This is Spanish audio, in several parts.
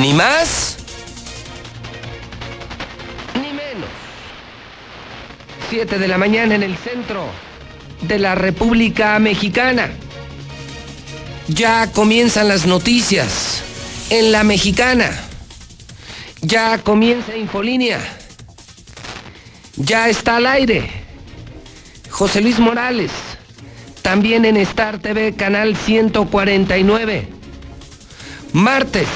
Ni más, ni menos. 7 de la mañana en el centro de la República Mexicana. Ya comienzan las noticias en la mexicana. Ya comienza Infolínea. Ya está al aire. José Luis Morales. También en Star TV, canal 149. Martes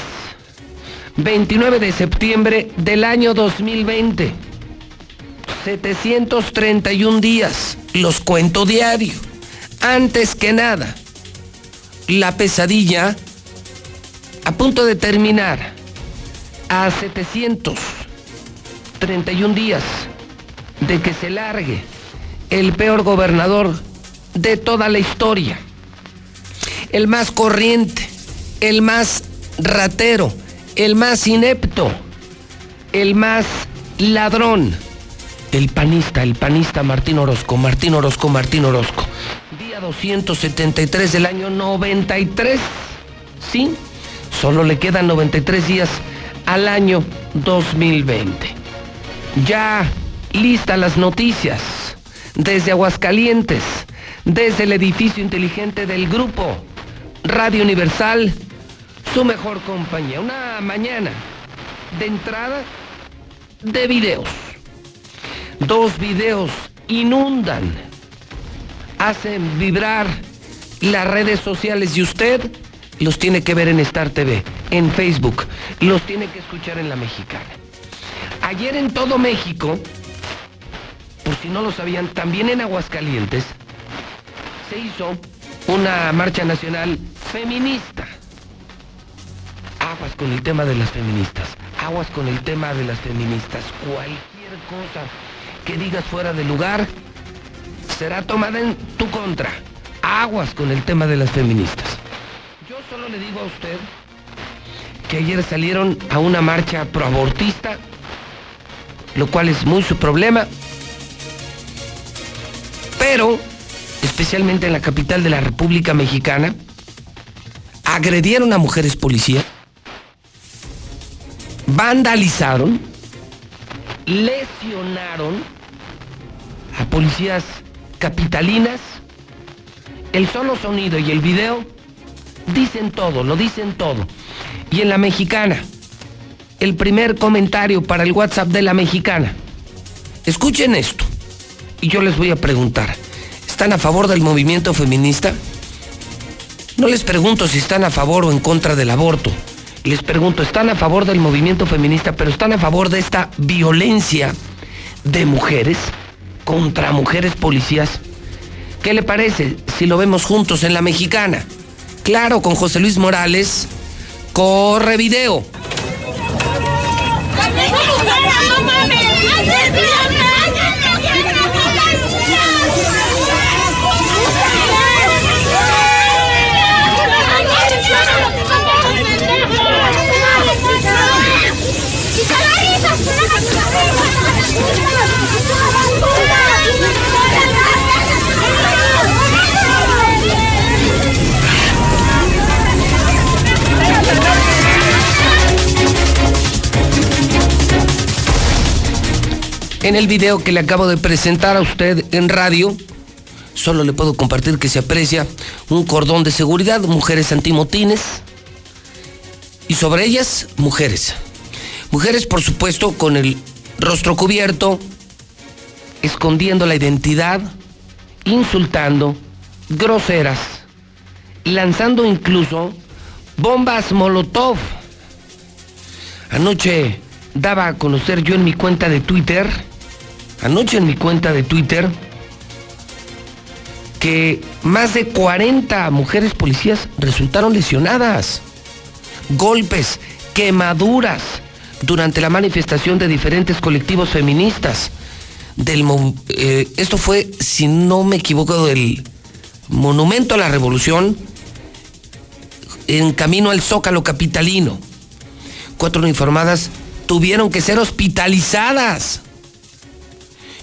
29 de septiembre del año 2020. 731 días, los cuento diario. Antes que nada, la pesadilla a punto de terminar a 731 días de que se largue el peor gobernador de toda la historia. El más corriente, el más ratero, el más inepto, el más ladrón, el panista, el panista Martín Orozco, Martín Orozco, Martín Orozco. Día 273 del año 93. Sí, solo le quedan 93 días al año 2020. Ya listas las noticias desde Aguascalientes, desde el edificio inteligente del grupo Radio Universal su mejor compañía. Una mañana de entrada de videos. Dos videos inundan, hacen vibrar las redes sociales y usted los tiene que ver en Star TV, en Facebook, los tiene que escuchar en la mexicana. Ayer en todo México, por si no lo sabían, también en Aguascalientes, se hizo una marcha nacional feminista aguas con el tema de las feministas, aguas con el tema de las feministas. Cualquier cosa que digas fuera de lugar será tomada en tu contra. Aguas con el tema de las feministas. Yo solo le digo a usted que ayer salieron a una marcha proabortista, lo cual es muy su problema, pero especialmente en la capital de la República Mexicana, agredieron a mujeres policías vandalizaron, lesionaron a policías capitalinas. El solo sonido y el video dicen todo, lo dicen todo. Y en la mexicana, el primer comentario para el WhatsApp de la mexicana. Escuchen esto. Y yo les voy a preguntar, ¿están a favor del movimiento feminista? No les pregunto si están a favor o en contra del aborto les pregunto, ¿están a favor del movimiento feminista, pero están a favor de esta violencia de mujeres contra mujeres policías? ¿Qué le parece si lo vemos juntos en la mexicana? Claro, con José Luis Morales, corre video. En el video que le acabo de presentar a usted en radio, solo le puedo compartir que se aprecia un cordón de seguridad, mujeres antimotines, y sobre ellas, mujeres. Mujeres, por supuesto, con el rostro cubierto, escondiendo la identidad, insultando, groseras, lanzando incluso bombas Molotov. Anoche daba a conocer yo en mi cuenta de Twitter anoche en mi cuenta de Twitter que más de 40 mujeres policías resultaron lesionadas. Golpes, quemaduras durante la manifestación de diferentes colectivos feministas. Del, eh, esto fue, si no me equivoco, del Monumento a la Revolución en camino al Zócalo Capitalino. Cuatro uniformadas tuvieron que ser hospitalizadas.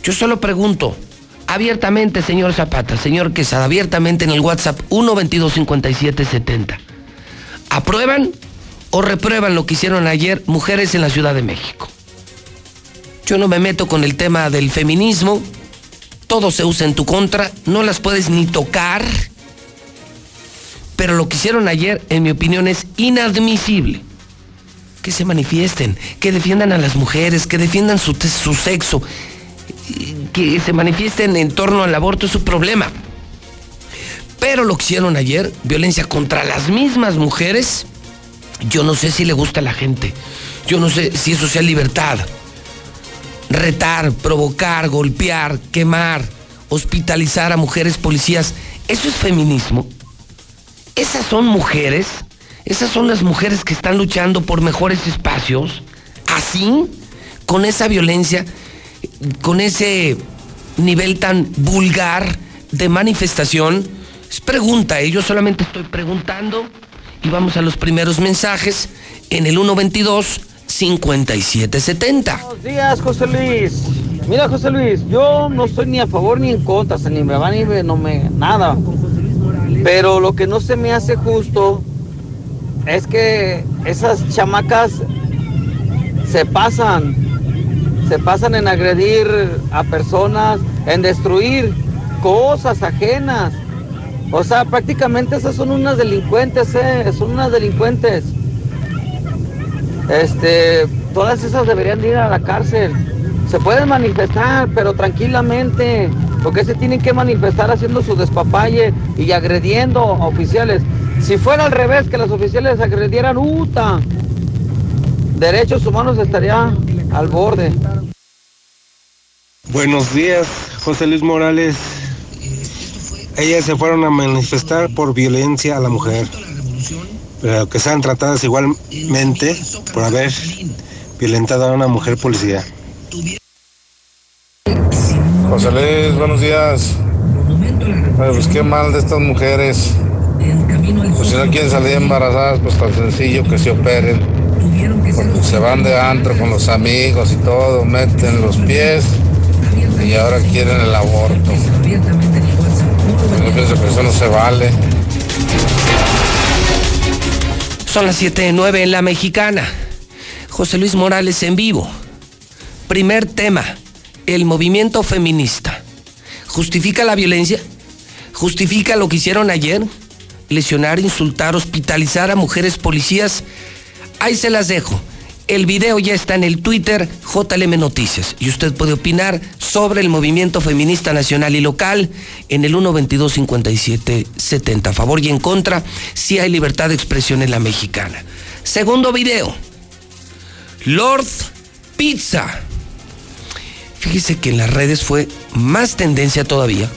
Yo solo pregunto, abiertamente, señor Zapata, señor Quesada, abiertamente en el WhatsApp 1225770. ¿Aprueban o reprueban lo que hicieron ayer mujeres en la Ciudad de México? Yo no me meto con el tema del feminismo, todo se usa en tu contra, no las puedes ni tocar, pero lo que hicieron ayer, en mi opinión, es inadmisible. Que se manifiesten, que defiendan a las mujeres, que defiendan su, su sexo, que se manifiesten en torno al aborto es su problema. Pero lo que hicieron ayer, violencia contra las mismas mujeres, yo no sé si le gusta a la gente. Yo no sé si eso sea libertad. Retar, provocar, golpear, quemar, hospitalizar a mujeres policías, ¿eso es feminismo? ¿Esas son mujeres? ¿Esas son las mujeres que están luchando por mejores espacios? ¿Así? ¿Con esa violencia? ¿Con ese nivel tan vulgar de manifestación? Es pregunta, ¿eh? yo solamente estoy preguntando y vamos a los primeros mensajes en el 122 5770. Buenos días, José Luis. Mira, José Luis, yo no estoy ni a favor ni en contra, ni me va ni me, no me nada. Pero lo que no se me hace justo es que esas chamacas se pasan, se pasan en agredir a personas, en destruir cosas ajenas. O sea, prácticamente esas son unas delincuentes, ¿eh? Son unas delincuentes. Este, todas esas deberían ir a la cárcel. Se pueden manifestar, pero tranquilamente. Porque se tienen que manifestar haciendo su despapalle y agrediendo a oficiales. Si fuera al revés, que los oficiales agredieran, ¡uta! Derechos humanos estaría al borde. Buenos días, José Luis Morales. Ellas se fueron a manifestar por violencia a la mujer, pero que sean tratadas igualmente por haber violentado a una mujer policía. José Luis, buenos días. pues qué mal de estas mujeres. Pues si no quieren salir embarazadas, pues tan sencillo que se operen. Porque se van de antro con los amigos y todo, meten los pies y ahora quieren el aborto. Yo pienso que eso no se vale. Son las 7 de 9 en la mexicana. José Luis Morales en vivo. Primer tema, el movimiento feminista. ¿Justifica la violencia? ¿Justifica lo que hicieron ayer? Lesionar, insultar, hospitalizar a mujeres policías. Ahí se las dejo. El video ya está en el Twitter JLM Noticias y usted puede opinar sobre el movimiento feminista nacional y local en el 122-5770. A favor y en contra, si hay libertad de expresión en la mexicana. Segundo video. Lord Pizza. Fíjese que en las redes fue más tendencia todavía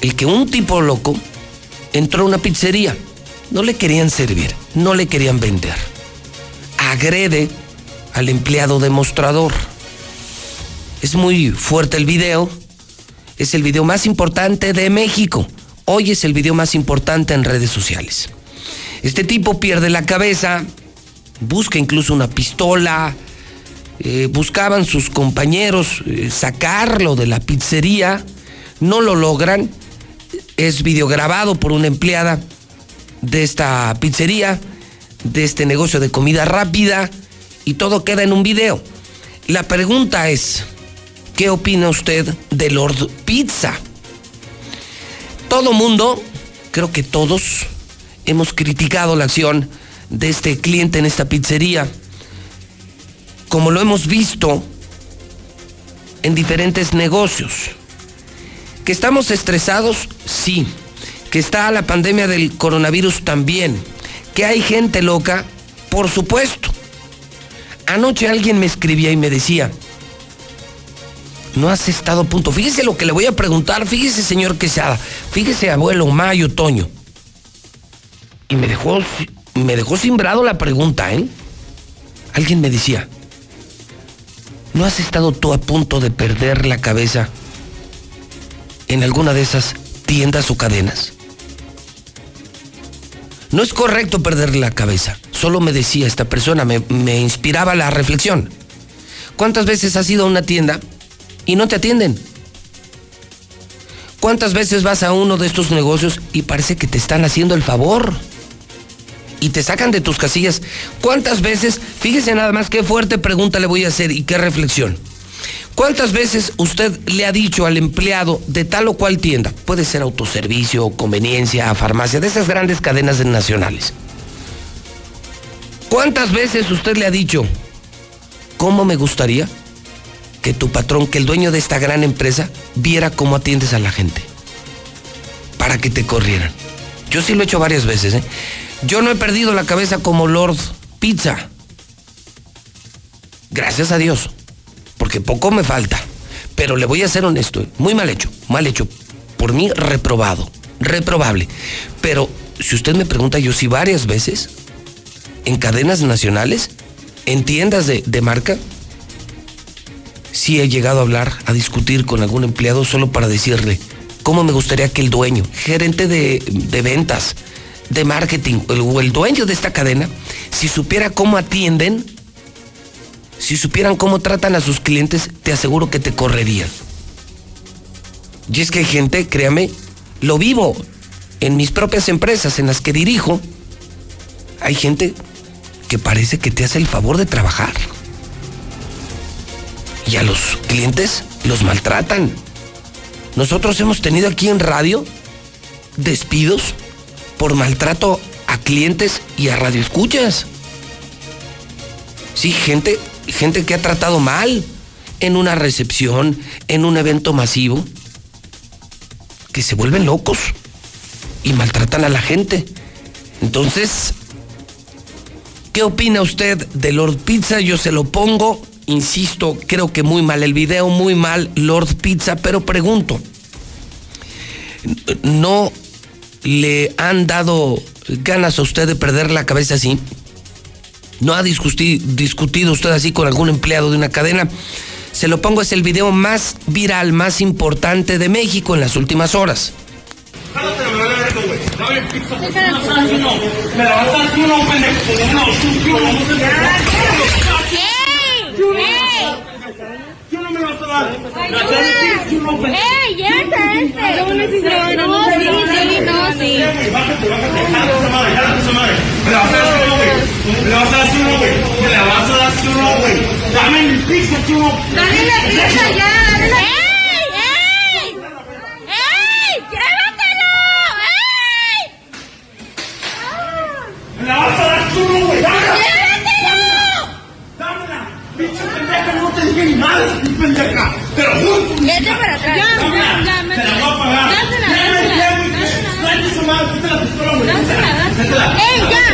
el que un tipo loco entró a una pizzería. No le querían servir, no le querían vender agrede al empleado demostrador. Es muy fuerte el video. Es el video más importante de México. Hoy es el video más importante en redes sociales. Este tipo pierde la cabeza, busca incluso una pistola, eh, buscaban sus compañeros eh, sacarlo de la pizzería, no lo logran, es videograbado por una empleada de esta pizzería, de este negocio de comida rápida y todo queda en un video. La pregunta es, ¿qué opina usted de Lord Pizza? Todo mundo, creo que todos, hemos criticado la acción de este cliente en esta pizzería. Como lo hemos visto en diferentes negocios. Que estamos estresados, sí. Que está la pandemia del coronavirus también que hay gente loca, por supuesto. Anoche alguien me escribía y me decía, no has estado a punto. Fíjese lo que le voy a preguntar, fíjese señor Quesada, fíjese abuelo Mayo Toño. Y me dejó, me dejó simbrado la pregunta, ¿eh? Alguien me decía, ¿no has estado tú a punto de perder la cabeza en alguna de esas tiendas o cadenas? No es correcto perder la cabeza. Solo me decía esta persona, me, me, inspiraba la reflexión. ¿Cuántas veces has ido a una tienda y no te atienden? ¿Cuántas veces vas a uno de estos negocios y parece que te están haciendo el favor? y te sacan de tus casillas. ¿Cuántas veces, fíjese nada más qué fuerte pregunta le voy a hacer y qué reflexión? ¿Cuántas veces usted le ha dicho al empleado de tal o cual tienda, puede ser autoservicio, conveniencia, farmacia, de esas grandes cadenas nacionales? ¿Cuántas veces usted le ha dicho, cómo me gustaría que tu patrón, que el dueño de esta gran empresa, viera cómo atiendes a la gente? Para que te corrieran. Yo sí lo he hecho varias veces, ¿eh? Yo no he perdido la cabeza como Lord Pizza. Gracias a Dios. Porque poco me falta. Pero le voy a ser honesto. Muy mal hecho. Mal hecho. Por mí, reprobado. Reprobable. Pero si usted me pregunta, yo sí varias veces. En cadenas nacionales. En tiendas de, de marca. Sí he llegado a hablar, a discutir con algún empleado solo para decirle cómo me gustaría que el dueño, gerente de, de ventas, de marketing o el dueño de esta cadena, si supiera cómo atienden, si supieran cómo tratan a sus clientes, te aseguro que te correrían. Y es que hay gente, créame, lo vivo en mis propias empresas en las que dirijo, hay gente que parece que te hace el favor de trabajar. Y a los clientes los maltratan. Nosotros hemos tenido aquí en radio despidos por maltrato a clientes y a radioescuchas. Sí, gente, gente que ha tratado mal en una recepción, en un evento masivo, que se vuelven locos y maltratan a la gente. Entonces, ¿qué opina usted de Lord Pizza? Yo se lo pongo, insisto, creo que muy mal el video, muy mal Lord Pizza, pero pregunto, ¿no le han dado ganas a usted de perder la cabeza así? ¿No ha discutido usted así con algún empleado de una cadena? Se lo pongo, es el video más viral, más importante de México en las últimas horas. ¡Ey, ya está este! No, no, a dar ya. ¡Llévatelo! Dámela. Pinche pendeja, no te dije ni nada, pendeja. Pero juro. Vete para atrás. Ya, ya, ya. Te la voy a pagar. Dásela, dásela. Dásela, dásela. ¡Ey, ya!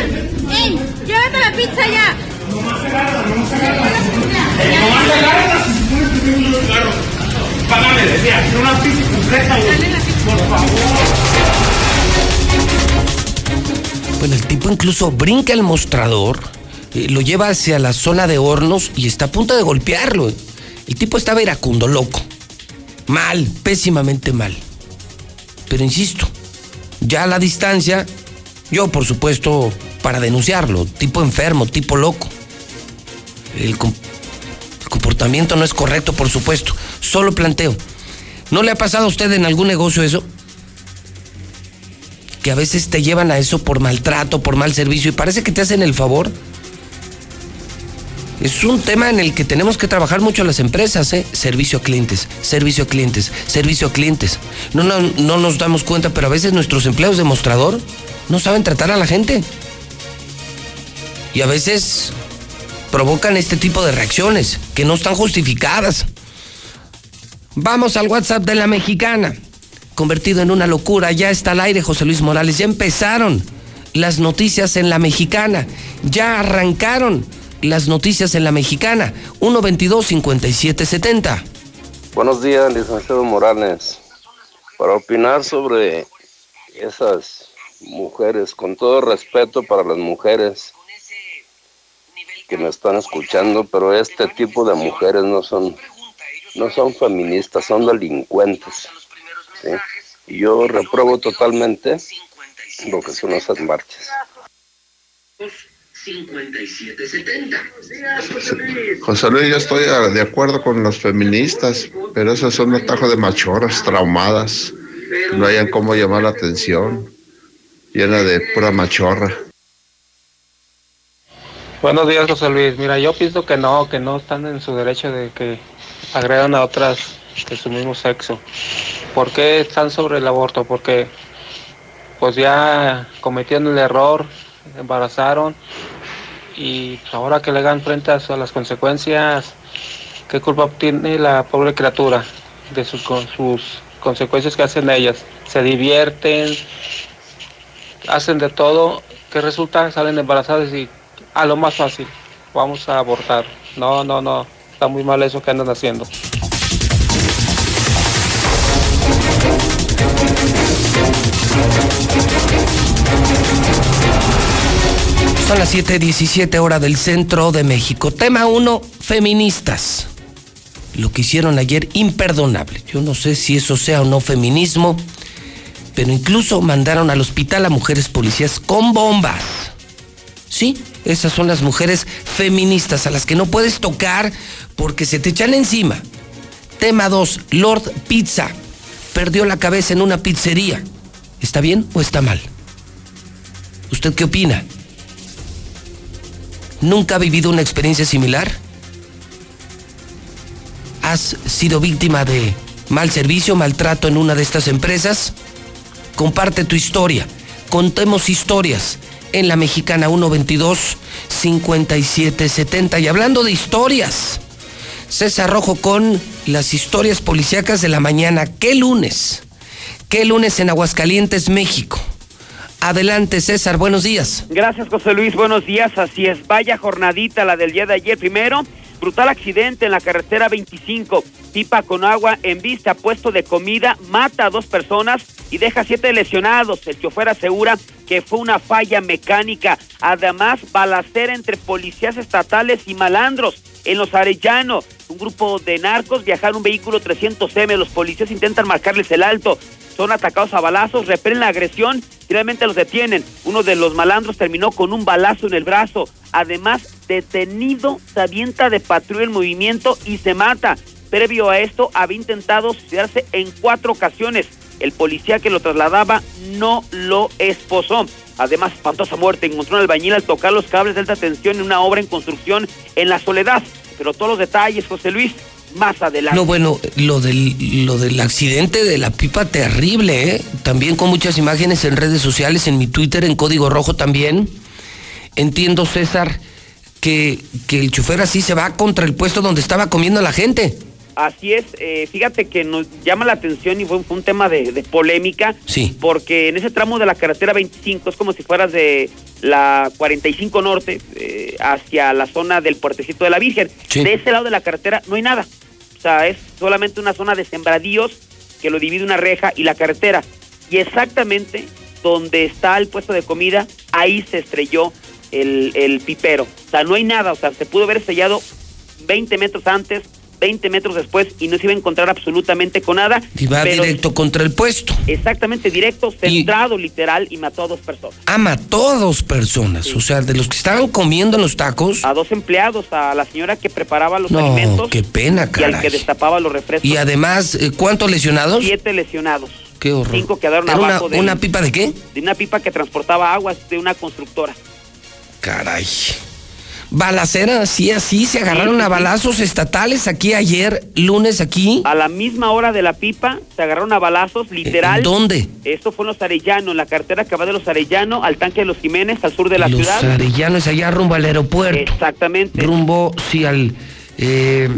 ¡Ey! ¡Llévate la pizza ya! Nomás agarra, nomás agarra. Nomás agarra si se pone que tengo yo el carro. Págame, decía, quiero una pizza completa, güey. Por favor. Bueno, el tipo incluso brinca el mostrador, eh, lo lleva hacia la zona de hornos y está a punto de golpearlo. El tipo estaba iracundo, loco. Mal, pésimamente mal. Pero insisto, ya a la distancia, yo por supuesto para denunciarlo, tipo enfermo, tipo loco. El, comportamiento no es correcto, por supuesto. Solo planteo. ¿No le ha pasado a usted en algún negocio eso? Que a veces te llevan a eso por maltrato, por mal servicio y parece que te hacen el favor es un tema en el que tenemos que trabajar mucho las empresas, ¿eh? Servicio a clientes, servicio a clientes, servicio a clientes. No, no, no nos damos cuenta, pero a veces nuestros empleados de mostrador no saben tratar a la gente. Y a veces provocan este tipo de reacciones que no están justificadas. Vamos al WhatsApp de la mexicana. Convertido en una locura, ya está al aire José Luis Morales. Ya empezaron las noticias en la mexicana. Ya arrancaron las noticias en la mexicana, 122-5770. Buenos días, licenciado Morales. Para opinar sobre esas mujeres, con todo respeto para las mujeres, que me están escuchando, pero este tipo de mujeres no son, no son feministas, son delincuentes. ¿sí? Y yo repruebo totalmente lo que son esas marchas. 5770. José Luis, yo estoy ah, de acuerdo con los feministas, pero esos son un tajo de machoras traumadas. No hayan cómo llamar la atención. Llena de pura machorra. Buenos días, José Luis. Mira, yo pienso que no, que no están en su derecho de que agredan a otras de su mismo sexo. ¿Por qué están sobre el aborto? Porque pues ya cometieron el error, embarazaron y ahora que le dan frente a las consecuencias, ¿qué culpa tiene la pobre criatura de sus, con sus consecuencias que hacen ellas? Se divierten, hacen de todo, ¿qué resulta? Salen embarazadas y a lo más fácil, vamos a abortar. No, no, no, está muy mal eso que andan haciendo. Son las 7:17 hora del centro de México. Tema 1, feministas. Lo que hicieron ayer, imperdonable. Yo no sé si eso sea o no feminismo, pero incluso mandaron al hospital a mujeres policías con bombas. Sí, esas son las mujeres feministas a las que no puedes tocar porque se te echan encima. Tema 2, Lord Pizza. Perdió la cabeza en una pizzería. ¿Está bien o está mal? ¿Usted qué opina? ¿Nunca ha vivido una experiencia similar? ¿Has sido víctima de mal servicio, maltrato en una de estas empresas? Comparte tu historia. Contemos historias en la mexicana 122 5770. Y hablando de historias, César Rojo con las historias policíacas de la mañana. ¿Qué lunes? ¿Qué lunes en Aguascalientes, México? Adelante, César, buenos días. Gracias, José Luis, buenos días. Así es, vaya jornadita la del día de ayer. Primero, brutal accidente en la carretera 25. Pipa con agua en vista, puesto de comida, mata a dos personas y deja siete lesionados. El chofer asegura que fue una falla mecánica. Además, balacera entre policías estatales y malandros en los Arellanos. Un grupo de narcos viajaron un vehículo 300M. Los policías intentan marcarles el alto son atacados a balazos, repelen la agresión, finalmente los detienen. Uno de los malandros terminó con un balazo en el brazo. Además, detenido, se avienta de patrulla en movimiento y se mata. Previo a esto, había intentado suicidarse en cuatro ocasiones. El policía que lo trasladaba no lo esposó. Además, espantosa muerte. Encontró un albañil al tocar los cables de alta tensión en una obra en construcción en la soledad. Pero todos los detalles, José Luis, más adelante. No, bueno, lo del, lo del accidente de la pipa terrible, ¿eh? También con muchas imágenes en redes sociales, en mi Twitter, en Código Rojo también. Entiendo, César, que, que el chofer así se va contra el puesto donde estaba comiendo la gente. Así es, eh, fíjate que nos llama la atención y fue, un tema de, polémica. Sí. Porque en ese tramo de la carretera 25 es como si fueras de la 45 Norte eh, hacia la zona del puertecito de la Virgen. De ese lado de la carretera no hay nada. O sea, es solamente una zona de sembradíos que lo divide una reja y la carretera. Y exactamente donde está el puesto de comida, ahí se estrelló el, el pipero. O sea, no hay nada. O sea, se pudo haber estrellado 20 metros antes 20 metros después y no se iba a encontrar absolutamente con nada. Y va directo contra el puesto. Exactamente, directo, centrado literal y mató a dos personas. Ah, mató a dos personas, o sea, de los que estaban comiendo los tacos. A dos empleados, a la señora que preparaba los no, alimentos. qué pena, caray. Y al que destapaba los refrescos. Y además, eh, ¿cuántos lesionados? Siete lesionados. Qué horror. Cinco quedaron ¿Era abajo una, de... ¿Una pipa de qué? De una pipa que transportaba aguas de una constructora. Caray. Balacera, sí, así, se agarraron a balazos estatales aquí ayer, lunes aquí. A la misma hora de la pipa, se agarraron a balazos, literal. ¿En dónde? Esto fue en Los Arellano, en la carretera que va de Los Arellano al tanque de Los Jiménez, al sur de la Los ciudad. Arellanos, allá rumbo al aeropuerto. Exactamente. Rumbo, sí, al... eh,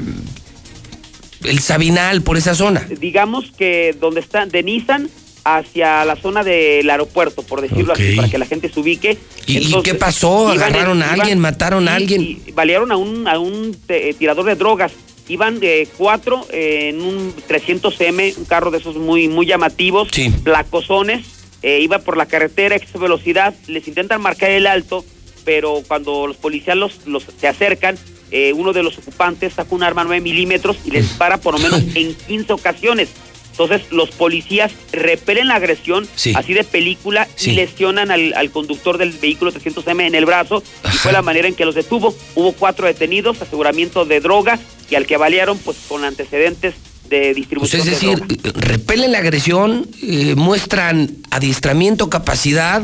el Sabinal, por esa zona. Digamos que donde están, de Nissan hacia la zona del aeropuerto, por decirlo así, para que la gente se ubique. ¿Y, qué pasó? iban ¿Agarraron a iban- alguien? ¿Mataron a sí, alguien? y balearon a un, a un eh, tirador de drogas. Iban de cuatro eh, en un 300M, un carro de esos muy, muy llamativos, placosones. eh, iba por la carretera a exceso velocidad, les intentan marcar el alto pero cuando los policías los, los se acercan, eh, uno de los ocupantes saca un arma 9 milímetros y les dispara por lo menos en 15 ocasiones. Entonces los policías repelen la agresión, Sí. así de película, Sí. y lesionan al, al conductor del vehículo 300M en el brazo. Y fue la manera en que los detuvo. Hubo cuatro detenidos, aseguramiento de droga, y al que balearon pues con antecedentes de Pues distribución es de decir, eh, repelen la agresión, eh, muestran adiestramiento, capacidad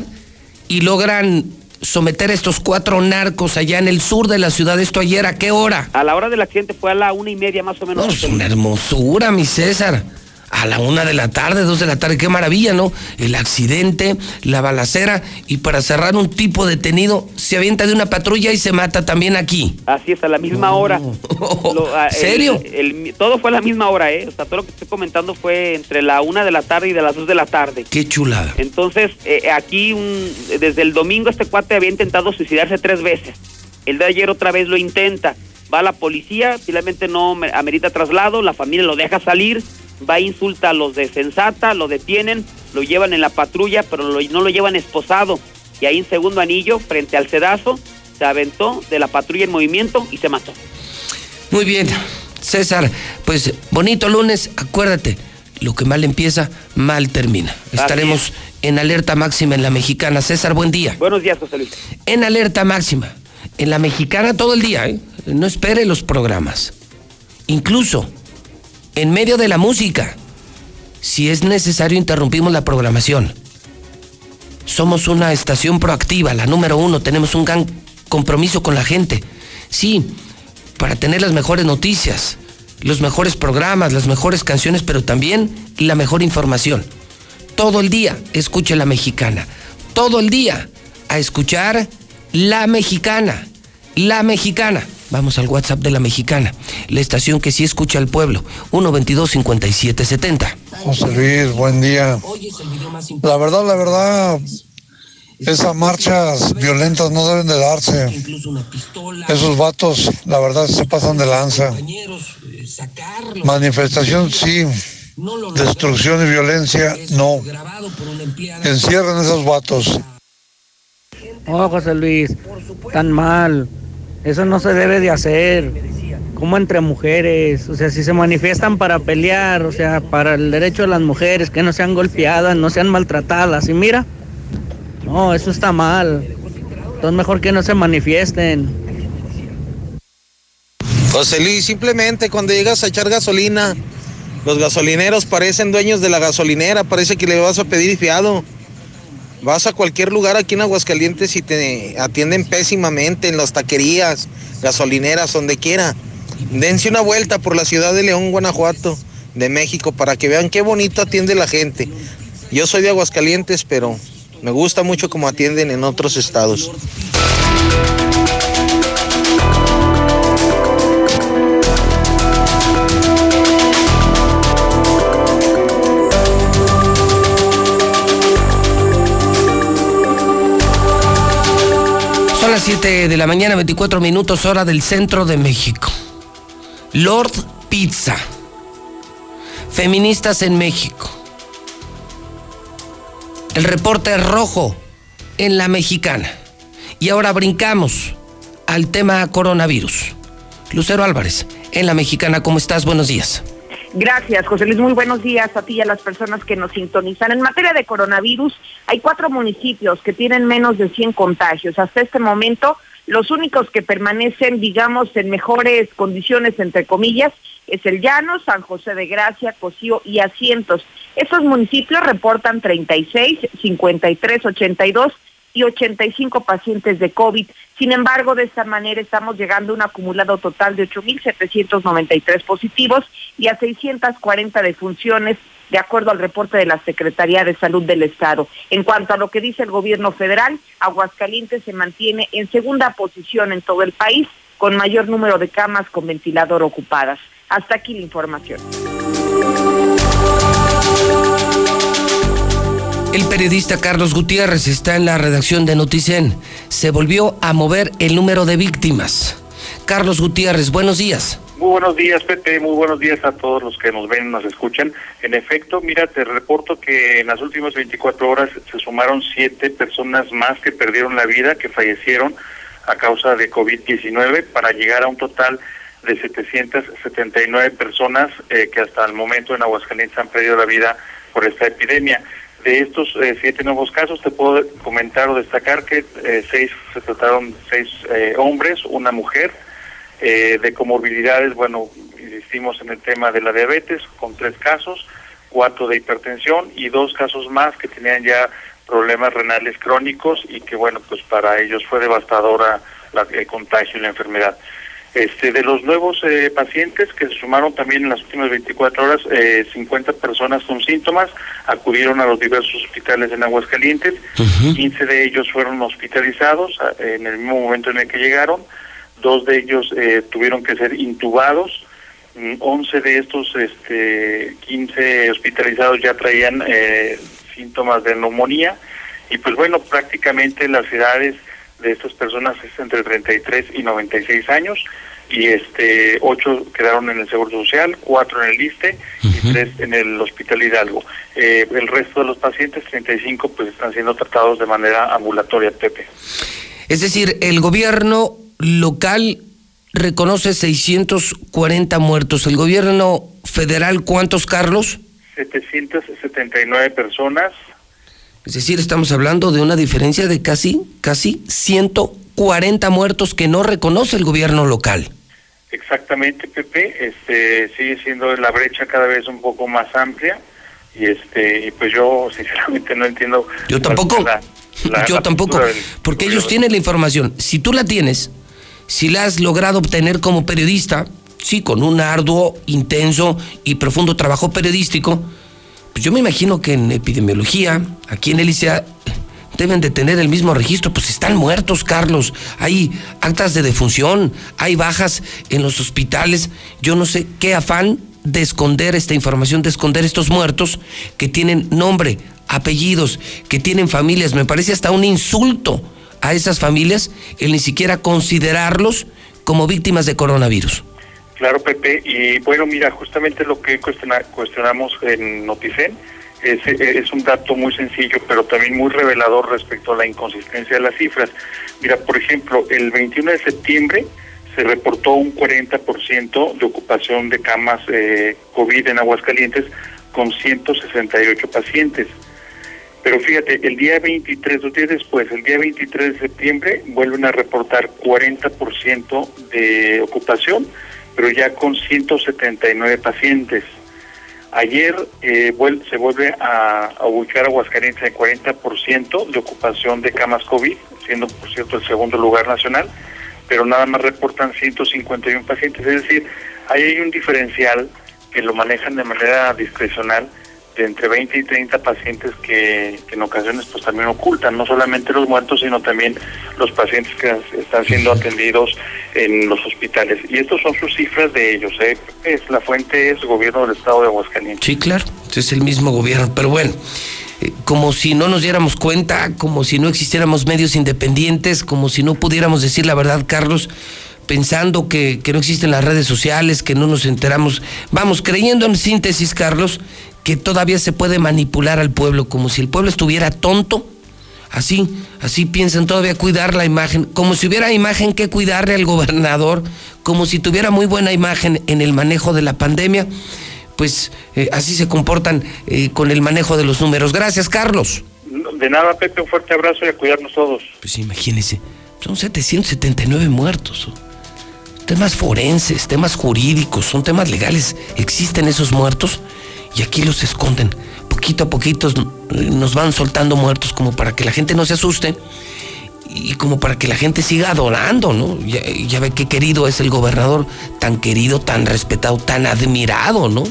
y logran someter a estos cuatro narcos allá en el sur de la ciudad. ¿Esto ayer a qué hora? A la hora del accidente fue a la una y media más o menos. No, es una hermosura, mi César. A la una de la tarde, dos de la tarde, qué maravilla, ¿no? El accidente, la balacera y para cerrar un tipo detenido se avienta de una patrulla y se mata también aquí. Así es, a la misma hora. Lo- ah, ¿Serio? el- todo fue a la misma hora, ¿eh? O sea, todo lo que estoy comentando fue entre la una de la tarde y de las dos de la tarde. Qué chulada. Entonces, eh, aquí un- desde el domingo este cuate había intentado suicidarse tres veces. El de ayer otra vez lo intenta. Va a la policía, finalmente no me- amerita traslado, la familia lo deja salir, va e insulta a los de Sensata, lo detienen, lo llevan en la patrulla, pero lo- no lo llevan esposado. Y ahí en segundo anillo, frente al sedazo, se aventó de la patrulla en movimiento y se mató. Muy bien, César, pues bonito lunes, acuérdate, lo que mal empieza, mal termina. Estaremos en alerta máxima en la mexicana. César, buen día. Buenos días, José Luis. En alerta máxima, en la mexicana todo el día, ¿eh? No espere los programas. Incluso en medio de la música, si es necesario, interrumpimos la programación. Somos una estación proactiva, la número uno, tenemos un gran compromiso con la gente. Sí, para tener las mejores noticias, los mejores programas, las mejores canciones, pero también la mejor información. Todo el día escuche la mexicana. Todo el día a escuchar la mexicana. La mexicana. Vamos al WhatsApp de la mexicana. La estación que sí escucha al pueblo. 122-5770. José Luis, buen día. La verdad, la verdad, esas marchas violentas no deben de darse. Esos vatos, la verdad, se pasan de lanza. Manifestación sí, destrucción y violencia no. Encierran esos vatos. Oh, José Luis, tan mal. Eso no se debe de hacer. Como entre mujeres. O sea, si se manifiestan para pelear, o sea, para el derecho de las mujeres, que no sean golpeadas, no sean maltratadas. Y mira, no, eso está mal. Entonces mejor que no se manifiesten. José Luis, simplemente cuando llegas a echar gasolina, los gasolineros parecen dueños de la gasolinera, parece que le vas a pedir fiado. Vas a cualquier lugar aquí en Aguascalientes y te atienden pésimamente en las taquerías, gasolineras, donde quiera. Dense una vuelta por la ciudad de León, Guanajuato, de México, para que vean qué bonito atiende la gente. Yo soy de Aguascalientes, pero me gusta mucho cómo atienden en otros estados. Las 7 de la mañana, 24 minutos, hora del centro de México. Lord Pizza. Feministas en México. El reporte rojo en la mexicana. Y ahora brincamos al tema coronavirus. Lucero Álvarez, en la mexicana, ¿cómo estás? Buenos días. Gracias, José Luis. Muy buenos días a ti y a las personas que nos sintonizan. En materia de coronavirus, hay cuatro municipios que tienen menos de 100 contagios. Hasta este momento, los únicos que permanecen, digamos, en mejores condiciones, entre comillas, es el Llano, San José de Gracia, Cocío y Asientos. Estos municipios reportan 36, 53, 82 y 85 pacientes de COVID. Sin embargo, de esta manera estamos llegando a un acumulado total de 8.793 positivos y a 640 defunciones, de acuerdo al reporte de la Secretaría de Salud del Estado. En cuanto a lo que dice el gobierno federal, Aguascalientes se mantiene en segunda posición en todo el país, con mayor número de camas con ventilador ocupadas. Hasta aquí la información. El periodista Carlos Gutiérrez está en la redacción de Noticen. Se volvió a mover el número de víctimas. Carlos Gutiérrez, buenos días. Muy buenos días, Pepe. Muy buenos días a todos los que nos ven y nos escuchan. En efecto, mira, te reporto que en las últimas 24 horas se sumaron siete personas más que perdieron la vida, que fallecieron a causa de COVID-19, para llegar a un total de 779 personas eh, que hasta el momento en Aguascalientes han perdido la vida por esta epidemia. De estos eh, siete nuevos casos, te puedo comentar o destacar que eh, seis se trataron seis eh, hombres, una mujer. Eh, de comorbilidades, bueno, insistimos en el tema de la diabetes, con tres casos, cuatro de hipertensión y dos casos más que tenían ya problemas renales crónicos y que, bueno, pues para ellos fue devastadora la- el contagio y la enfermedad. Este, de los nuevos eh, pacientes que se sumaron también en las últimas 24 horas, eh, 50 personas con síntomas acudieron a los diversos hospitales en Aguascalientes. 15 de ellos fueron hospitalizados ah, en el mismo momento en el que llegaron. Dos de ellos eh, tuvieron que ser intubados. Mm, 11 de estos este, 15 hospitalizados ya traían eh, síntomas de neumonía. Y pues bueno, prácticamente las edades de estas personas es entre 33 y 96 años y este ocho quedaron en el Seguro Social, cuatro en el ISTE y tres en el Hospital Hidalgo. Eh, el resto de los pacientes, 35, pues están siendo tratados de manera ambulatoria, Pepe. Es decir, el gobierno local reconoce 640 muertos. ¿El gobierno federal cuántos, Carlos? 779 personas, Es decir, estamos hablando de una diferencia de casi, casi 140 muertos que no reconoce el gobierno local. exactamente, Pepe. Este sigue siendo la brecha cada vez un poco más amplia y este pues yo sinceramente no entiendo. Yo tampoco. la- la- Yo la tampoco, del porque ellos tienen la información. Si tú la tienes, si la has logrado obtener como periodista, sí, con un arduo, intenso y profundo trabajo periodístico, pues yo me imagino que en epidemiología, aquí en el ICEA, deben de tener el mismo registro, pues están muertos, Carlos. Hay actas de defunción, hay bajas en los hospitales. Yo no sé qué afán de esconder esta información, de esconder estos muertos que tienen nombre, apellidos, que tienen familias. Me parece hasta un insulto a esas familias el ni siquiera considerarlos como víctimas de coronavirus. Claro, Pepe. Y bueno, mira, justamente lo que cuestiona- cuestionamos en Noticen es, un dato muy sencillo, pero también muy revelador respecto a la inconsistencia de las cifras. Mira, por ejemplo, el 21 de septiembre se reportó un 40% de ocupación de camas eh, COVID en Aguascalientes con 168 pacientes. Pero fíjate, el día 23, dos días después, el día 23 de septiembre, vuelven a reportar 40% de ocupación, pero ya con 179 pacientes. Ayer eh, se vuelve a, a ubicar Aguascalientes en 40% de ocupación de camas COVID, siendo por cierto el segundo lugar nacional, pero nada más reportan 151 pacientes. Es decir, ahí hay un diferencial que lo manejan de manera discrecional de entre 20 y 30 pacientes que, que en ocasiones pues también ocultan, no solamente los muertos, sino también los pacientes que están siendo atendidos en los hospitales. Y estos son sus cifras de ellos. ¿eh? Es, la fuente es el gobierno del estado de Aguascalientes. Sí, claro, es el mismo gobierno, pero bueno, eh, como si no nos diéramos cuenta, como si no existiéramos medios independientes, como si no pudiéramos decir la verdad, Carlos, pensando que, que no existen las redes sociales, que no nos enteramos, vamos, creyendo en síntesis, Carlos, que todavía se puede manipular al pueblo, como si el pueblo estuviera tonto. Así, así piensan todavía cuidar la imagen, como si hubiera imagen que cuidarle al gobernador, como si tuviera muy buena imagen en el manejo de la pandemia, pues eh, así se comportan eh, con el manejo de los números. Gracias, Carlos. De nada, Pepe, un fuerte abrazo y a cuidarnos todos. Pues imagínese, son 779 muertos. Temas forenses, temas jurídicos, son temas legales. ¿Existen esos muertos? Y aquí los esconden. Poquito a poquito nos van soltando muertos como para que la gente no se asuste y como para que la gente siga adorando, ¿no? Ya, ya ve qué querido es el gobernador, tan querido, tan respetado, tan admirado, ¿no?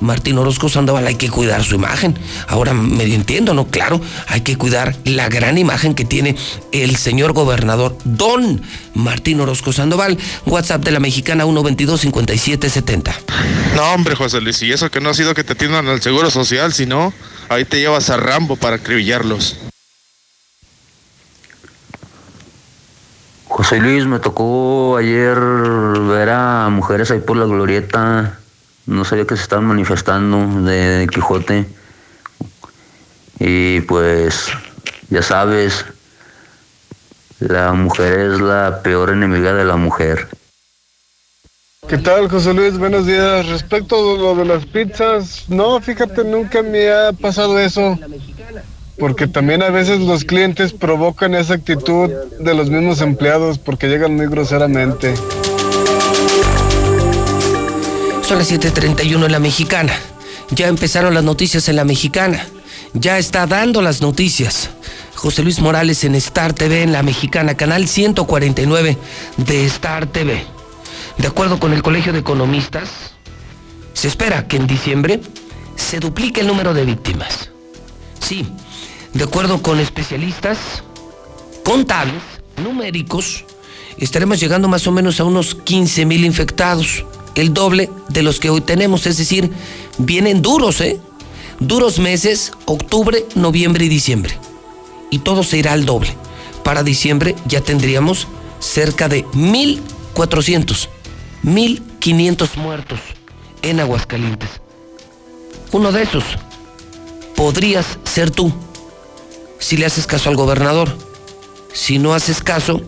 Martín Orozco Sandoval hay que cuidar su imagen. Ahora medio entiendo, ¿no? Claro, hay que cuidar la gran imagen que tiene el señor gobernador Don Martín Orozco Sandoval. WhatsApp de la mexicana 122-5770. No, hombre, José Luis, y eso que no ha sido que te atiendan al seguro social, sino ahí te llevas a Rambo para acribillarlos. José José Luis, me tocó ayer ver a mujeres ahí por la glorieta. No sabía que se estaban manifestando de Quijote. Y pues, ya sabes, la mujer es la peor enemiga de la mujer. ¿Qué tal, José Luis? Buenos días. Respecto a lo de las pizzas, no, fíjate, nunca me ha pasado eso. Porque también a veces los clientes provocan esa actitud de los mismos empleados porque llegan muy groseramente. Son las 7:31 en la mexicana. Ya empezaron las noticias en la mexicana. Ya está dando las noticias. José Luis Morales en Star TV en la mexicana, canal 149 de Star TV. De acuerdo con el Colegio de Economistas, se espera que en diciembre se duplique el número de víctimas. Sí, de acuerdo con especialistas contables, numéricos, estaremos llegando más o menos a unos 15 mil infectados, el doble de los que hoy tenemos, es decir, vienen duros, ¿eh? Duros meses, octubre, noviembre y diciembre. Y todo se irá al doble. Para diciembre ya tendríamos cerca de 1.400, 1.500 muertos en Aguascalientes. Uno de esos podrías ser tú si le haces caso al gobernador, si no haces caso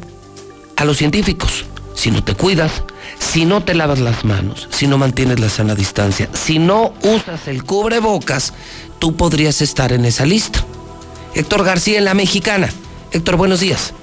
a los científicos, si no te cuidas, si no te lavas las manos, si no mantienes la sana distancia, si no usas el cubrebocas, tú podrías estar en esa lista. Héctor García en La Mexicana. Héctor, buenos días.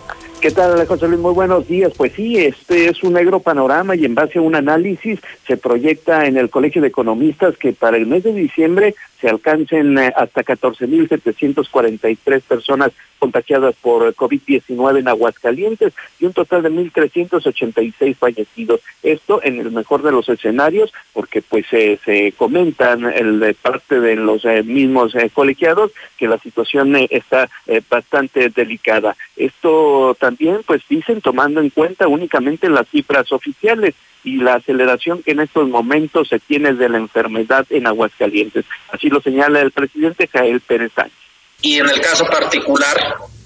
¿Qué tal, José Luis? Muy buenos días. Pues sí, este es un negro panorama y en base a un análisis se proyecta en el Colegio de Economistas que para el mes de diciembre se alcancen eh, hasta 14.743 personas contagiadas por COVID-19 en Aguascalientes y un total de 1.386 fallecidos. Esto en el mejor de los escenarios, porque pues se comentan el, de parte de los eh, mismos eh, colegiados que la situación está bastante delicada. Esto también pues dicen tomando en cuenta únicamente las cifras oficiales y la aceleración que en estos momentos se tiene de la enfermedad en Aguascalientes. Así lo señala el presidente Jael Pérez Sánchez. Y en el caso particular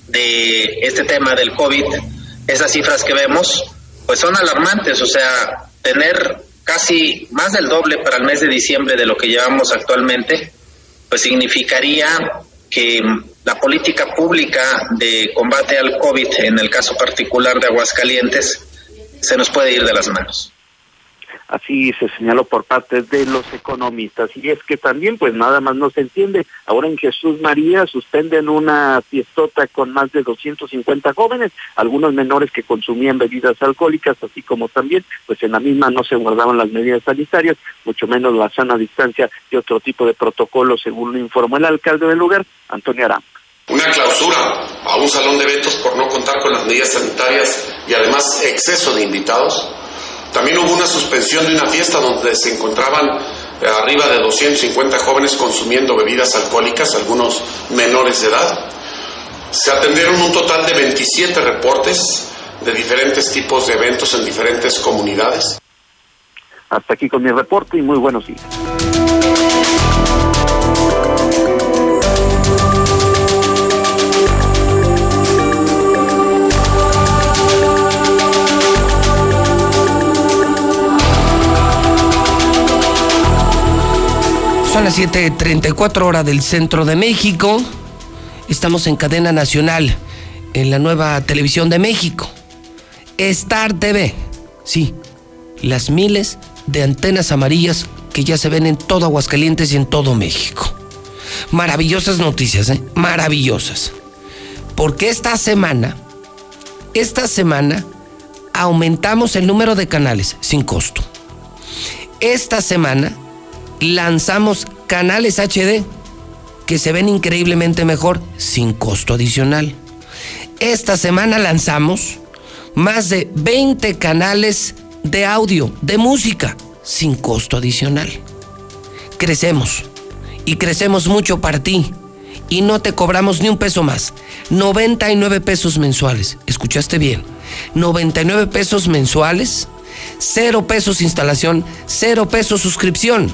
de este tema del COVID, esas cifras que vemos, pues son alarmantes, o sea, tener casi más del doble para el mes de diciembre de lo que llevamos actualmente, pues significaría que la política pública de combate al COVID, en el caso particular de Aguascalientes, se nos puede ir de las manos. Así se señaló por parte de los economistas. Y es que también, pues nada más no se entiende. Ahora en Jesús María suspenden una fiestota con más de 250 jóvenes, algunos menores que consumían bebidas alcohólicas, así como también, pues en la misma no se guardaban las medidas sanitarias, mucho menos la sana distancia y otro tipo de protocolo, según lo informó el alcalde del lugar, Antonio Aram. Una clausura a un salón de eventos por no contar con las medidas sanitarias y además exceso de invitados también hubo una suspensión de una fiesta donde se encontraban eh, arriba de 250 jóvenes consumiendo bebidas alcohólicas, algunos menores de edad. Se atendieron un total de 27 reportes de diferentes tipos de eventos en diferentes comunidades. Hasta aquí con mi reporte y muy buenos días. Son las 7:34 horas del centro de México. Estamos en cadena nacional, en la nueva televisión de México. Star TV. Sí, las miles de antenas amarillas que ya se ven en todo Aguascalientes y en todo México. Maravillosas noticias, ¿eh? Maravillosas. Porque esta semana, esta semana, aumentamos el número de canales sin costo. Esta semana lanzamos canales HD que se ven increíblemente mejor sin costo adicional. Esta semana lanzamos más de 20 canales de audio, de música, sin costo adicional. Crecemos y crecemos mucho para ti y no te cobramos ni un peso más. 99 pesos mensuales. ¿Escuchaste bien? 99 pesos mensuales, 0 pesos instalación, 0 pesos suscripción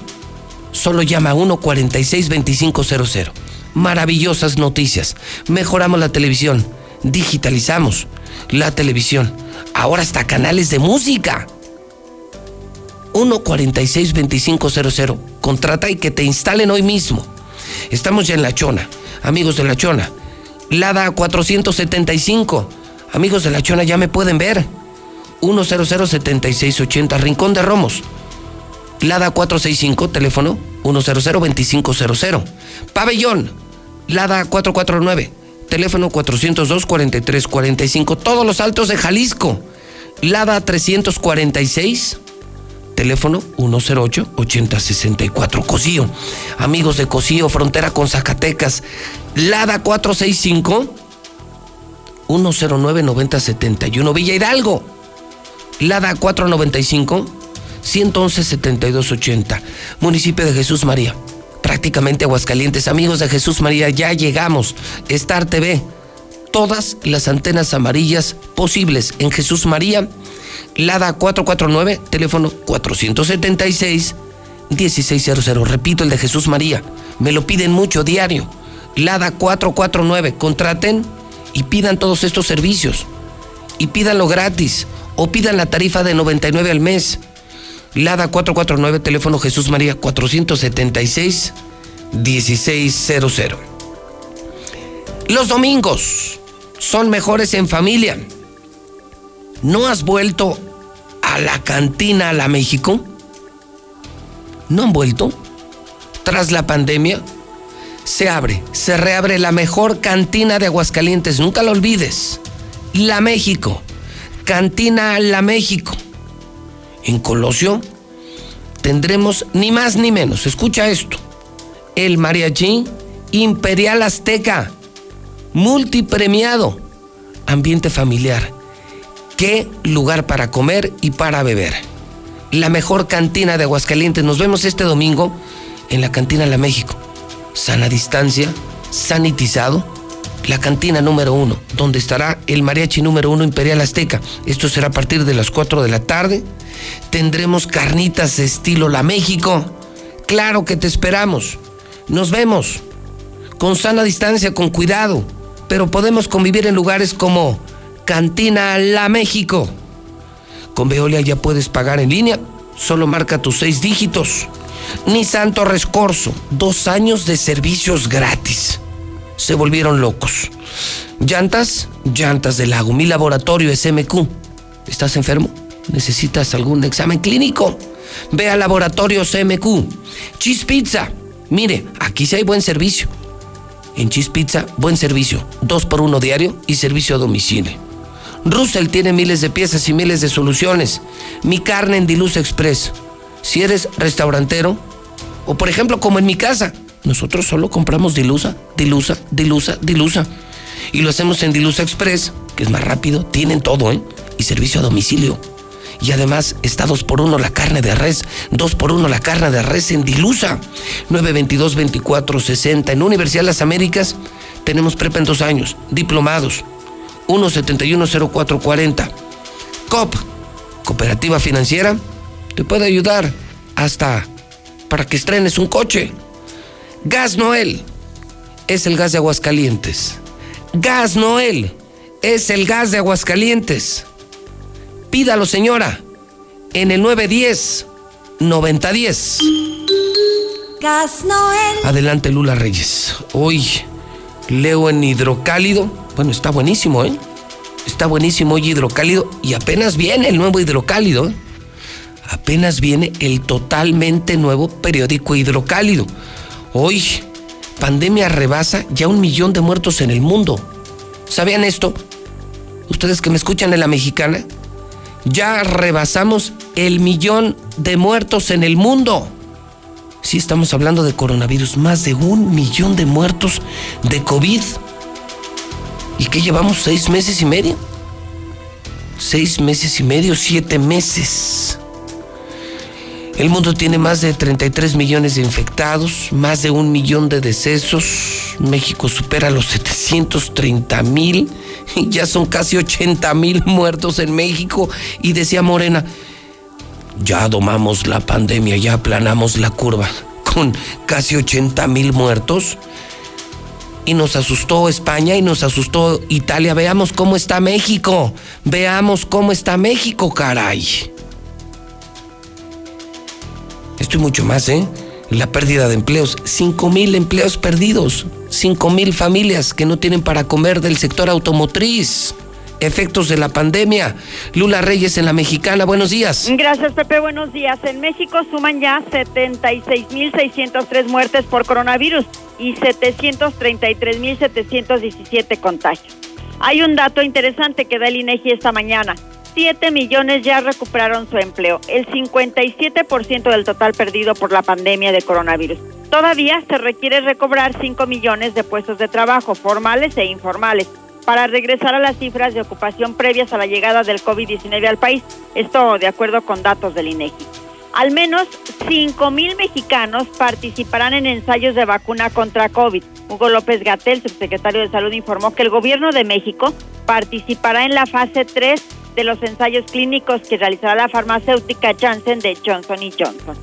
Solo llama a 146-2500. Maravillosas noticias. Mejoramos la televisión. Digitalizamos la televisión. ahora hasta canales de música. 146-2500. Contrata y que te instalen hoy mismo. Estamos ya en La Chona, amigos de La Chona. Lada 475. Amigos de La Chona, ya me pueden ver. 1007680, Rincón de Romos. Lada 465, teléfono 1002500. Pabellón, Lada 449, teléfono 402-4345. Todos los altos de Jalisco. Lada 346, teléfono 108-8064. Cosío, amigos de Cosío, frontera con Zacatecas. Lada 465, 109-9071. Villa Hidalgo, Lada 495, 111-7280. Municipio de Jesús María prácticamente Aguascalientes. Amigos de Jesús María, ya llegamos. Star TV, todas las antenas amarillas posibles en Jesús María. Lada 449, teléfono 476 1600. Repito, el de Jesús María. Me lo piden mucho diario. Lada 449, contraten y pidan todos estos servicios. Y pídanlo gratis o pidan la tarifa de 99 al mes. Lada 449, teléfono Jesús María 476 1600. Los domingos son mejores en familia. ¿No has vuelto a la cantina a la México? ¿No han vuelto? Tras la pandemia, se abre, se reabre la mejor cantina de Aguascalientes, nunca lo olvides. La México, Cantina La México en Colosio tendremos ni más ni menos, escucha esto, el mariachi Imperial Azteca, multipremiado, ambiente familiar. Qué lugar para comer y para beber. La mejor cantina de Aguascalientes. Nos vemos este domingo en la cantina La México. Sana distancia, sanitizado. La cantina número uno, donde estará el mariachi número uno Imperial Azteca. Esto será a partir de las 4 de la tarde tendremos carnitas de estilo La México. Claro que te esperamos. Nos vemos. Con sana distancia, con cuidado. Pero podemos convivir en lugares como Cantina La México. Con Veolia ya puedes pagar en línea. Solo marca tus seis dígitos. Ni Santo Rescorso. Dos años de servicios gratis. Se volvieron locos. Llantas, llantas del lago. Mi laboratorio es MQ. ¿Estás enfermo? ¿Necesitas algún examen clínico? Ve al laboratorio CMQ. Cheese Pizza. Mire, aquí sí hay buen servicio. En Cheese Pizza, buen servicio. Dos por uno diario y servicio a domicilio. Russell tiene miles de piezas y miles de soluciones. Mi carne en Dilusa Express. Si eres restaurantero, o por ejemplo, como en mi casa, nosotros solo compramos Dilusa, Dilusa, Dilusa, Dilusa. Y lo hacemos en Dilusa Express, que es más rápido, tienen todo, ¿eh? Y servicio a domicilio. Y además está 2 por 1 la carne de res, 2 por 1 la carne de res en Dilusa. 922-2460. En Universidad de las Américas tenemos prepa en dos años, diplomados. 1710440. COP, Cooperativa Financiera, te puede ayudar hasta para que estrenes un coche. Gas Noel es el gas de Aguascalientes. Gas Noel es el gas de Aguascalientes. Pídalo, señora, en el 910 9010. Gas Noel. Adelante, Lula Reyes. Hoy leo en hidrocálido. Bueno, está buenísimo, ¿eh? Está buenísimo hoy hidrocálido y apenas viene el nuevo hidrocálido. ¿eh? Apenas viene el totalmente nuevo periódico hidrocálido. Hoy, pandemia rebasa ya un millón de muertos en el mundo. ¿Sabían esto? Ustedes que me escuchan en la mexicana, ya rebasamos el millón de muertos en el mundo. Sí, estamos hablando de coronavirus, más de un millón de muertos de COVID. ¿Y qué llevamos? ¿Seis meses y medio? Seis meses y medio, siete meses. El mundo tiene más de 33 millones de infectados, más de un millón de decesos. México supera los 730 mil ya son casi 80 mil muertos en México. Y decía Morena, ya domamos la pandemia, ya aplanamos la curva con casi 80 mil muertos. y nos asustó España y nos asustó Italia. Veamos cómo está México. Veamos cómo está México, caray. Esto y mucho más, ¿eh? La pérdida de empleos. 5 mil empleos perdidos. 5 mil familias que no tienen para comer del sector automotriz efectos de la pandemia. Lula Reyes en la Mexicana, buenos días. Gracias, Pepe, buenos días. En México suman ya 76.603 muertes por coronavirus y 733.717 contagios. Hay un dato interesante que da el INEGI esta mañana. 7 millones ya recuperaron su empleo, el 57% del total perdido por la pandemia de coronavirus. Todavía se requiere recobrar 5 millones de puestos de trabajo formales e informales para regresar a las cifras de ocupación previas a la llegada del COVID-19 al país. Esto de acuerdo con datos del INEGI. Al menos 5 mil mexicanos participarán en ensayos de vacuna contra COVID. Hugo López Gatel, subsecretario de Salud, informó que el gobierno de México participará en la fase 3 de los ensayos clínicos que realizará la farmacéutica Janssen de Johnson Johnson.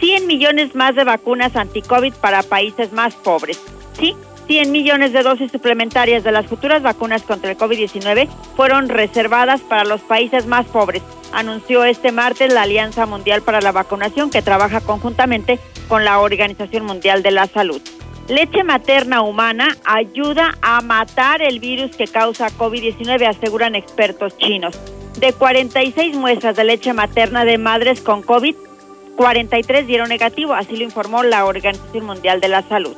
100 millones más de vacunas anti-COVID para países más pobres. Sí, 100 millones de dosis suplementarias de las futuras vacunas contra el COVID-19 fueron reservadas para los países más pobres, anunció este martes la Alianza Mundial para la Vacunación que trabaja conjuntamente con la Organización Mundial de la Salud. Leche materna humana ayuda a matar el virus que causa COVID-19, aseguran expertos chinos. De 46 muestras de leche materna de madres con COVID, 43 dieron negativo, así lo informó la Organización Mundial de la Salud.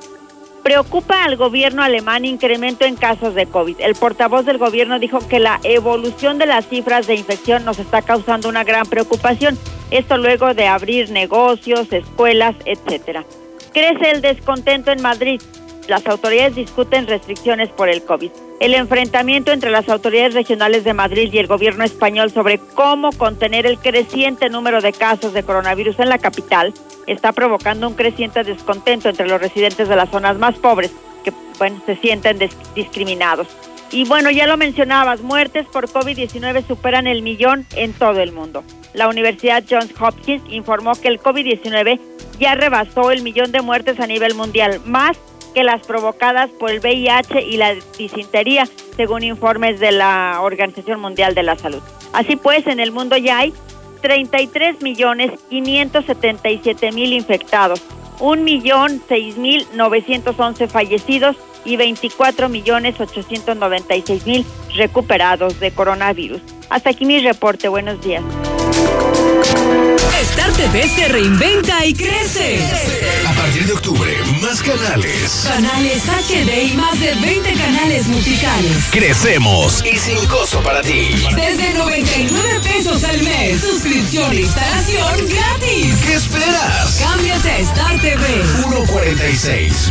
Preocupa al gobierno alemán incremento en casos de COVID. El portavoz del gobierno dijo que la evolución de las cifras de infección nos está causando una gran preocupación. Esto luego de abrir negocios, escuelas, etcétera. Crece el descontento en Madrid. Las autoridades discuten restricciones por el COVID. El enfrentamiento entre las autoridades regionales de Madrid y el gobierno español sobre cómo contener el creciente número de casos de coronavirus en la capital está provocando un creciente descontento entre los residentes de las zonas más pobres que bueno, se sienten discriminados. Y bueno, ya lo mencionabas, muertes por COVID-19 superan el millón en todo el mundo. La Universidad Johns Hopkins informó que el COVID-19 ya rebasó el millón de muertes a nivel mundial, más que las provocadas por el VIH y la disentería, según informes de la Organización Mundial de la Salud. Así pues, en el mundo ya hay 33 millones 577 mil infectados, 1 millón 6 mil 911 fallecidos y 24 millones 896 mil recuperados de coronavirus. Hasta aquí mi reporte. Buenos días. Star TV se reinventa y crece. A partir de octubre, más canales. Canales HD y más de 20 canales musicales. Crecemos y sin costo para ti. Desde 99 pesos al mes. Suscripción e instalación gratis. ¿Qué esperas? Cámbiate a Star TV. 146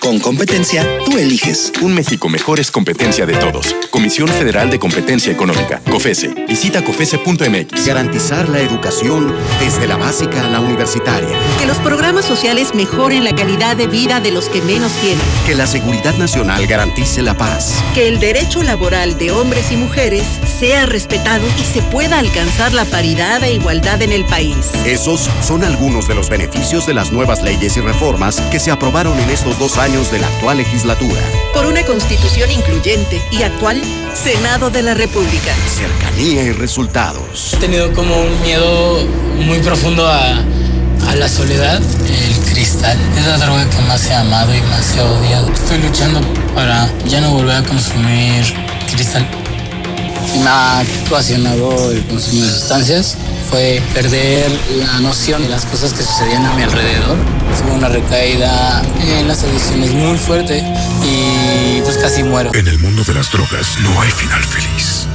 Con competencia, tú eliges. Un México mejor es competencia de todos. Comisión Federal de Competencia Económica. COFESE. Visita COFESE.mx. Garantizar la educación desde la básica a la universitaria. Que los programas sociales mejoren la calidad de vida de los que menos tienen. Que la seguridad nacional garantice la paz. Que el derecho laboral de hombres y mujeres sea respetado y se pueda alcanzar la paridad e igualdad en el país. Esos son algunos de los beneficios de las nuevas leyes y reformas que se aprobaron en estos dos años de la actual legislatura. Por una constitución incluyente y actual, Senado de la República. Cercanía y resultados. He tenido como un miedo muy profundo a, a la soledad. El cristal es la droga que más he amado y más he odiado. Estoy luchando para ya no volver a consumir cristal. me ha ocasionado el consumo de sustancias fue perder la noción de las cosas que sucedían a mi alrededor. Fue una recaída en las adicciones muy fuerte y pues casi muero. En el mundo de las drogas no hay final feliz.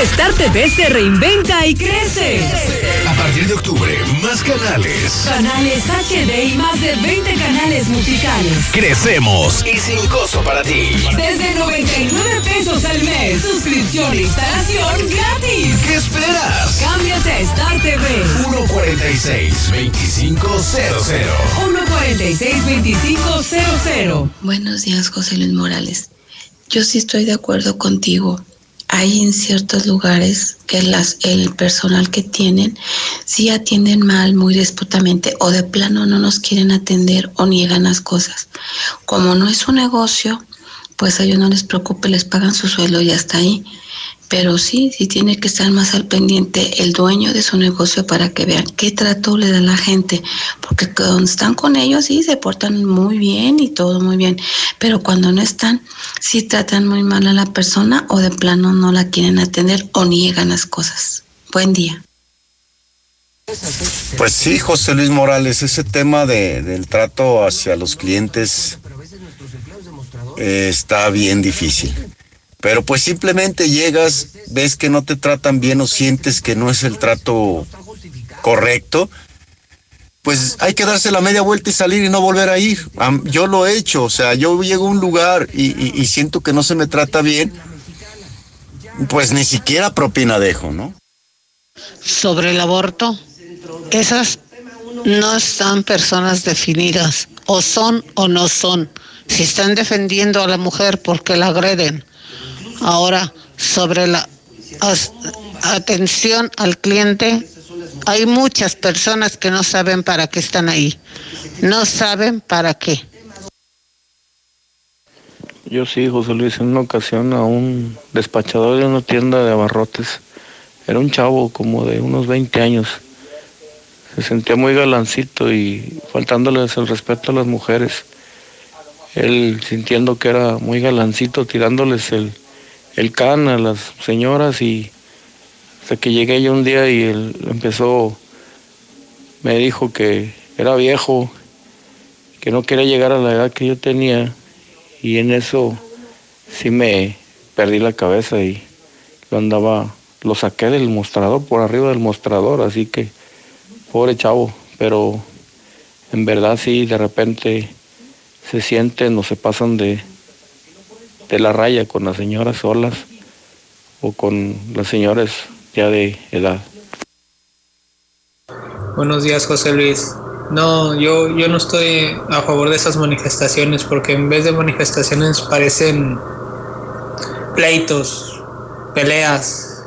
Star TV se reinventa y crece. A partir de octubre, más canales. Canales HD y más de 20 canales musicales. Crecemos y sin costo para ti. Desde 99 pesos al mes. Suscripción e instalación gratis. ¿Qué esperas? Cámbiate a Star TV. 146-2500. 146-2500. Buenos días, José Luis Morales. Yo sí estoy de acuerdo contigo hay en ciertos lugares que las, el personal que tienen sí atienden mal, muy despotamente, o de plano no nos quieren atender o niegan las cosas. Como no es un negocio, pues a ellos no les preocupe, les pagan su sueldo y hasta ahí. Pero sí, sí tiene que estar más al pendiente el dueño de su negocio para que vean qué trato le da la gente. Porque cuando están con ellos, sí, se portan muy bien y todo muy bien. Pero cuando no están, sí tratan muy mal a la persona o de plano no la quieren atender o niegan las cosas. Buen día. Pues sí, José Luis Morales, ese tema de, del trato hacia los clientes eh, está bien difícil. Pero pues simplemente llegas, ves que no te tratan bien o sientes que no es el trato correcto, pues hay que darse la media vuelta y salir y no volver a ir. Yo lo he hecho, o sea, yo llego a un lugar y, y siento que no se me trata bien, pues ni siquiera propina dejo, ¿no? Sobre el aborto, esas no están personas definidas, o son o no son. Si están defendiendo a la mujer porque la agreden, Ahora, sobre la atención al cliente, hay muchas personas que no saben para qué están ahí. No saben para qué. Yo sí, José Luis, en una ocasión a un despachador de una tienda de abarrotes. Era un chavo como de unos 20 años. Se sentía muy galancito y faltándoles el respeto a las mujeres. Él sintiendo que era muy galancito, tirándoles el, el can a las señoras y hasta que llegué yo un día y él empezó, me dijo que era viejo, que no quería llegar a la edad que yo tenía y en eso sí me perdí la cabeza y lo andaba, lo saqué del mostrador, por arriba del mostrador, así que pobre chavo, pero en verdad sí, de repente se sienten o se pasan de, de la raya con las señoras solas o con las señoras ya de edad. Buenos días, José Luis. No, yo, yo no estoy a favor de esas manifestaciones porque en vez de manifestaciones parecen pleitos, peleas,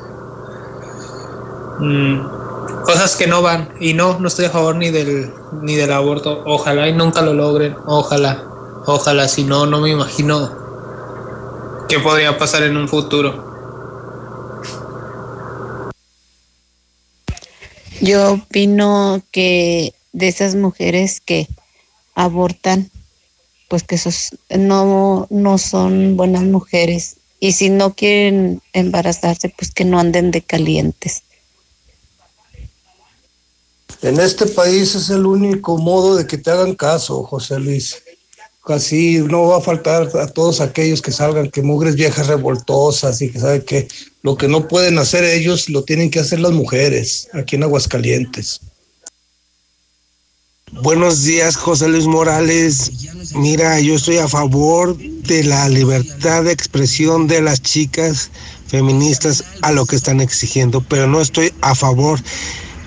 mm, cosas que no van. Y no, no estoy a favor ni del, ni del aborto. Ojalá y nunca lo logren. Ojalá, ojalá. Si no, no me imagino qué podría pasar en un futuro. Yo opino que de esas mujeres que abortan, pues que esos no, no son buenas mujeres. Y si no quieren embarazarse, pues que no anden de calientes. En este país es el único modo de que te hagan caso, José Luis. Así no va a faltar a todos aquellos que salgan, que mugres viejas revoltosas y que saben que lo que no pueden hacer ellos lo tienen que hacer las mujeres aquí en Aguascalientes. Buenos días, José Luis Morales. Mira, yo estoy a favor de la libertad de expresión de las chicas feministas a lo que están exigiendo, pero no estoy a favor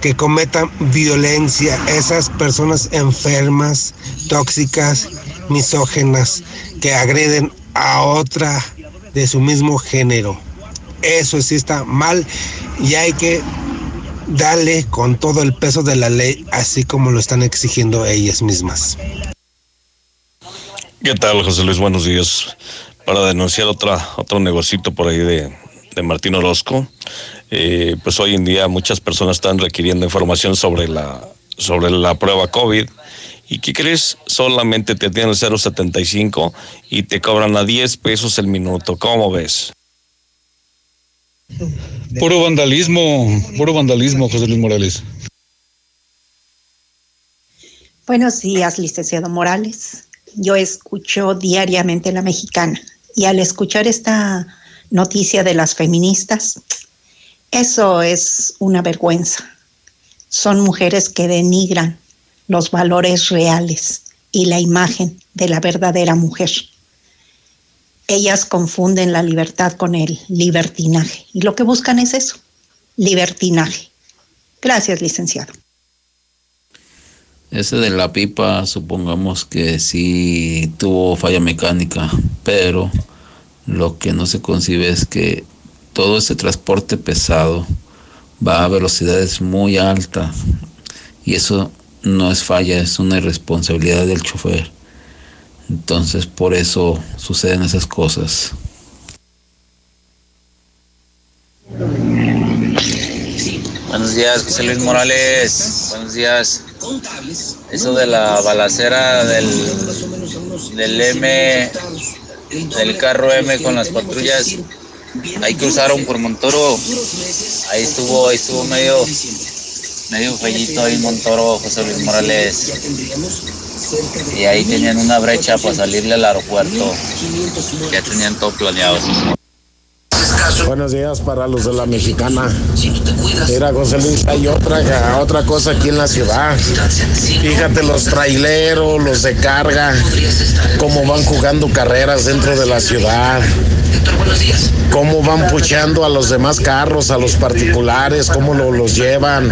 que cometan violencia esas personas enfermas, tóxicas, misógenas, que agreden a otra de su mismo género. Eso sí está mal y hay que darle con todo el peso de la ley, así como lo están exigiendo ellas mismas. ¿Qué tal, José Luis? Buenos días. Para denunciar otra, otro negocito por ahí de, de Martín Orozco. Eh, pues hoy en día muchas personas están requiriendo información sobre la, sobre la prueba COVID. ¿Y qué crees? Solamente te tienen el 075 y te cobran a 10 pesos el minuto. ¿Cómo ves? Puro vandalismo, puro vandalismo, José Luis Morales. Buenos días, licenciado Morales. Yo escucho diariamente La Mexicana y al escuchar esta noticia de las feministas, eso es una vergüenza. Son mujeres que denigran los valores reales y la imagen de la verdadera mujer. Ellas confunden la libertad con el libertinaje y lo que buscan es eso, libertinaje. Gracias, licenciado. Ese de la pipa, supongamos que sí tuvo falla mecánica, pero lo que no se concibe es que todo ese transporte pesado va a velocidades muy altas y eso no es falla, es una irresponsabilidad del chofer. Entonces por eso suceden esas cosas. Buenos días, José Luis Morales. Buenos días. Eso de la balacera del, del M, del carro M con las patrullas, ahí cruzaron por Montoro. Ahí estuvo, ahí estuvo medio, medio fellito ahí Montoro, José Luis Morales. Y ahí tenían una brecha para salirle al aeropuerto. Ya tenían todo planeado. Buenos días para los de la mexicana. Mira, José Luis, hay otra, otra cosa aquí en la ciudad. Fíjate los traileros, los de carga, cómo van jugando carreras dentro de la ciudad. Cómo van puchando a los demás carros, a los particulares, cómo lo, los llevan.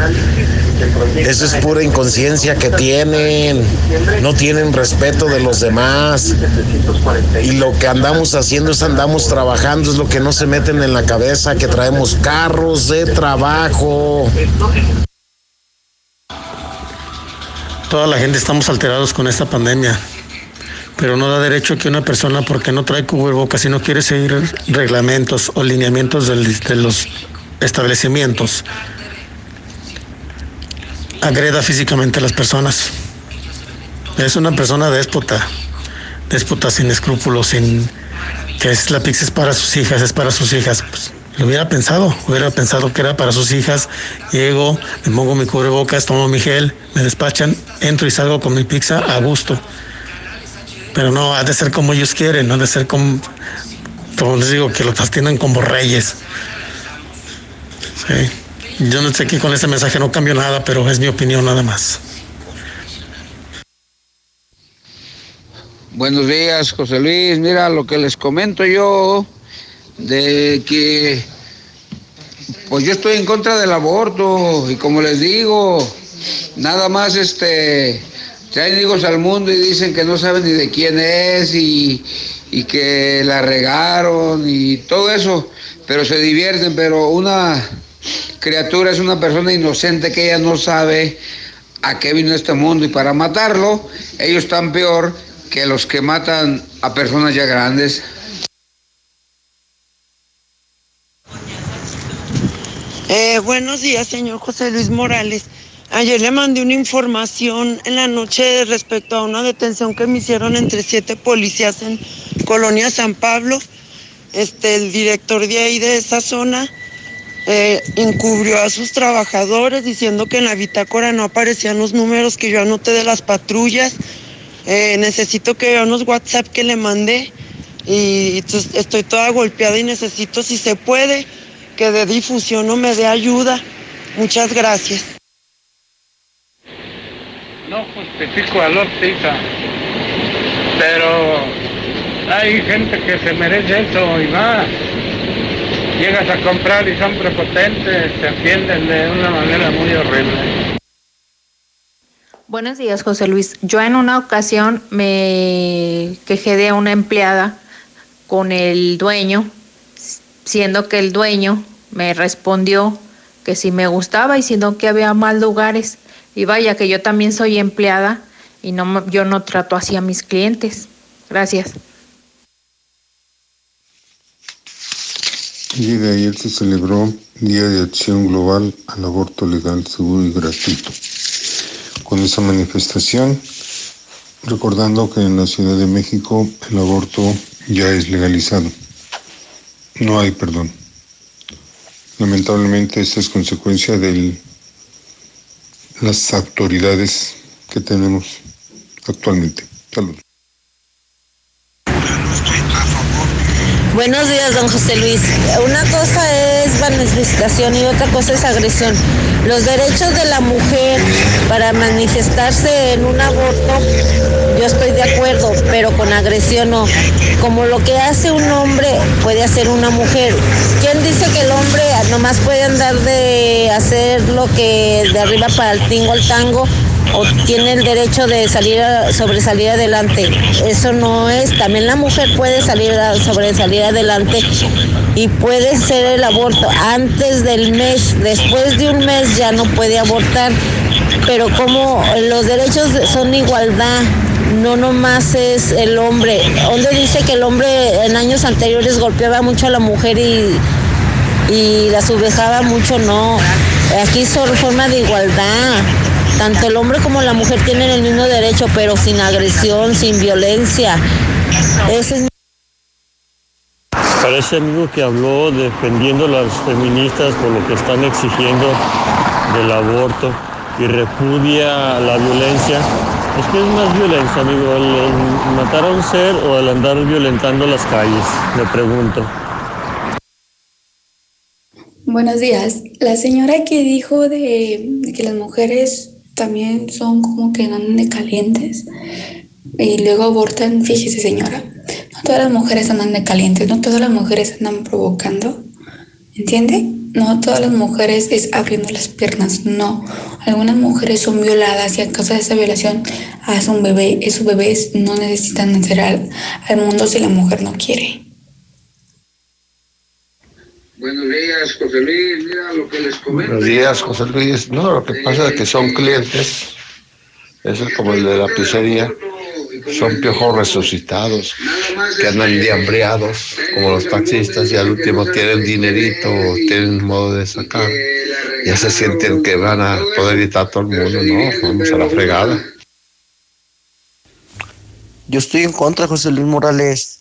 Eso es pura inconsciencia que tienen. No tienen respeto de los demás. Y lo que andamos haciendo es andamos trabajando, es lo que no se meten en la cabeza, que traemos carros de trabajo. Toda la gente estamos alterados con esta pandemia, pero no da derecho que una persona, porque no trae cubrebocas y no quiere seguir reglamentos o lineamientos de los establecimientos, agreda físicamente a las personas. Es una persona déspota, déspota sin escrúpulos, sin que es la pizza es para sus hijas, es para sus hijas. Pues, lo hubiera pensado, hubiera pensado que era para sus hijas. Llego, me pongo mi cubrebocas, tomo mi gel, me despachan, entro y salgo con mi pizza a gusto. Pero no, ha de ser como ellos quieren, no ha de ser como, como les digo, que los atiendan como reyes. Yo no sé que con ese mensaje no cambio nada, pero es mi opinión nada más. Buenos días, José Luis. Mira lo que les comento yo de que pues yo estoy en contra del aborto y como les digo, nada más este traen hijos al mundo y dicen que no saben ni de quién es y, y que la regaron y todo eso, pero se divierten, pero una criatura es una persona inocente que ella no sabe a qué vino este mundo y para matarlo ellos están peor que los que matan a personas ya grandes. Eh, buenos días, señor José Luis Morales. Ayer le mandé una información en la noche respecto a una detención que me hicieron entre siete policías en Colonia San Pablo. Este, el director de ahí de esa zona eh, encubrió a sus trabajadores diciendo que en la bitácora no aparecían los números que yo anoté de las patrullas. Eh, necesito que vea unos WhatsApp que le mandé y estoy toda golpeada y necesito, si se puede, que de difusión o me dé ayuda. Muchas gracias. No justifico a Lortiza, pero hay gente que se merece eso y más. Llegas a comprar y son prepotentes, se atienden de una manera muy horrible. Buenos días, José Luis. Yo en una ocasión me quejé de una empleada con el dueño, siendo que el dueño me respondió que si me gustaba y siendo que había más lugares. Y vaya que yo también soy empleada y no yo no trato así a mis clientes. Gracias. El de ayer se celebró Día de Acción Global al Aborto Legal, Seguro y Gratuito. Con esa manifestación, recordando que en la Ciudad de México el aborto ya es legalizado. No hay perdón. Lamentablemente esta es consecuencia de las autoridades que tenemos actualmente. Saludos. Buenos días, don José Luis. Una cosa es manifestación y otra cosa es agresión. Los derechos de la mujer para manifestarse en un aborto, yo estoy de acuerdo, pero con agresión no. Como lo que hace un hombre puede hacer una mujer. ¿Quién dice que el hombre nomás puede andar de hacer lo que de arriba para el tingo al tango? O tiene el derecho de salir a, sobresalir adelante. Eso no es, también la mujer puede salir a sobresalir adelante y puede ser el aborto antes del mes, después de un mes ya no puede abortar, pero como los derechos son igualdad, no nomás es el hombre. Donde dice que el hombre en años anteriores golpeaba mucho a la mujer y, y la subejaba mucho, no. Aquí es forma de igualdad. Tanto el hombre como la mujer tienen el mismo derecho, pero sin agresión, sin violencia. Ese es Para ese amigo que habló defendiendo a las feministas por lo que están exigiendo del aborto y repudia la violencia, es que es más violencia, amigo, el, el matar a un ser o el andar violentando las calles, me pregunto. Buenos días. La señora que dijo de, de que las mujeres también son como que andan de calientes y luego abortan, fíjese señora, no todas las mujeres andan de calientes, no todas las mujeres andan provocando, ¿entiende? No todas las mujeres es abriendo las piernas, no. Algunas mujeres son violadas y a causa de esa violación hace un bebé, esos bebés no necesitan nacer al, al mundo si la mujer no quiere. Buenos días, José Luis. Mira lo que les comento. Buenos días, José Luis. No, lo que pasa es que son clientes, eso es como el de la pizzería, son piojos resucitados, que andan diambreados, como los taxistas, y al último tienen dinerito, tienen modo de sacar. Ya se sienten que van a poder editar a todo el mundo, no, vamos a la fregada. Yo estoy en contra, José Luis Morales,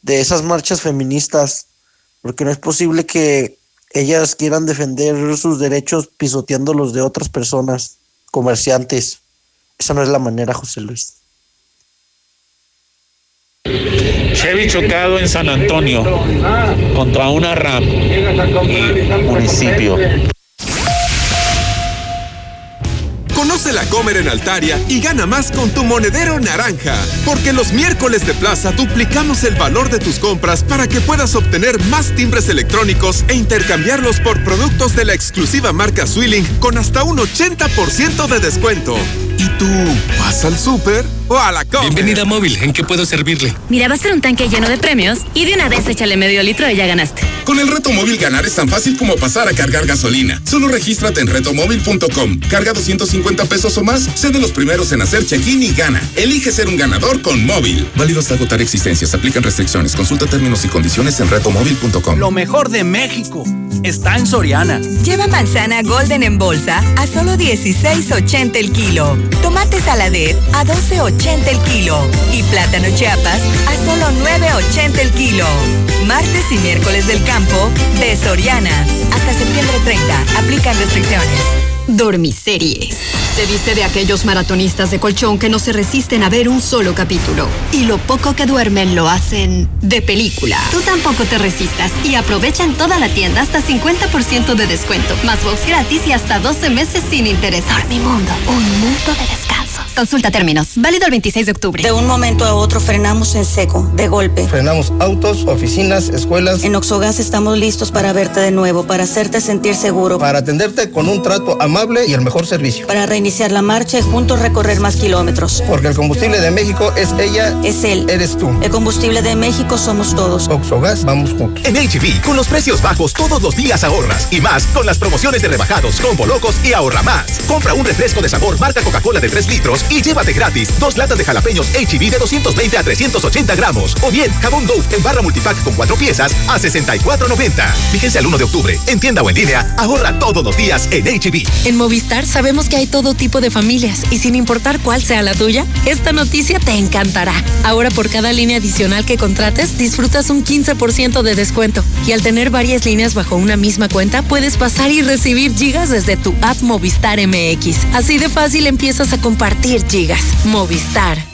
de esas marchas feministas, porque no es posible que ellas quieran defender sus derechos pisoteando los de otras personas, comerciantes. Esa no es la manera, José Luis. Chevy chocado en San Antonio contra una RAM municipio. La Comer en Altaria y gana más con tu monedero naranja. Porque los miércoles de plaza duplicamos el valor de tus compras para que puedas obtener más timbres electrónicos e intercambiarlos por productos de la exclusiva marca Swilling con hasta un 80% de descuento. ¿Y tú vas al súper o a la Comer? Bienvenida móvil, ¿en qué puedo servirle? Mira, va a ser un tanque lleno de premios y de una vez échale medio litro y ya ganaste. Con el reto móvil ganar es tan fácil como pasar a cargar gasolina. Solo regístrate en retomóvil.com. Carga 250 pesos o más, sé de los primeros en hacer check-in y gana. Elige ser un ganador con móvil. Válido hasta agotar existencias. Aplican restricciones. Consulta términos y condiciones en retomóvil.com. Lo mejor de México está en Soriana. Lleva manzana Golden en bolsa a solo 16.80 el kilo. Tomate saladet a 12.80 el kilo. Y plátano chiapas a solo 9.80 el kilo. Martes y miércoles del campo de Soriana. Hasta septiembre 30. Aplican restricciones. Dormiseries. Se dice de aquellos maratonistas de colchón que no se resisten a ver un solo capítulo. Y lo poco que duermen lo hacen de película. Tú tampoco te resistas y aprovecha en toda la tienda hasta 50% de descuento. Más box gratis y hasta 12 meses sin interés. Dormimundo, un mundo de descansos. Consulta términos. Válido el 26 de octubre. De un momento a otro frenamos en seco, de golpe. Frenamos autos, oficinas, escuelas. En Oxogas estamos listos para verte de nuevo, para hacerte sentir seguro. Para atenderte con un trato amable y el mejor servicio. Para reiniciar la marcha y juntos recorrer más kilómetros. Porque el combustible de México es ella. Es él. Eres tú. El combustible de México somos todos. Oxogas, vamos juntos. En HB, con los precios bajos todos los días ahorras. Y más con las promociones de rebajados, combo locos y ahorra más. Compra un refresco de sabor marca Coca-Cola de 3 litros litros y llévate gratis dos latas de jalapeños HB de 220 a 380 gramos. O bien, jabón Dove en barra multipack con cuatro piezas a 64.90. Fíjense al 1 de octubre. En tienda o en línea, ahorra todos los días en HB. En Movistar sabemos que hay todo tipo de familias y sin importar cuál sea la tuya, esta noticia te encantará. Ahora por cada línea adicional que contrates, disfrutas un 15% de descuento. Y al tener varias líneas bajo una misma cuenta, puedes pasar y recibir gigas desde tu app Movistar MX. Así de fácil empiezas a compartir gigas. Movistar.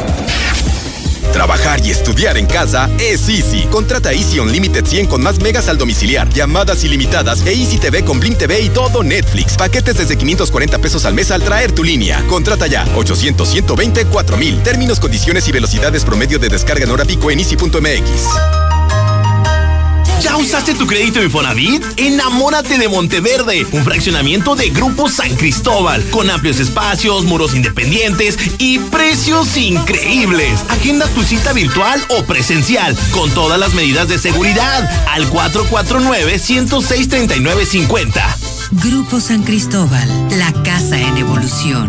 Trabajar y estudiar en casa es Easy. Contrata Easy Unlimited 100 con más megas al domiciliar, llamadas ilimitadas e Easy TV con Blim TV y todo Netflix. Paquetes desde 540 pesos al mes al traer tu línea. Contrata ya 800 120 4000. Términos, condiciones y velocidades promedio de descarga en hora pico en easy.mx. ¿Ya usaste tu crédito Infonavit? Enamórate de Monteverde, un fraccionamiento de Grupo San Cristóbal, con amplios espacios, muros independientes y precios increíbles. Agenda tu cita virtual o presencial, con todas las medidas de seguridad, al 449-106-3950. Grupo San Cristóbal, la casa en evolución.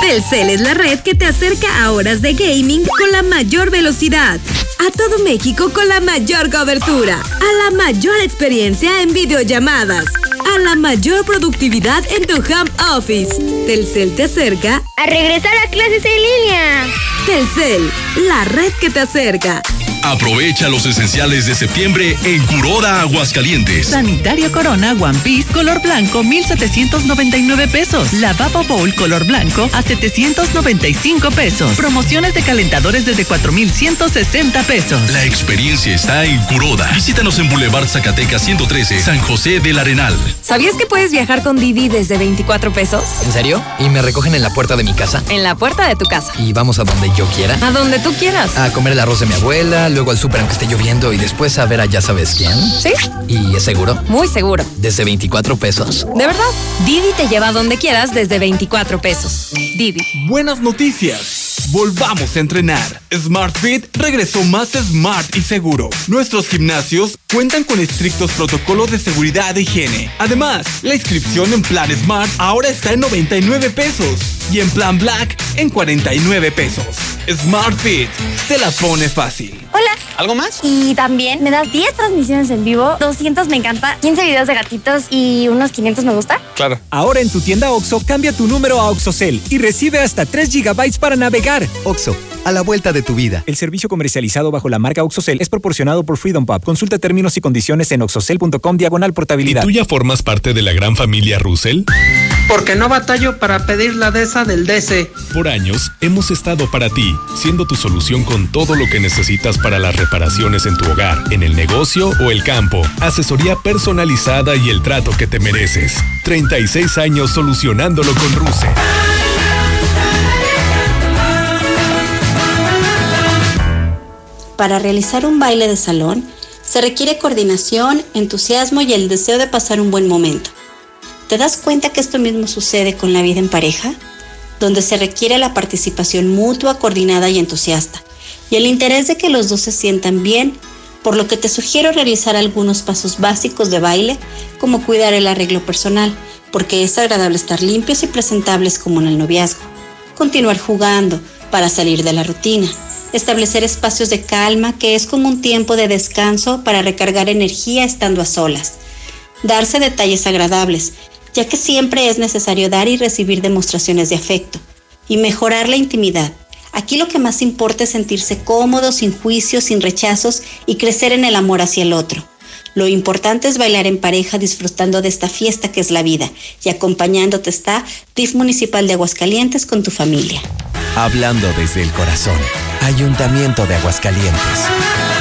Telcel es la red que te acerca a horas de gaming con la mayor velocidad a todo México con la mayor cobertura, a la mayor experiencia en videollamadas, a la mayor productividad en tu home office. Telcel te acerca a regresar a clases en línea. Telcel, la red que te acerca. Aprovecha los esenciales de septiembre en Curoda Aguascalientes. Sanitario Corona One Piece color blanco 1799 pesos. Lavabo Bowl color blanco a 795 pesos. Promociones de calentadores desde 4160 pesos. La experiencia está en Curoda. Visítanos en Boulevard Zacatecas 113, San José del Arenal. ¿Sabías que puedes viajar con Didi desde 24 pesos? ¿En serio? ¿Y me recogen en la puerta de mi casa? En la puerta de tu casa. ¿Y vamos a donde yo quiera? A donde tú quieras. A comer el arroz de mi abuela, luego al súper aunque esté lloviendo y después a ver a ya sabes quién. ¿Sí? ¿Y es seguro? Muy seguro. ¿Desde 24 pesos? ¿De verdad? Didi te lleva donde quieras desde 24 pesos. Didi. Buenas noticias. Volvamos a entrenar. SmartFit regresó más smart y seguro. Nuestros gimnasios cuentan con estrictos protocolos de seguridad e higiene. Además, la inscripción en Plan Smart ahora está en 99 pesos y en Plan Black en 49 pesos. SmartFit te la pone fácil. Hola. ¿Algo más? Y también me das 10 transmisiones en vivo, 200 me encanta, 15 videos de gatitos y unos 500 me gusta. Claro. Ahora en tu tienda OXO, cambia tu número a OXOCEL y recibe hasta 3 GB para navegar. OXO, a la vuelta de tu vida. El servicio comercializado bajo la marca OXOCEL es proporcionado por Freedom Pub. Consulta términos y condiciones en oxocel.com diagonal portabilidad. ¿Y tú ya formas parte de la gran familia Russell? Porque no batallo para pedir la DESA del DC. Por años hemos estado para ti, siendo tu solución con todo lo que necesitas para las reparaciones en tu hogar, en el negocio o el campo. Asesoría personalizada y el trato que te mereces. 36 años solucionándolo con Russell. Para realizar un baile de salón, se requiere coordinación, entusiasmo y el deseo de pasar un buen momento. ¿Te das cuenta que esto mismo sucede con la vida en pareja? Donde se requiere la participación mutua, coordinada y entusiasta, y el interés de que los dos se sientan bien, por lo que te sugiero realizar algunos pasos básicos de baile, como cuidar el arreglo personal, porque es agradable estar limpios y presentables como en el noviazgo. Continuar jugando para salir de la rutina establecer espacios de calma, que es como un tiempo de descanso para recargar energía estando a solas, darse detalles agradables, ya que siempre es necesario dar y recibir demostraciones de afecto, y mejorar la intimidad. Aquí lo que más importa es sentirse cómodo, sin juicios, sin rechazos y crecer en el amor hacia el otro. Lo importante es bailar en pareja disfrutando de esta fiesta que es la vida y acompañándote está DIF Municipal de Aguascalientes con tu familia. Hablando desde el corazón. Ayuntamiento de Aguascalientes.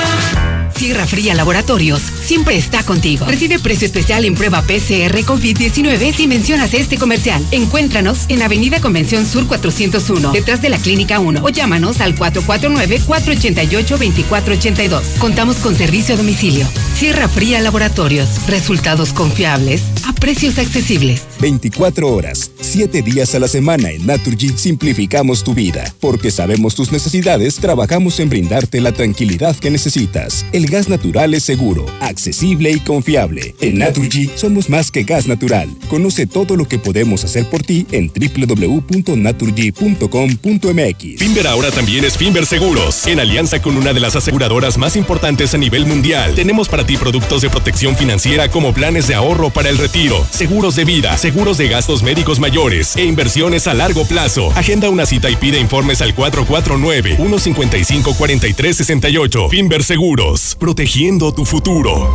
Sierra Fría Laboratorios siempre está contigo. Recibe precio especial en prueba PCR COVID-19 si mencionas este comercial. Encuéntranos en Avenida Convención Sur 401, detrás de la Clínica 1 o llámanos al 449-488-2482. Contamos con servicio a domicilio. Sierra Fría Laboratorios. Resultados confiables a precios accesibles. 24 horas, 7 días a la semana en Naturgy simplificamos tu vida. Porque sabemos tus necesidades, trabajamos en brindarte la tranquilidad que necesitas. El gas natural es seguro, accesible y confiable. En Naturgy somos más que gas natural. Conoce todo lo que podemos hacer por ti en www.naturgy.com.mx. Finver ahora también es Finver Seguros. En alianza con una de las aseguradoras más importantes a nivel mundial, tenemos para ti productos de protección financiera como planes de ahorro para el retiro, seguros de vida, seguros de gastos médicos mayores e inversiones a largo plazo. Agenda una cita y pide informes al 449-155-4368. Finver Seguros, protegiendo tu futuro.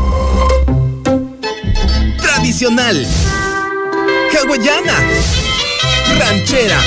Tradicional. Hawaiana. Ranchera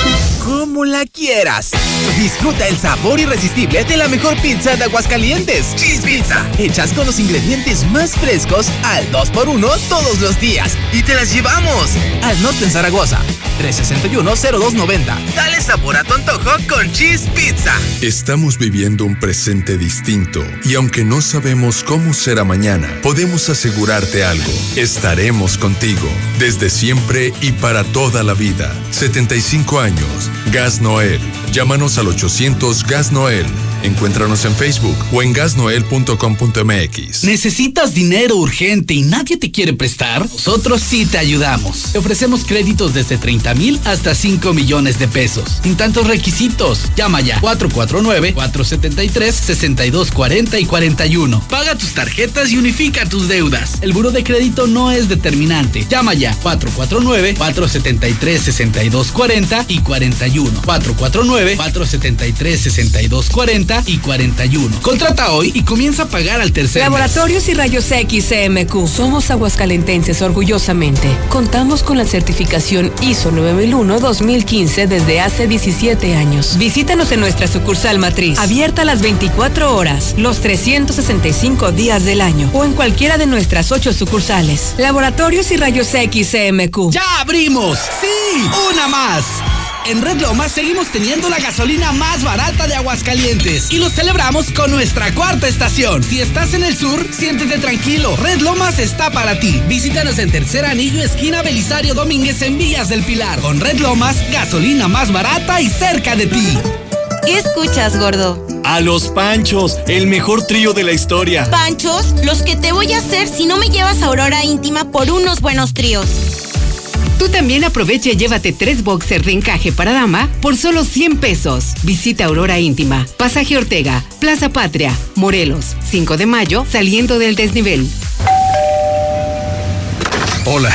como la quieras. Disfruta el sabor irresistible de la mejor pizza de Aguascalientes. Cheese Pizza. Hechas con los ingredientes más frescos al 2x1 todos los días. Y te las llevamos al norte en Zaragoza. 361-0290. Dale sabor a tu antojo con Cheese Pizza. Estamos viviendo un presente distinto y aunque no sabemos cómo será mañana, podemos asegurarte algo. Estaremos contigo desde siempre y para toda la vida. 75 años. Gas Noel. Llámanos al 800 Gas Noel. Encuéntranos en Facebook o en gasnoel.com.mx. ¿Necesitas dinero urgente y nadie te quiere prestar? Nosotros sí te ayudamos. Te ofrecemos créditos desde 30 mil hasta 5 millones de pesos. Sin tantos requisitos. Llama ya 449-473-6240 y 41. Paga tus tarjetas y unifica tus deudas. El buro de crédito no es determinante. Llama ya 449-473-6240 y 41. 449-473-6240 y 41. Contrata hoy y comienza a pagar al tercer Laboratorios y Rayos X CMQ. Somos aguascalentenses orgullosamente. Contamos con la certificación ISO 9001-2015 desde hace 17 años. Visítanos en nuestra sucursal matriz, abierta las 24 horas, los 365 días del año o en cualquiera de nuestras 8 sucursales. Laboratorios y Rayos X CMQ. ¡Ya abrimos! ¡Sí! ¡Una más! En Red Lomas seguimos teniendo la gasolina más barata de Aguascalientes y lo celebramos con nuestra cuarta estación. Si estás en el sur, siéntete tranquilo. Red Lomas está para ti. Visítanos en Tercer Anillo, esquina Belisario Domínguez en Villas del Pilar. Con Red Lomas, gasolina más barata y cerca de ti. ¿Qué escuchas, gordo? A los Panchos, el mejor trío de la historia. ¿Panchos? Los que te voy a hacer si no me llevas a Aurora Íntima por unos buenos tríos. Tú también aprovecha y llévate tres boxers de encaje para dama por solo 100 pesos. Visita Aurora Íntima, Pasaje Ortega, Plaza Patria, Morelos, 5 de mayo, saliendo del desnivel. Hola,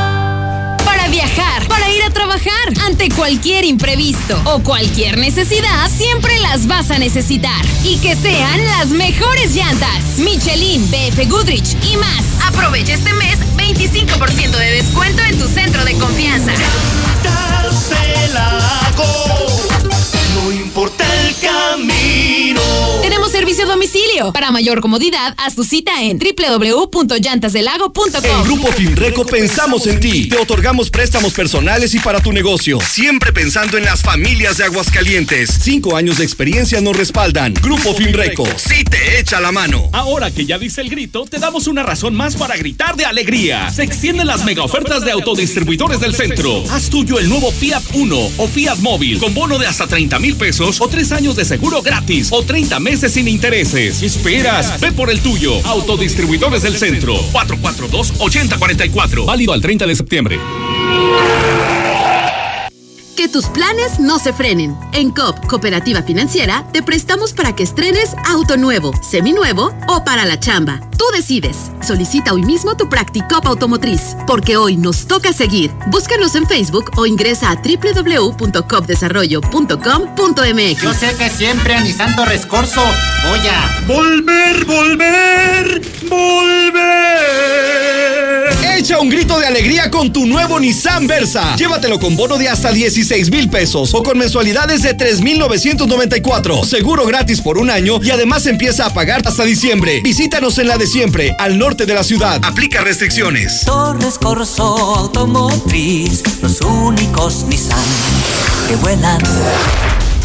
Trabajar, ante cualquier imprevisto o cualquier necesidad, siempre las vas a necesitar. Y que sean las mejores llantas. Michelin, BF Goodrich y más. Aprovecha este mes 25% de descuento en tu centro de confianza. No importa el camino. Tenemos servicio a domicilio. Para mayor comodidad, haz tu cita en www.llantasdelago.com. En Grupo Finreco pensamos en ti. Te otorgamos préstamos personales y para tu negocio. Siempre pensando en las familias de Aguascalientes. Cinco años de experiencia nos respaldan. Grupo Finreco, sí te echa la mano. Ahora que ya dice el grito, te damos una razón más para gritar de alegría. Se extienden las mega ofertas de autodistribuidores del centro. Haz tuyo el nuevo Fiat 1 o Fiat Móvil con bono de hasta 30 mil pesos o tres años de seguro gratis o 30 meses sin intereses. ¿Qué esperas? Ve por el tuyo. Autodistribuidores del centro. 442-8044. Válido al 30 de septiembre. Que tus planes no se frenen. En COP, Cooperativa Financiera, te prestamos para que estrenes auto nuevo, seminuevo o para la chamba. Tú decides. Solicita hoy mismo tu Practicop Automotriz, porque hoy nos toca seguir. Búscanos en Facebook o ingresa a www.copdesarrollo.com.mx. Yo sé que siempre a mi santo rescorso voy a volver, volver, volver. Echa un grito de alegría con tu nuevo Nissan Versa. Llévatelo con bono de hasta 16 mil pesos o con mensualidades de 3,994. Seguro gratis por un año y además empieza a pagar hasta diciembre. Visítanos en la de siempre, al norte de la ciudad. Aplica restricciones. Torres Corso Automotriz, los únicos Nissan que vuelan.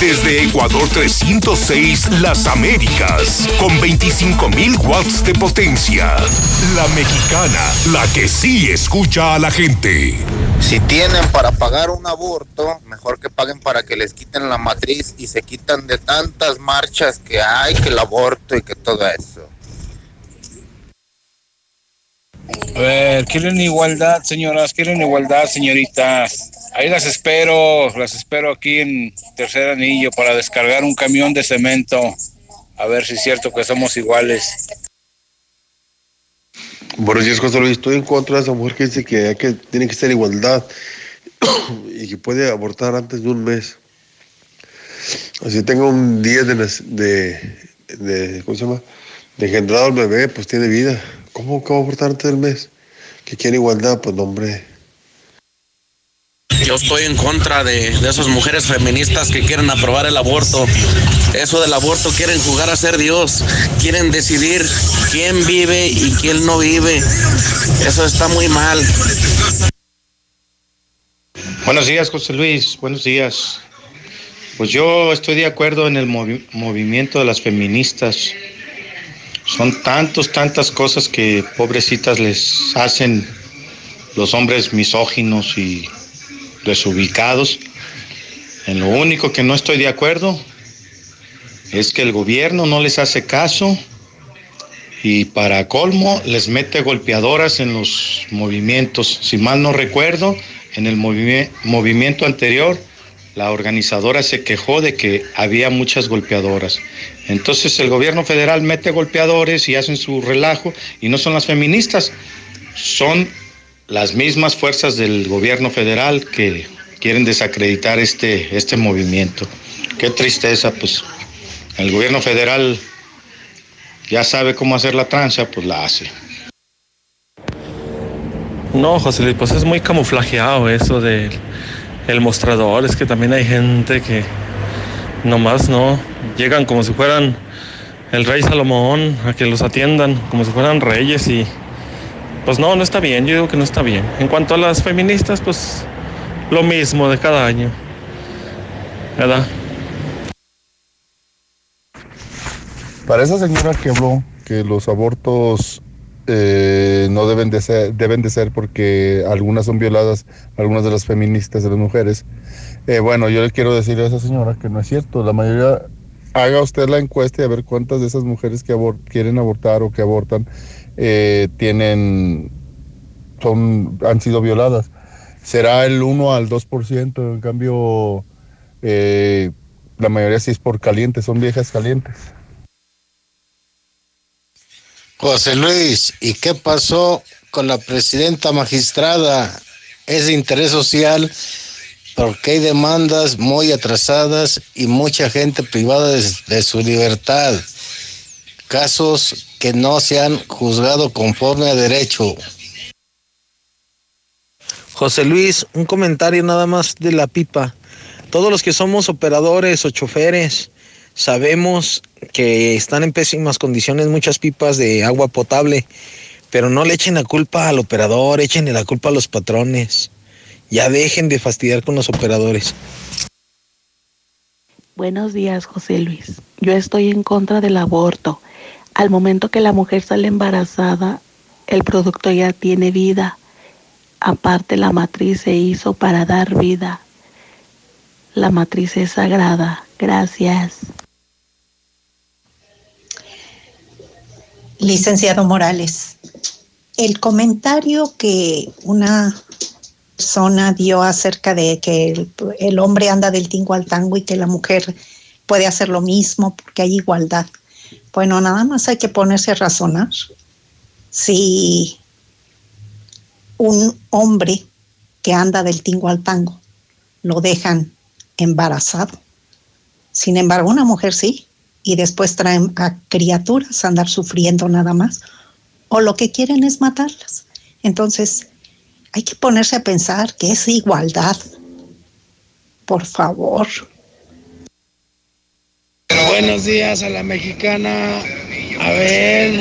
Desde Ecuador 306, Las Américas, con 25.000 watts de potencia. La mexicana, la que sí escucha a la gente. Si tienen para pagar un aborto, mejor que paguen para que les quiten la matriz y se quitan de tantas marchas que hay, que el aborto y que todo eso. A ver, quieren igualdad, señoras, quieren igualdad, señoritas. Ahí las espero, las espero aquí en Tercer Anillo para descargar un camión de cemento. A ver si es cierto que somos iguales. Buenos días, José Luis. Estoy en contra de esa mujer que dice que, hay que tiene que ser igualdad y que puede abortar antes de un mes. Así tengo un día de, de, de ¿cómo se llama? De engendrado el bebé, pues tiene vida. ¿Cómo a abortar antes del mes? Que quiere igualdad, pues hombre. Yo estoy en contra de, de, esas mujeres feministas que quieren aprobar el aborto. Eso del aborto quieren jugar a ser Dios. Quieren decidir quién vive y quién no vive. Eso está muy mal. Buenos días, José Luis. Buenos días. Pues yo estoy de acuerdo en el movi movimiento de las feministas. Son tantos, tantas cosas que pobrecitas les hacen los hombres misóginos y desubicados. En lo único que no estoy de acuerdo es que el gobierno no les hace caso y para colmo les mete golpeadoras en los movimientos. Si mal no recuerdo, en el movi movimiento anterior la organizadora se quejó de que había muchas golpeadoras. Entonces el gobierno federal mete golpeadores y hacen su relajo y no son las feministas, son las mismas fuerzas del gobierno federal que quieren desacreditar este, este movimiento. Qué tristeza, pues el gobierno federal ya sabe cómo hacer la tranza, pues la hace. No, José Luis, pues es muy camuflajeado eso del el mostrador. Es que también hay gente que nomás no llegan como si fueran el rey Salomón a que los atiendan como si fueran reyes y pues no, no está bien, yo digo que no está bien. En cuanto a las feministas, pues lo mismo de cada año. ¿Verdad? Para esa señora que habló que los abortos eh, no deben de ser, deben de ser porque algunas son violadas, algunas de las feministas de las mujeres. Eh, bueno, yo le quiero decir a esa señora que no es cierto. La mayoría, haga usted la encuesta y a ver cuántas de esas mujeres que quieren abortar o que abortan eh, tienen, son, han sido violadas. Será el 1 al 2%, en cambio, eh, la mayoría sí es por calientes, son viejas calientes. José Luis, ¿y qué pasó con la presidenta magistrada? Ese interés social, porque hay demandas muy atrasadas y mucha gente privada de, de su libertad. Casos que no se han juzgado conforme a derecho. José Luis, un comentario nada más de la pipa. Todos los que somos operadores o choferes sabemos que están en pésimas condiciones muchas pipas de agua potable, pero no le echen la culpa al operador, échenle la culpa a los patrones. Ya dejen de fastidiar con los operadores. Buenos días, José Luis. Yo estoy en contra del aborto. Al momento que la mujer sale embarazada, el producto ya tiene vida. Aparte, la matriz se hizo para dar vida. La matriz es sagrada. Gracias. Licenciado Morales, el comentario que una persona dio acerca de que el, hombre anda del tingo al tango y que la mujer puede hacer lo mismo porque hay igualdad. Bueno, nada más hay que ponerse a razonar. Si un hombre que anda del tingo al tango lo dejan embarazado, sin embargo una mujer sí, y después traen a criaturas a andar sufriendo nada más, o lo que quieren es matarlas. Entonces, hay que ponerse a pensar que es igualdad. Por favor. Buenos días a la mexicana. A ver,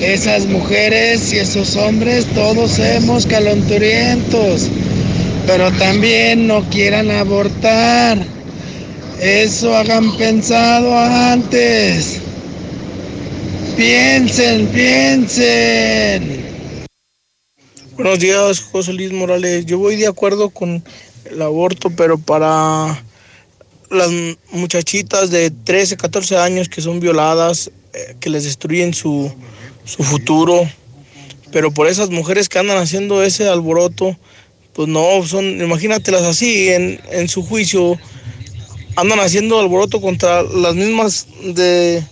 esas mujeres y esos hombres, todos somos calenturientos, pero también no quieran abortar. Eso hagan pensado antes. Piensen, piensen. Buenos días, José Luis Morales. Yo voy de acuerdo con el aborto, pero para las muchachitas de 13, 14 años que son violadas, eh, que les destruyen su, su futuro, pero por esas mujeres que andan haciendo ese alboroto, pues no, son, imagínatelas así, en, en su juicio, andan haciendo alboroto contra las mismas de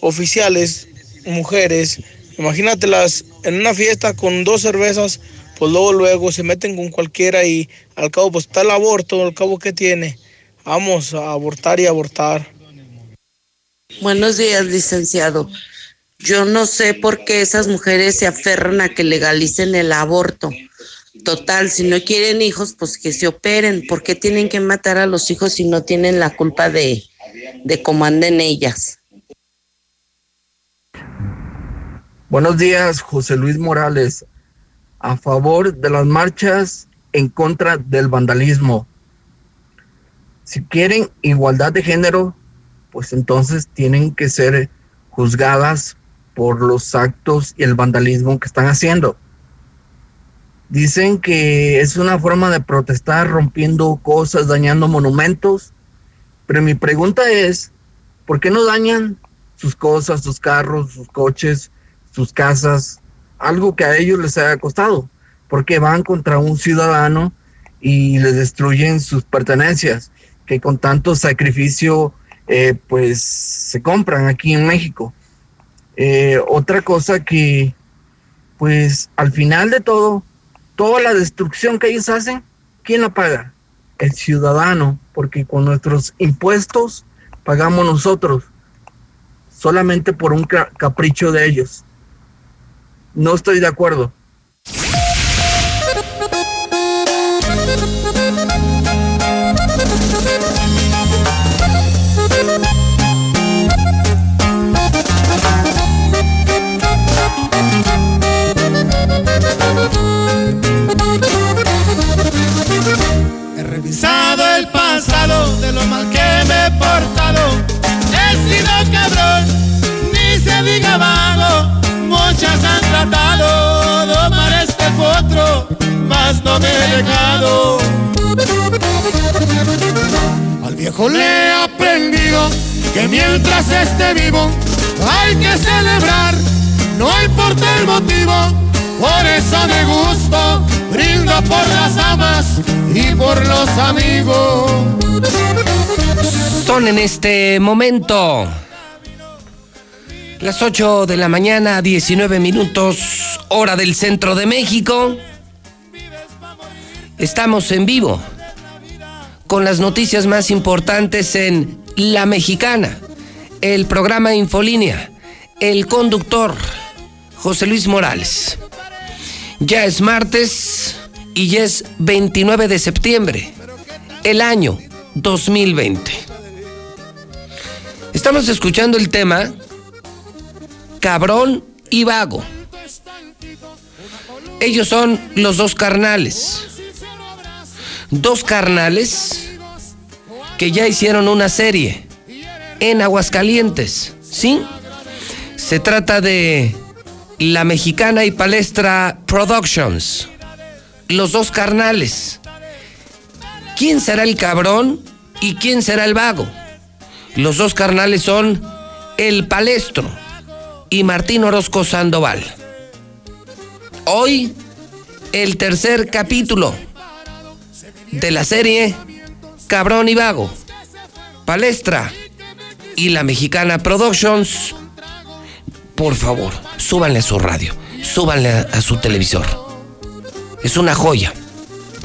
oficiales, mujeres, imagínatelas en una fiesta con dos cervezas, pues luego luego se meten con cualquiera y al cabo pues está el aborto, al cabo que tiene, vamos a abortar y abortar. Buenos días, licenciado. Yo no sé por qué esas mujeres se aferran a que legalicen el aborto. Total, si no quieren hijos, pues que se operen. ¿Por qué tienen que matar a los hijos si no tienen la culpa de, de cómo anden ellas? Buenos días, José Luis Morales. A favor de las marchas en contra del vandalismo. Si quieren igualdad de género, pues entonces tienen que ser juzgadas por los actos y el vandalismo que están haciendo. Dicen que es una forma de protestar rompiendo cosas, dañando monumentos, pero mi pregunta es, ¿por qué no dañan sus cosas, sus carros, sus coches, sus casas, algo que a ellos les haya costado? Porque van contra un ciudadano y les destruyen sus pertenencias, que con tanto sacrificio eh, pues se compran aquí en México. Eh, otra cosa que pues al final de todo, toda la destrucción que ellos hacen, ¿quién la paga? El ciudadano, porque con nuestros impuestos pagamos nosotros, solamente por un capricho de ellos. No estoy de acuerdo. Portado. He sido cabrón, ni se diga vago. Muchas han tratado de domar este potro, mas no me he dejado. Al viejo le he aprendido que mientras esté vivo hay que celebrar, no importa el motivo. Por eso me gusto, brindo por las amas y por los amigos. Son en este momento las 8 de la mañana, 19 minutos, hora del centro de México. Estamos en vivo con las noticias más importantes en La Mexicana, el programa Infolínea el conductor, José Luis Morales. Ya es martes y ya es 29 de septiembre, el año 2020. Estamos escuchando el tema Cabrón y Vago. Ellos son los dos carnales. Dos carnales que ya hicieron una serie en Aguascalientes, ¿sí? Se trata de La Mexicana y Palestra Productions. Los dos carnales. ¿Quién será el cabrón y quién será el vago? Los dos carnales son El Palestro y Martín Orozco Sandoval. Hoy, el tercer capítulo de la serie Cabrón y Vago, Palestra y la Mexicana Productions. Por favor, súbanle a su radio, súbanle a, su televisor. Es una joya,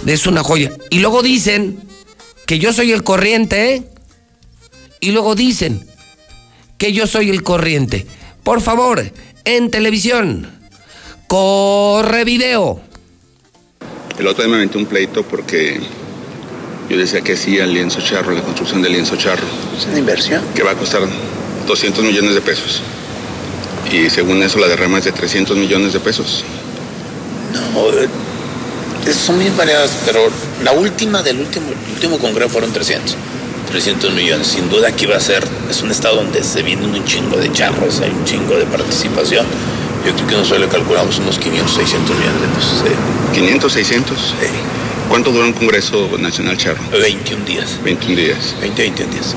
es una joya. Y luego dicen que yo soy el corriente, ¿eh? Y luego dicen que yo soy el corriente. Por favor, en televisión, corre video. El otro día me aventé un pleito porque yo decía que sí al lienzo charro, la construcción del lienzo charro. Es una inversión. Que va a costar 200 millones de pesos. Y según eso la derrama es de 300 millones de pesos. No, eh, son muy variadas, pero la última del último, el último congreso fueron 300. 300 millones. Sin duda aquí va a ser, es un estado donde se vienen un chingo de charros, hay un chingo de participación. Yo creo que nosotros le calculamos unos 500, 600 millones de pesos. ¿eh? 500, 600. Sí. ¿Cuánto dura un Congreso Nacional Charro? 21 días. 21 días. 20, 21 días.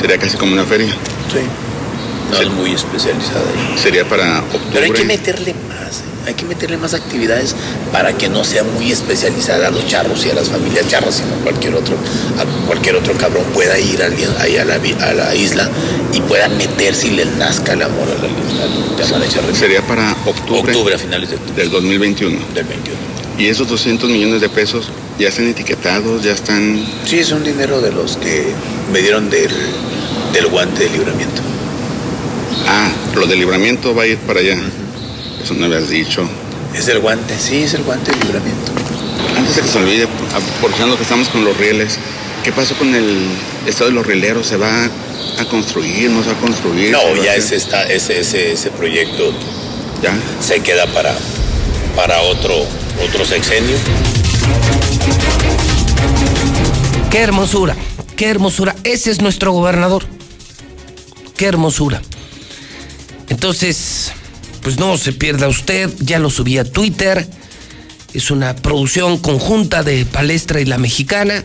Sería casi como una feria. Sí. No, es muy especializada ahí. Sería para octubre. Pero hay que meterle más, ¿eh? hay que meterle más actividades para que no sea muy especializada a los charros y a las familias charras, sino cualquier otro, a cualquier otro cabrón pueda ir ahí a la, a la isla y pueda meterse y le nazca el amor a la isla. Echar Sería para octubre. Octubre, a finales de octubre. Del 2021. Del 21. Y esos 200 millones de pesos ya están etiquetados, ya están... Sí, es un dinero de los que me dieron del, del guante de libramiento. Ah, lo del libramiento va a ir para allá. Eso no habías dicho. Es el guante, sí, es el guante de libramiento. Antes de que se olvide, aprovechando que estamos con los rieles, ¿qué pasó con el estado de los rieleros? ¿Se va a construir, no se va a construir? No, ¿Se va a ya ese, está, ese, ese, ese proyecto ¿Ya? se queda para, para otro, otro sexenio. Qué hermosura, qué hermosura. Ese es nuestro gobernador. Qué hermosura. Entonces, pues no se pierda usted, ya lo subí a Twitter. Es una producción conjunta de Palestra y La Mexicana.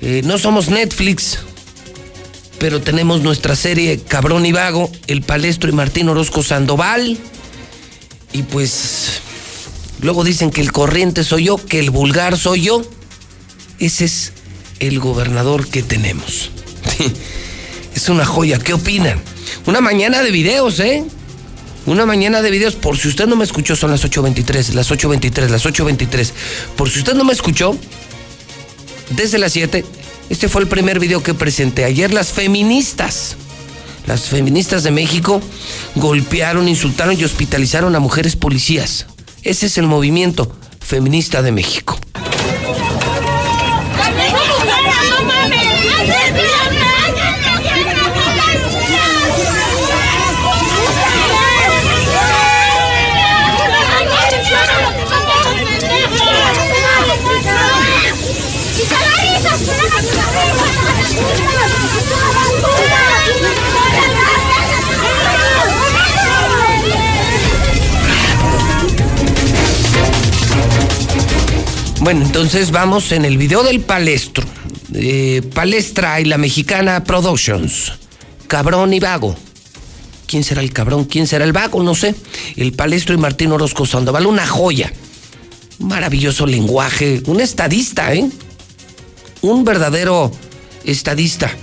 Eh, no somos Netflix, pero tenemos nuestra serie Cabrón y Vago, El Palestro y Martín Orozco Sandoval. Y pues luego dicen que el corriente soy yo, que el vulgar soy yo. Ese es el gobernador que tenemos. es una joya. ¿Qué opinan? Una mañana de videos, ¿eh? Una mañana de videos. Por si usted no me escuchó, son las 8.23, las 8.23, las 8.23. Por si usted no me escuchó, desde las 7, este fue el primer video que presenté. Ayer las feministas, las feministas de México, golpearon, insultaron y hospitalizaron a mujeres policías. Ese es el movimiento feminista de México. Bueno, entonces vamos en el video del palestro. Eh, Palestra y la mexicana Productions. Cabrón y vago. ¿Quién será el cabrón? ¿Quién será el vago? No sé. El palestro y Martín Orozco Sandoval, una joya. Maravilloso lenguaje. Un estadista, ¿eh? Un verdadero estadista.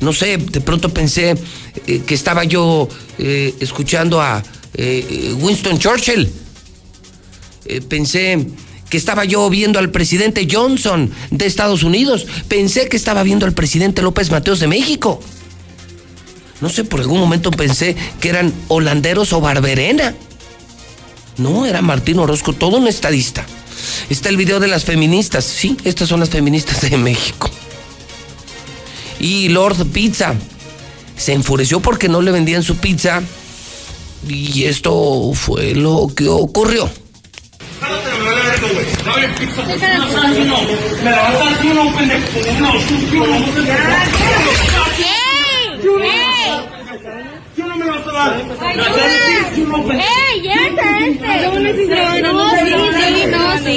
No sé, de pronto pensé eh, que estaba yo eh, escuchando a Winston Churchill. Pensé estaba yo viendo al presidente Johnson de Estados Unidos. Pensé que estaba viendo al presidente López Mateos de México. No sé, por algún momento pensé que eran holanderos o barberena. No, era Martín Orozco, todo un estadista. Está el video de las feministas. Sí, estas son las feministas de México. Y Lord Pizza se enfureció porque no le vendían su pizza. Y esto fue lo que ocurrió. ¡Ey, ya está este! No, sí, sí, no, sí.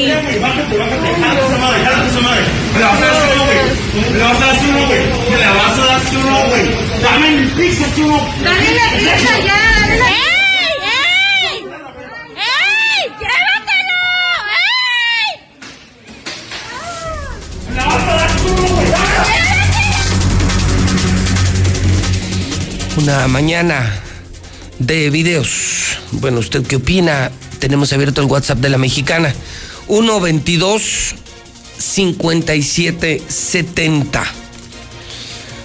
Me la vas a dar tú, güey. Me la vas a dar tú, güey. Me la vas a dar tú, güey. Dame mi pizza, tú. Dale la pizza ya, dale la ¡Ey, Una mañana de videos. Bueno, ¿usted qué opina? Tenemos abierto el WhatsApp de la mexicana. 122 5770.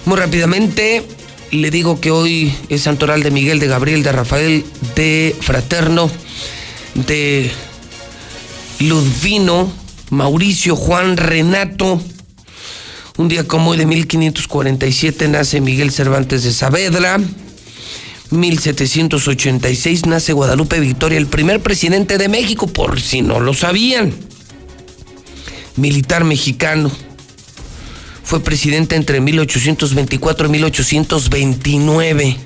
Muy rápidamente, le digo que hoy es Santoral de Miguel, de Gabriel, de Rafael, de Fraterno, de Ludvino, Mauricio, Juan, Renato. Un día como hoy de 1547 nace Miguel Cervantes de Saavedra. 1786 nace Guadalupe Victoria, el primer presidente de México, por si no lo sabían. Militar mexicano. Fue presidente entre 1824 y 1829.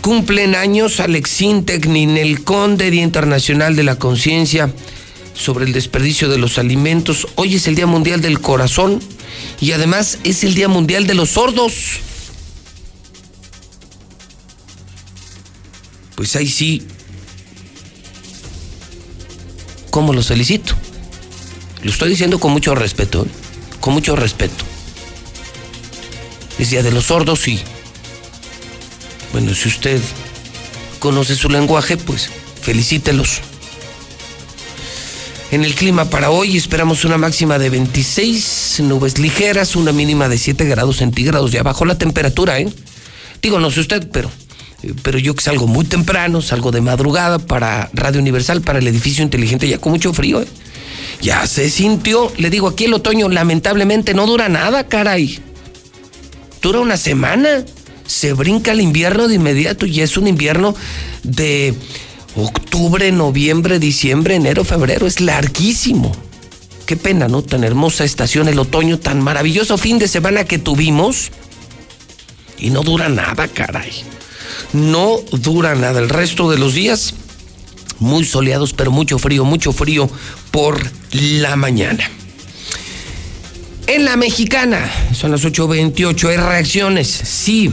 Cumplen años Alex Intec, Ninel Conde, Día Internacional de la Conciencia sobre el desperdicio de los alimentos. Hoy es el Día Mundial del Corazón y además es el Día Mundial de los Sordos. Pues ahí sí, ¿cómo los felicito? Lo estoy diciendo con mucho respeto, ¿eh? con mucho respeto. Es Día de los Sordos y, bueno, si usted conoce su lenguaje, pues felicítelos. En el clima para hoy esperamos una máxima de 26, nubes ligeras, una mínima de 7 grados centígrados. Ya bajó la temperatura, ¿eh? Digo, no sé usted, pero, pero yo que salgo muy temprano, salgo de madrugada para Radio Universal, para el edificio inteligente, ya con mucho frío, ¿eh? Ya se sintió, le digo, aquí el otoño lamentablemente no dura nada, caray. Dura una semana, se brinca el invierno de inmediato y es un invierno de octubre, noviembre, diciembre, enero, febrero, es larguísimo. Qué pena, ¿no? Tan hermosa estación, el otoño, tan maravilloso fin de semana que tuvimos. Y no dura nada, caray. No dura nada. El resto de los días, muy soleados, pero mucho frío, mucho frío por la mañana. En la mexicana, son las 8.28, hay reacciones, sí,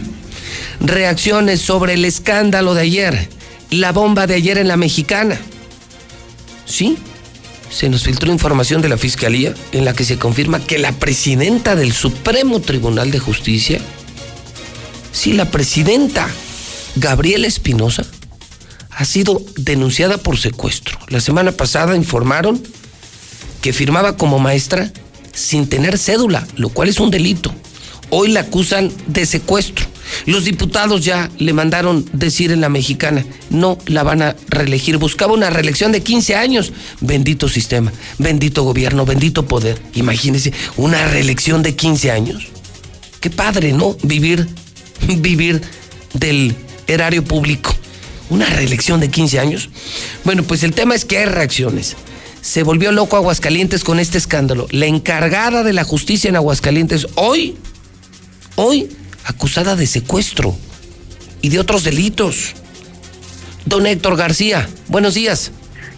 reacciones sobre el escándalo de ayer, la bomba de ayer en la mexicana. Sí, se nos filtró información de la Fiscalía en la que se confirma que la presidenta del Supremo Tribunal de Justicia, sí, la presidenta Gabriela Espinosa, ha sido denunciada por secuestro. La semana pasada informaron que firmaba como maestra sin tener cédula, lo cual es un delito. Hoy la acusan de secuestro. Los diputados ya le mandaron decir en la mexicana, no la van a reelegir. Buscaba una reelección de 15 años. Bendito sistema, bendito gobierno, bendito poder. Imagínense, una reelección de 15 años. Qué padre, ¿no? Vivir, vivir del erario público. Una reelección de 15 años. Bueno, pues el tema es que hay reacciones. Se volvió loco Aguascalientes con este escándalo. La encargada de la justicia en Aguascalientes hoy, hoy acusada de secuestro y de otros delitos. Don Héctor García, buenos días.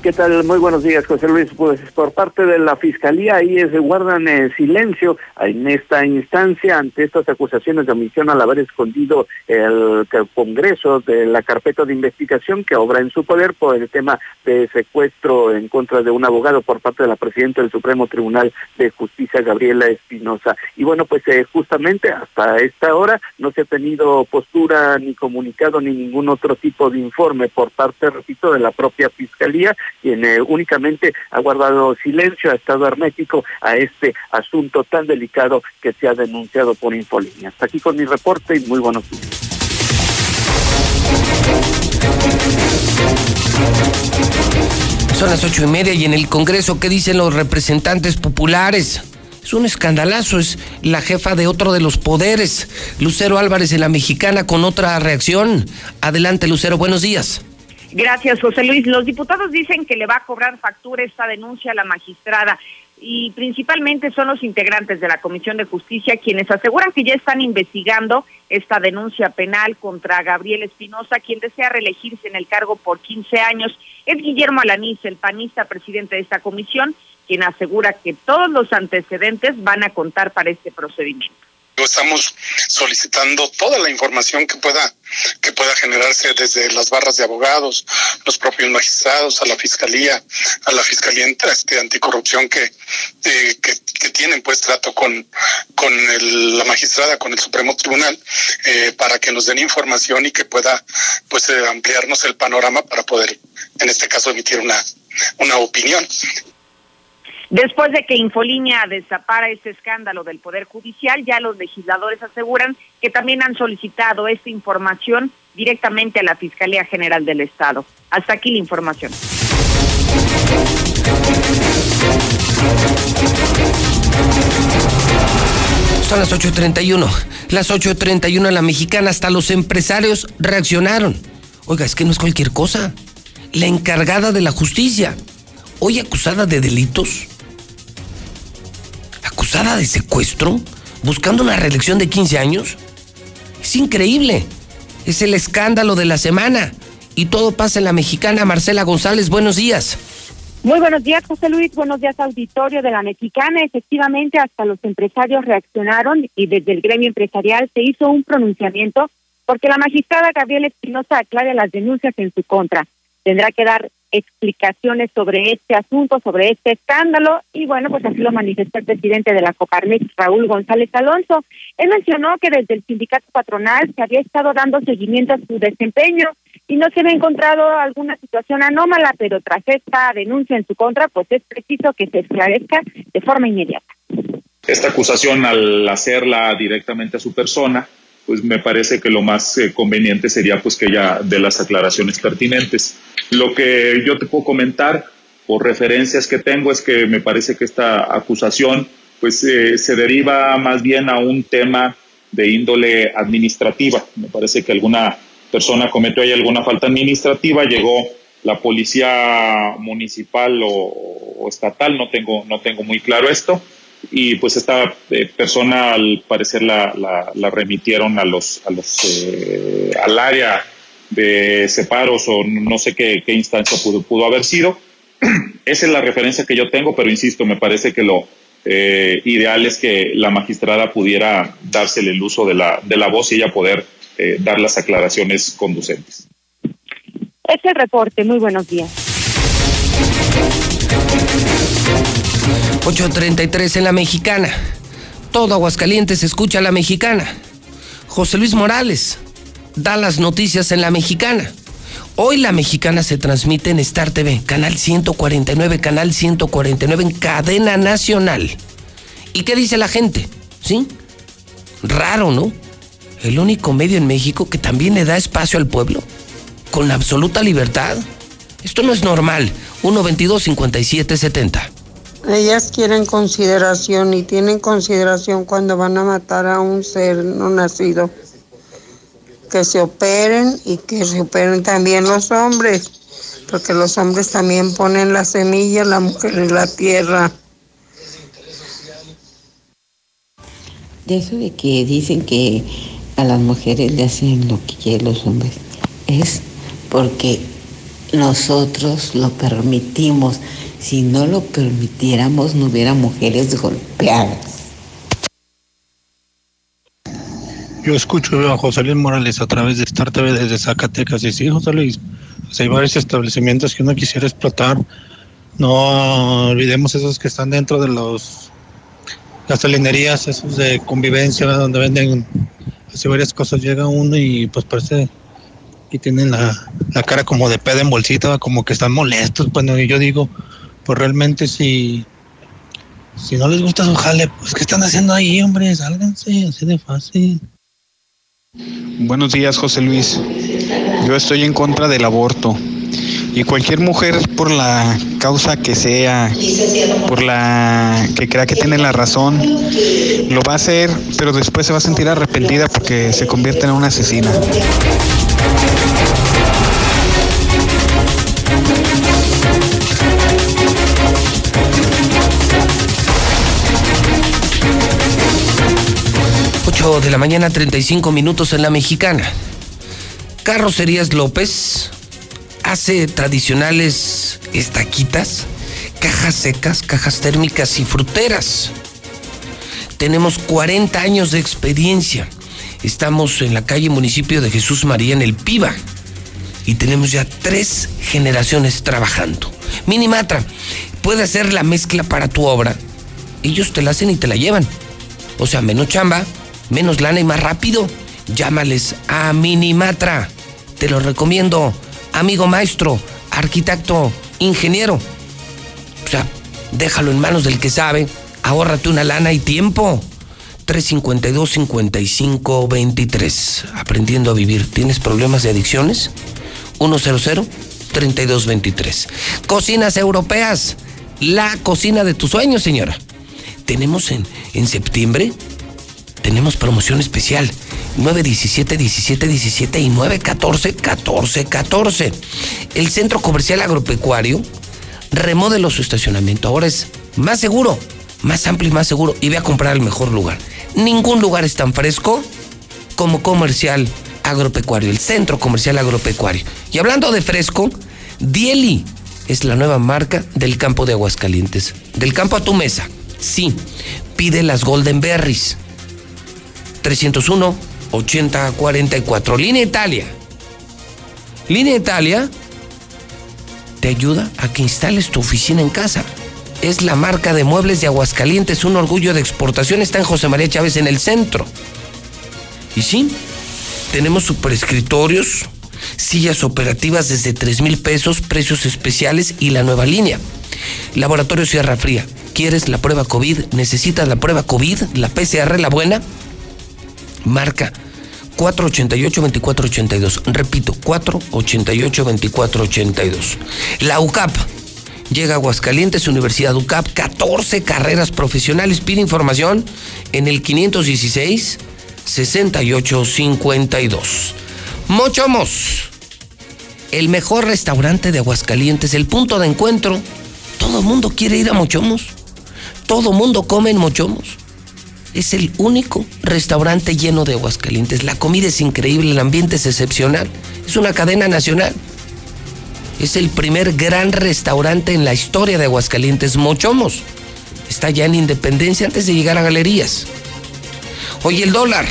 ¿Qué tal? Muy buenos días, José Luis. Pues por parte de la Fiscalía, ahí se guardan eh, silencio en esta instancia ante estas acusaciones de omisión al haber escondido el, el, Congreso de la carpeta de investigación que obra en su poder por el tema de secuestro en contra de un abogado por parte de la presidenta del Supremo Tribunal de Justicia, Gabriela Espinosa. Y bueno, pues eh, justamente hasta esta hora no se ha tenido postura ni comunicado ni ningún otro tipo de informe por parte, repito, de la propia Fiscalía quien eh, únicamente ha guardado silencio, ha estado hermético a este asunto tan delicado que se ha denunciado por Infolínea. Hasta aquí con mi reporte y muy buenos días. Son las ocho y media y en el Congreso, ¿qué dicen los representantes populares? Es un escandalazo, es la jefa de otro de los poderes, Lucero Álvarez de la Mexicana, con otra reacción. Adelante, Lucero, buenos días. Gracias, José Luis. Los diputados dicen que le va a cobrar factura esta denuncia a la magistrada y principalmente son los integrantes de la Comisión de Justicia quienes aseguran que ya están investigando esta denuncia penal contra Gabriel Espinosa, quien desea reelegirse en el cargo por 15 años. Es Guillermo Alaniz, el panista presidente de esta comisión, quien asegura que todos los antecedentes van a contar para este procedimiento. Estamos solicitando toda la información que pueda que pueda generarse desde las barras de abogados, los propios magistrados, a la fiscalía, a la fiscalía este, anticorrupción que, eh, que, tienen pues trato con con la magistrada, con el Supremo Tribunal, eh, para que nos den información y que pueda pues eh, ampliarnos el panorama para poder, en este caso, emitir una una opinión. Después de que Infolínea destapara este escándalo del Poder Judicial, ya los legisladores aseguran que también han solicitado esta información directamente a la Fiscalía General del Estado. Hasta aquí la información. Son las 8.31. Las 8.31 en la mexicana, hasta los empresarios reaccionaron. Oiga, es que no es cualquier cosa. La encargada de la justicia, hoy acusada de delitos, acusada de secuestro, buscando una reelección de 15 años. Es increíble. Es el escándalo de la semana. Y todo pasa en la mexicana. Marcela González, buenos días. Muy buenos días, José Luis. Buenos días, auditorio de la Mexicana. Efectivamente, hasta los empresarios reaccionaron y desde el gremio empresarial se hizo un pronunciamiento porque la magistrada Gabriela Espinosa aclare las denuncias en su contra. Tendrá que dar explicaciones sobre este asunto, sobre este escándalo, y bueno, pues así lo manifestó el presidente de la Coparmex, Raúl González Alonso. Él mencionó que desde el sindicato patronal se había estado dando seguimiento a su desempeño y no se había encontrado alguna situación anómala, pero tras esta denuncia en su contra, pues es preciso que se esclarezca de forma inmediata. Esta acusación, al hacerla directamente a su persona, pues me parece que lo más eh, conveniente sería pues que ella dé las aclaraciones pertinentes. Lo que yo te puedo comentar por referencias que tengo es que me parece que esta acusación pues eh, se deriva más bien a un tema de índole administrativa. Me parece que alguna persona cometió ahí alguna falta administrativa, llegó la policía municipal o, o estatal, no tengo, no tengo muy claro esto, y pues esta eh, persona al parecer la, la, remitieron a los, a los eh, al área de separos o no sé qué, qué instancia pudo, pudo, haber sido. Esa es la referencia que yo tengo, pero insisto, me parece que lo eh, ideal es que la magistrada pudiera dársele el uso de la, de la voz y ella poder dar las aclaraciones conducentes. Es el reporte. Muy buenos días. 8.33 en la mexicana. Todo Aguascalientes escucha a la mexicana. José Luis Morales da las noticias en la mexicana. Hoy la mexicana se transmite en Star TV, canal 149, canal 149 en cadena nacional. ¿Y qué dice la gente? ¿Sí? Raro, ¿no? El único medio en México que también le da espacio al pueblo, con absoluta libertad. Esto no es normal. 122 5770 ellas quieren consideración y tienen consideración cuando van a matar a un ser no nacido. Que se operen y que se operen también los hombres, porque los hombres también ponen la semilla, la mujer en la tierra. De eso de que dicen que a las mujeres le hacen lo que quieren los hombres, es porque nosotros lo permitimos si no lo permitiéramos, no hubiera mujeres golpeadas. Yo escucho a José Luis Morales a través de Star TV desde Zacatecas y sí, José Luis, hay varios establecimientos que uno quisiera explotar. No olvidemos esos que están dentro de los gasolinerías, esos de convivencia, donde venden así varias cosas. Llega uno y pues parece y tienen la, la cara como de pedo en bolsita, como que están molestos. Bueno, y yo digo, pues realmente si, si no les gusta su jale, pues ¿qué están haciendo ahí, hombre? Sálganse, así de fácil. Buenos días, José Luis. Yo estoy en contra del aborto. Y cualquier mujer, por la causa que sea, por la que crea que tiene la razón, lo va a hacer, pero después se va a sentir arrepentida porque se convierte en una asesina. De la mañana, 35 minutos en la mexicana. Carrocerías López hace tradicionales estaquitas, cajas secas, cajas térmicas y fruteras. Tenemos 40 años de experiencia. Estamos en la calle municipio de Jesús María en el Piba y tenemos ya tres generaciones trabajando. Minimatra puede hacer la mezcla para tu obra. Ellos te la hacen y te la llevan. O sea, menos chamba, menos lana y más rápido. Llámales a Minimatra. Te lo recomiendo. Amigo maestro, arquitecto, ingeniero. O sea, déjalo en manos del que sabe. Ahórrate una lana y tiempo. 352-5523. Aprendiendo a vivir. ¿Tienes problemas de adicciones? 100-3223. Cocinas europeas. La cocina de tus sueños, señora. Tenemos en, en septiembre, tenemos promoción especial. 917 17 17 y 914 14 14. El centro comercial agropecuario remodeló su estacionamiento. Ahora es más seguro, más amplio y más seguro. Y ve a comprar el mejor lugar. Ningún lugar es tan fresco como comercial agropecuario, el centro comercial agropecuario. Y hablando de fresco, Dieli es la nueva marca del campo de Aguascalientes. Del campo a tu mesa. Sí, pide las Golden Berries. 301 8044. Línea Italia. Línea Italia te ayuda a que instales tu oficina en casa. Es la marca de muebles de Aguascalientes, un orgullo de exportación. Está en José María Chávez en el centro. Y sí, tenemos superescritorios, sillas operativas desde 3 mil pesos, precios especiales y la nueva línea. Laboratorio Sierra Fría. ¿Quieres la prueba COVID? ¿Necesitas la prueba COVID? ¿La PCR, la buena? Marca 488-2482. Repito, 488-2482. La UCAP. Llega a Aguascalientes, Universidad UCAP, 14 carreras profesionales. Pide información en el 516 6852. Mochomos. El mejor restaurante de Aguascalientes, el punto de encuentro. Todo el mundo quiere ir a Mochomos. Todo el mundo come en Mochomos. Es el único restaurante lleno de Aguascalientes. La comida es increíble, el ambiente es excepcional. Es una cadena nacional. Es el primer gran restaurante en la historia de Aguascalientes, Mochomos. Está ya en Independencia antes de llegar a galerías. Hoy el dólar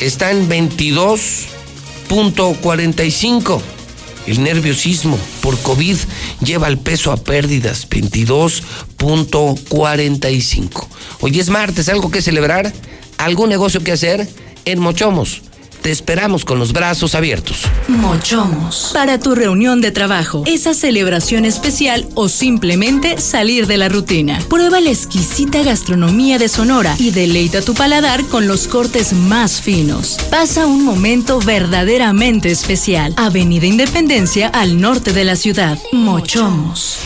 está en 22.45. El nerviosismo por COVID lleva el peso a pérdidas, 22.45. Hoy es martes, algo que celebrar, algún negocio que hacer en Mochomos. Te esperamos con los brazos abiertos. Mochomos. Para tu reunión de trabajo, esa celebración especial o simplemente salir de la rutina. Prueba la exquisita gastronomía de Sonora y deleita tu paladar con los cortes más finos. Pasa un momento verdaderamente especial. Avenida Independencia al norte de la ciudad. Mochomos.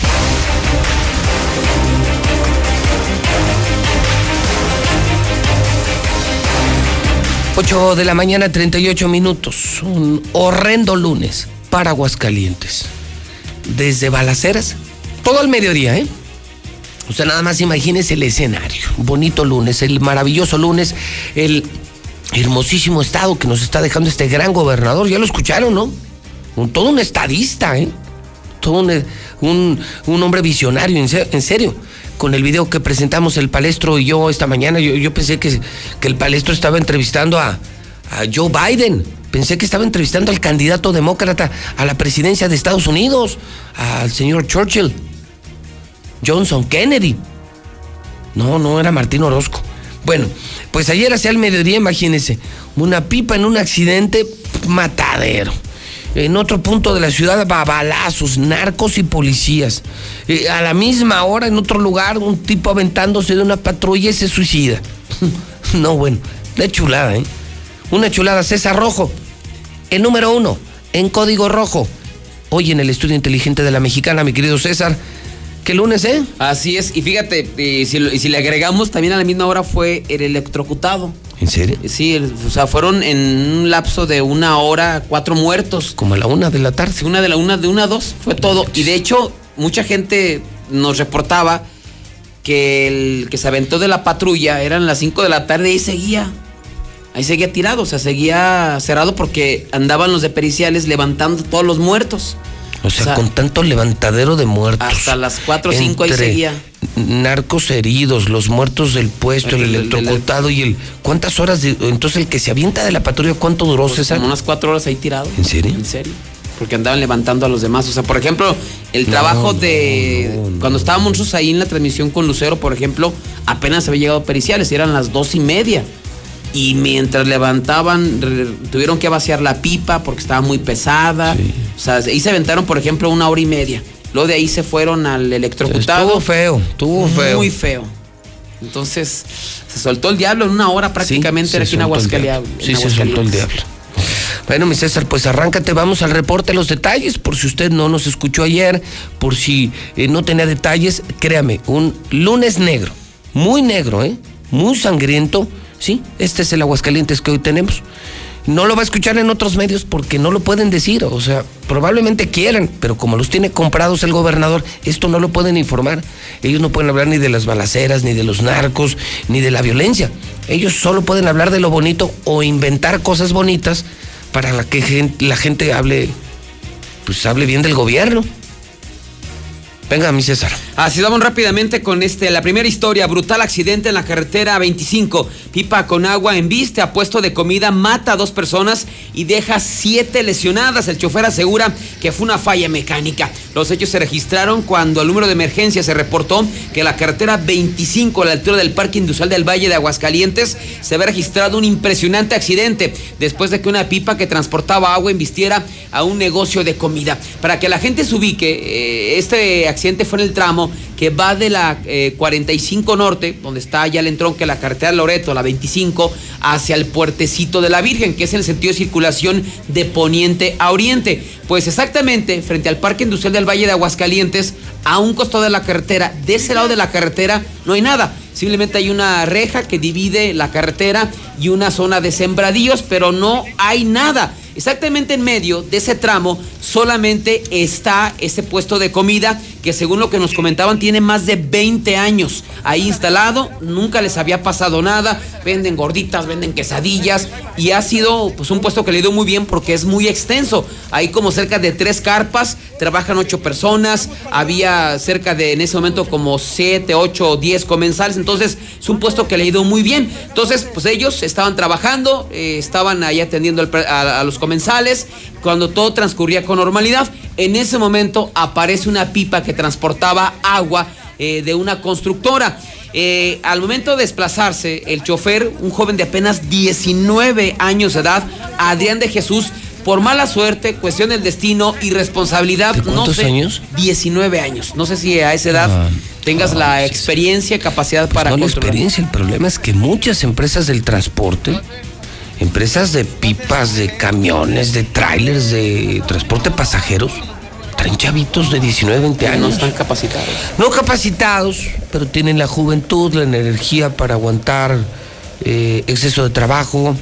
8 de la mañana, 38 minutos. Un horrendo lunes para Aguascalientes. Desde Balaceras, todo el mediodía, ¿eh? Sea, nada más imagínese el escenario. Bonito lunes, el maravilloso lunes, el hermosísimo estado que nos está dejando este gran gobernador. Ya lo escucharon, ¿no? Un, todo un estadista, ¿eh? Todo un, un, un hombre visionario, en, ser, en serio con el video que presentamos el palestro y yo esta mañana, yo, yo pensé que, que, el palestro estaba entrevistando a, a, Joe Biden. Pensé que estaba entrevistando al candidato demócrata a la presidencia de Estados Unidos, al señor Churchill, Johnson Kennedy. No, no era Martín Orozco. Bueno, pues ayer hacia el mediodía, imagínense, una pipa en un accidente matadero en otro punto de la ciudad, babalazos, narcos y policías. Eh, a la misma hora, en otro lugar, un tipo aventándose de una patrulla y se suicida. no, bueno, de chulada, ¿eh? Una chulada, César Rojo. El número uno, en código rojo. Hoy en el estudio inteligente de la mexicana, mi querido César. ¿Qué lunes, eh? Así es, y fíjate, y si, lo- y si le agregamos también a la misma hora fue el electrocutado. ¿En serio? Sí, el- o sea, fueron en un lapso de una hora, cuatro muertos. Como a la una de la tarde. Sí, una de la una, de una a dos, fue todo. Y de hecho, mucha gente nos reportaba que el que se aventó de la patrulla eran las 5 de la tarde y ahí seguía. Ahí seguía tirado, o sea, seguía cerrado porque andaban los de periciales levantando todos los muertos. O sea, O sea, con tanto levantadero de muertos. Hasta las 4 o 5 ahí seguía. Narcos heridos, los muertos del puesto, el, El- el- electrocutado y el. ¿Cuántas horas? de- entonces, el que se avienta de la patrulla, ¿cuánto duró, Pues César? como unas cuatro horas ahí tirado. ¿En serio? En serio. Porque andaban levantando a los demás. O sea, por ejemplo, el trabajo no, de. no. Cuando estábamos nosotros ahí en la transmisión con Lucero, por ejemplo, apenas había llegado periciales, eran las dos y media. Y mientras levantaban, tuvieron que vaciar la pipa porque estaba muy pesada. O sea, ahí se aventaron, por ejemplo, una hora y media. Luego de ahí se fueron al electrocutado. Estuvo feo, estuvo feo. Muy feo. Entonces, se soltó el diablo en una hora prácticamente Sí, era aquí en Aguascalientes. Sí, se soltó el diablo. Bueno, mi César, pues arráncate, vamos al reporte, los detalles, por si usted no nos escuchó ayer, por si eh, no tenía detalles, créame, un lunes negro, muy negro, ¿eh? Muy sangriento, ¿sí? Este es el Aguascalientes que hoy tenemos. No lo va a escuchar en otros medios porque no lo pueden decir, o sea, probablemente quieran, pero como los tiene comprados el gobernador, esto no lo pueden informar. Ellos no pueden hablar ni de las balaceras, ni de los narcos, ni de la violencia. Ellos solo pueden hablar de lo bonito o inventar cosas bonitas para que la gente hable, pues hable bien del gobierno. Venga, mi César. Así vamos rápidamente con este, la primera historia, brutal accidente en la carretera 25. Pipa con agua en viste a puesto de comida, mata a dos personas y deja siete lesionadas. El chofer asegura que fue una falla mecánica. Los hechos se registraron cuando el número de emergencia se reportó que la carretera 25 a la altura del Parque Industrial del Valle de Aguascalientes se había registrado un impresionante accidente después de que una pipa que transportaba agua embistiera a un negocio de comida. Para que la gente se ubique, eh, este accidente fue en el tramo que va de la eh, 45 Norte, donde está ya el entronque, la carretera Loreto, la 25, hacia el puertecito de la Virgen, que es el sentido de circulación de poniente a oriente. Pues exactamente frente al Parque Industrial del Valle de Aguascalientes, a un costado de la carretera, de ese lado de la carretera no hay nada. Simplemente hay una reja que divide la carretera y una zona de sembradíos, pero no hay nada. Exactamente en medio de ese tramo solamente está ese puesto de comida que según lo que nos comentaban tiene más de 20 años ahí instalado, nunca les había pasado nada, venden gorditas, venden quesadillas y ha sido pues un puesto que le ha ido muy bien porque es muy extenso. Hay como cerca de tres carpas, trabajan ocho personas, había cerca de en ese momento como siete, ocho o diez comensales, entonces es un puesto que le ha ido muy bien. Entonces pues ellos estaban trabajando, eh, estaban ahí atendiendo a los comensales, cuando todo transcurría con normalidad, en ese momento aparece una pipa que transportaba agua eh, de una constructora. Eh, al momento de desplazarse, el chofer, un joven de apenas 19 años de edad, Adrián de Jesús, por mala suerte, cuestión del destino y responsabilidad, ¿De cuántos no sé, años? 19 años. No sé si a esa edad Ah, tengas la experiencia, capacidad para no la experiencia, el problema es que muchas empresas del transporte, empresas de pipas, de camiones, de trailers, de transporte pasajeros, traen chavitos de 19, 20 no años. están capacitados. No capacitados, pero tienen la juventud, la energía para aguantar eh, exceso de trabajo.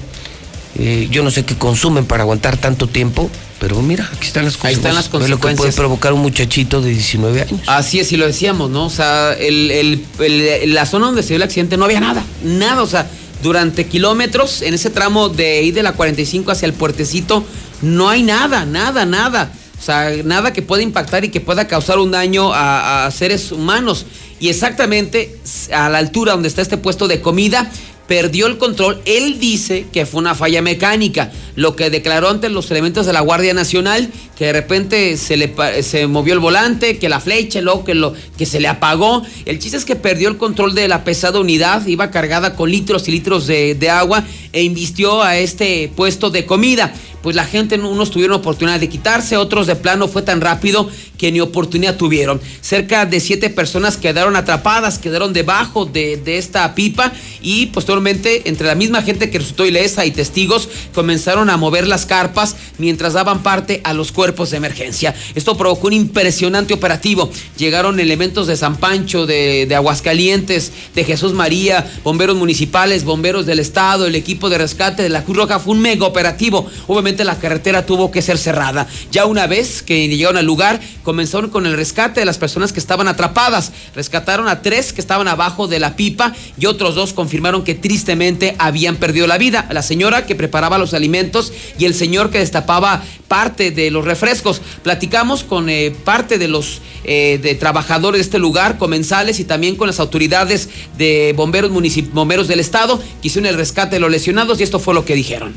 Eh, yo no sé qué consumen para aguantar tanto tiempo, pero mira, aquí están las Ahí consecuencias. están las Ve lo que puede consecuencias. provocar un muchachito de 19 años. Así es, y lo decíamos, ¿no? O sea, el, el- el- la zona donde se dio el accidente no había nada, nada, o sea, durante kilómetros, en ese tramo de ir de la 45 hacia el puertecito, no hay nada, nada, nada. O sea, nada que pueda impactar y que pueda causar un daño a, a seres humanos. Y exactamente a la altura donde está este puesto de comida, perdió el control. Él dice que fue una falla mecánica, lo que declaró ante los elementos de la Guardia Nacional, que de repente se le se movió el volante, que la flecha, luego que, lo, que se le apagó. El chiste es que perdió el control de la pesada unidad, iba cargada con litros y litros de, de agua e invistió a este puesto de comida. Pues la gente, unos tuvieron oportunidad de quitarse, otros de plano fue tan rápido que ni oportunidad tuvieron. Cerca de siete personas quedaron atrapadas, quedaron debajo de, de esta pipa y posteriormente entre la misma gente que resultó ilesa y testigos comenzaron a mover las carpas mientras daban parte a los cuerpos de emergencia. Esto provocó un impresionante operativo. Llegaron elementos de San Pancho, de, de Aguascalientes, de Jesús María, bomberos municipales, bomberos del estado, el equipo de rescate de la Cruz Roja. Fue un mega operativo. Obviamente la carretera tuvo que ser cerrada. Ya una vez que llegaron al lugar, comenzaron con el rescate de las personas que estaban atrapadas. Rescataron a tres que estaban abajo de la pipa y otros dos confirmaron que tristemente habían perdido la vida. La señora que preparaba los alimentos y el señor que destapaba parte de los refrescos. Platicamos con eh, parte de los eh, de trabajadores de este lugar, comensales y también con las autoridades de bomberos, municip bomberos del estado que hicieron el rescate de los lesionados y esto fue lo que dijeron.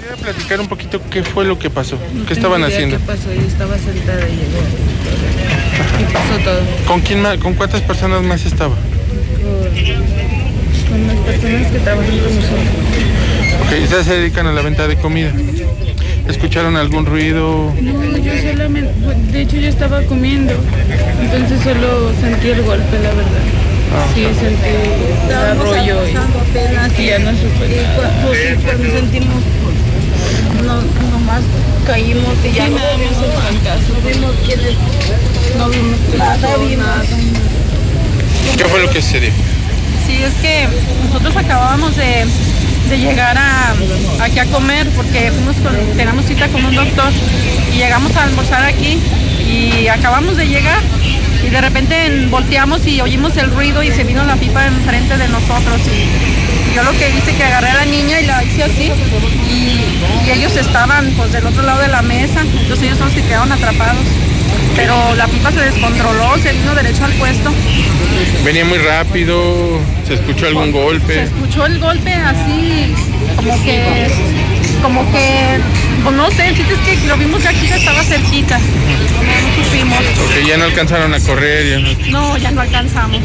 ¿Puede platicar un poquito qué fue lo que pasó? No ¿Qué estaban haciendo? ¿Qué pasó? Yo estaba sentada y llegó. Y pasó todo. ¿Con quién más, con cuántas personas más estaba? Con, personas que trabajan con nosotros. Ok, ustedes se dedican a la venta de comida. ¿Escucharon algún ruido? No, yo solamente, de hecho yo estaba comiendo, entonces solo sentí el golpe, la verdad. Sí, sentí el arroyo y, y ya no supe. Pues cuando sentimos, no, nomás caímos y ya Sí, no nada más el trancazo. no vimos quiénes, No vimos nada vimos. nada. ¿Qué fue lo que sucedió? Sí, es que nosotros acabábamos de, de llegar aquí a comer porque fuimos con, teníamos cita con un doctor y llegamos a almorzar aquí y acabamos de llegar y de repente en- volteamos y oímos el ruido y se vino la pipa enfrente de nosotros y yo lo que hice que agarré a la niña y la hice así y, y ellos estaban pues del otro lado de la mesa, entonces ellos son los que quedaron atrapados. Pero la pipa se descontroló, se vino derecho al puesto. ¿Venía muy rápido? ¿Se escuchó algún Se golpe? escuchó el golpe así, como que, como que, pues no sé, el chiste es que lo vimos de aquí que estaba cerquita. No, no supimos. Ok, ya no alcanzaron a correr, ya no... No, ya no alcanzamos.